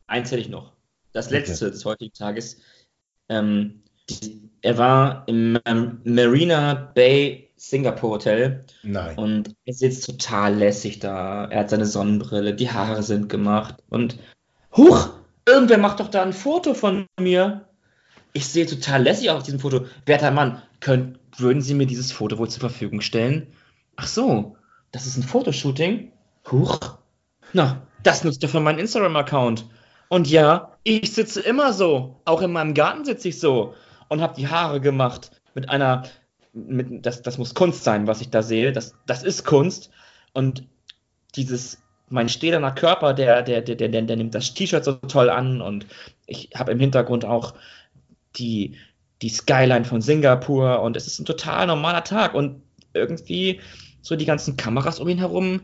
Eins hätte ich noch. Das letzte okay. des heutigen Tages. Ähm, die, er war im ähm, Marina Bay Singapore Hotel. Nein. Und er sitzt total lässig da. Er hat seine Sonnenbrille, die Haare sind gemacht. Und huch, irgendwer macht doch da ein Foto von mir. Ich sehe total lässig auf diesem Foto. Werter Mann, könnt, würden Sie mir dieses Foto wohl zur Verfügung stellen? Ach so, das ist ein Fotoshooting? Huch. Na, das nutzt doch für meinen Instagram-Account. Und ja, ich sitze immer so. Auch in meinem Garten sitze ich so. Und habe die Haare gemacht mit einer mit, das, das muss Kunst sein, was ich da sehe. Das, das ist Kunst. Und dieses, mein stählerner Körper, der, der, der, der, der nimmt das T-Shirt so toll an und ich habe im Hintergrund auch die, die Skyline von Singapur und es ist ein total normaler Tag und irgendwie so die ganzen Kameras um ihn herum,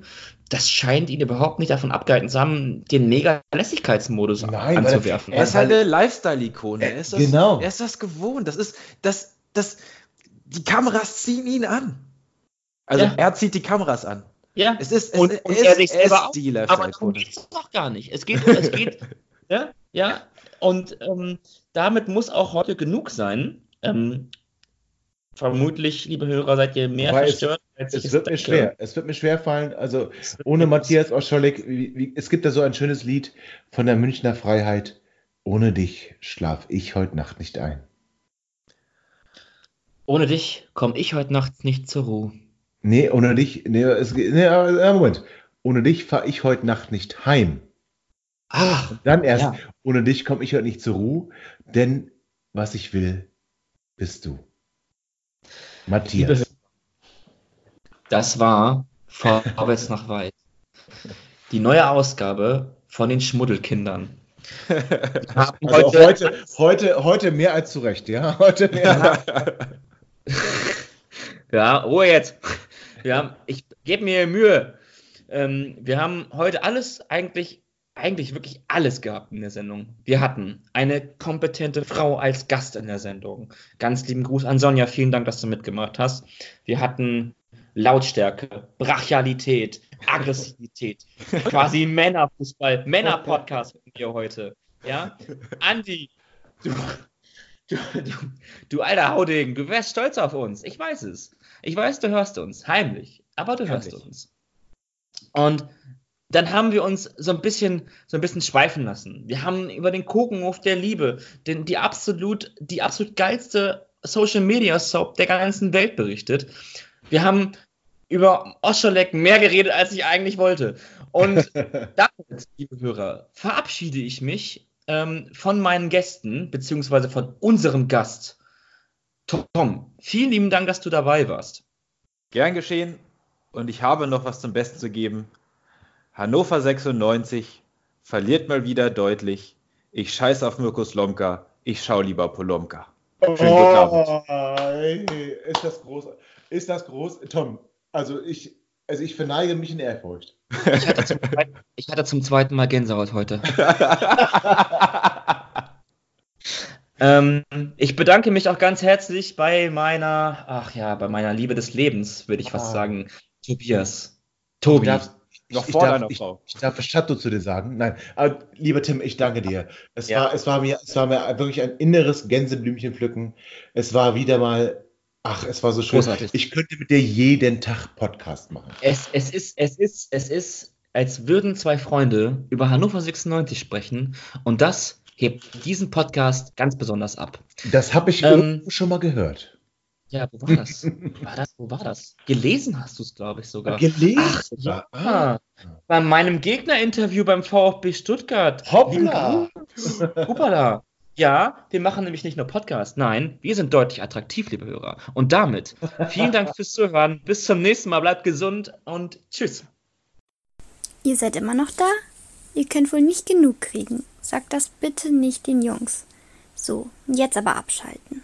das scheint ihn überhaupt nicht davon abgehalten zu haben, den mega Lässigkeitsmodus Nein, anzuwerfen. Er ist halt eine Lifestyle-Ikone. Er, ist das, genau. er ist das gewohnt. Das ist, das, das, die Kameras ziehen ihn an. Also ja. er zieht die Kameras an. Ja. Es ist, es, und, und er sich selber auch. Die aber darum geht es doch gar nicht. Es geht, es geht, ja, ja. Und ähm, damit muss auch heute genug sein. Ähm, vermutlich, liebe Hörer, seid ihr mehr Wobei verstört. Es, es wird mir schwer. Es wird mir schwer fallen. Also ohne Matthias Oscholik, es gibt da so ein schönes Lied von der Münchner Freiheit. Ohne dich schlaf ich heute Nacht nicht ein. Ohne dich komme ich heute Nacht nicht zur Ruhe. Nee, ohne dich, nee, es, nee Moment. Ohne dich fahre ich heute Nacht nicht heim. Ach, Und dann erst, ja. ohne dich komme ich heute nicht zur Ruhe, denn was ich will, bist du. Matthias. Das war Vorwärts nach Weit. Die neue Ausgabe von den Schmuddelkindern. also heute, heute, heute, heute mehr als zu Recht, ja. Heute mehr. ja, Ruhe jetzt. Ja, ich gebe mir Mühe. Ähm, wir haben heute alles eigentlich, eigentlich wirklich alles gehabt in der Sendung. Wir hatten eine kompetente Frau als Gast in der Sendung. Ganz lieben Gruß an Sonja. Vielen Dank, dass du mitgemacht hast. Wir hatten Lautstärke, Brachialität, Aggressivität, quasi Männerfußball, Männerpodcast mit mir heute. Ja, Andi, du, Du, du, du alter Haudegen, du wärst stolz auf uns. Ich weiß es. Ich weiß, du hörst uns. Heimlich. Aber du Heimlich. hörst uns. Und dann haben wir uns so ein bisschen, so ein bisschen schweifen lassen. Wir haben über den Kokenhof der Liebe, den, die absolut, die absolut geilste Social Media Soap der ganzen Welt berichtet. Wir haben über Oscholek mehr geredet, als ich eigentlich wollte. Und damit, liebe Hörer, verabschiede ich mich ähm, von meinen Gästen, beziehungsweise von unserem Gast. Tom, vielen lieben Dank, dass du dabei warst. Gern geschehen. Und ich habe noch was zum Besten zu geben. Hannover 96 verliert mal wieder deutlich. Ich scheiß auf Mirko Slomka. Ich schau lieber Polomka. Schönen guten Abend. Oh, ist das groß? Ist das groß? Tom, also ich, also ich verneige mich in Ehrfurcht. Ich hatte zum, zweiten, ich hatte zum zweiten Mal Gänsehaut heute. ähm, ich bedanke mich auch ganz herzlich bei meiner, ach ja, bei meiner Liebe des Lebens, würde ich fast ah. sagen, Tobias. Tobi. Darf, noch vor deiner Frau. Ich, ich darf Chateau zu dir sagen. Nein, aber lieber Tim, ich danke dir. Es, ja. war, es, war mir, es war mir wirklich ein inneres Gänseblümchen pflücken. Es war wieder mal Ach, es war so schön. Großartig. Ich könnte mit dir jeden Tag Podcast machen. Es, es, ist, es, ist, es ist, als würden zwei Freunde über Hannover 96 sprechen und das hebt diesen Podcast ganz besonders ab. Das habe ich ähm, schon mal gehört. Ja, wo war das? war das? Wo war das? Gelesen hast du es, glaube ich, sogar. Gelesen? Ach, ja. Ah. Bei meinem Gegnerinterview beim VfB Stuttgart. Hoppla! Hoppala! Ja, wir machen nämlich nicht nur Podcast, nein, wir sind deutlich attraktiv, liebe Hörer. Und damit vielen Dank fürs Zuhören. Bis zum nächsten Mal, bleibt gesund und tschüss. Ihr seid immer noch da? Ihr könnt wohl nicht genug kriegen. Sagt das bitte nicht den Jungs. So, jetzt aber abschalten.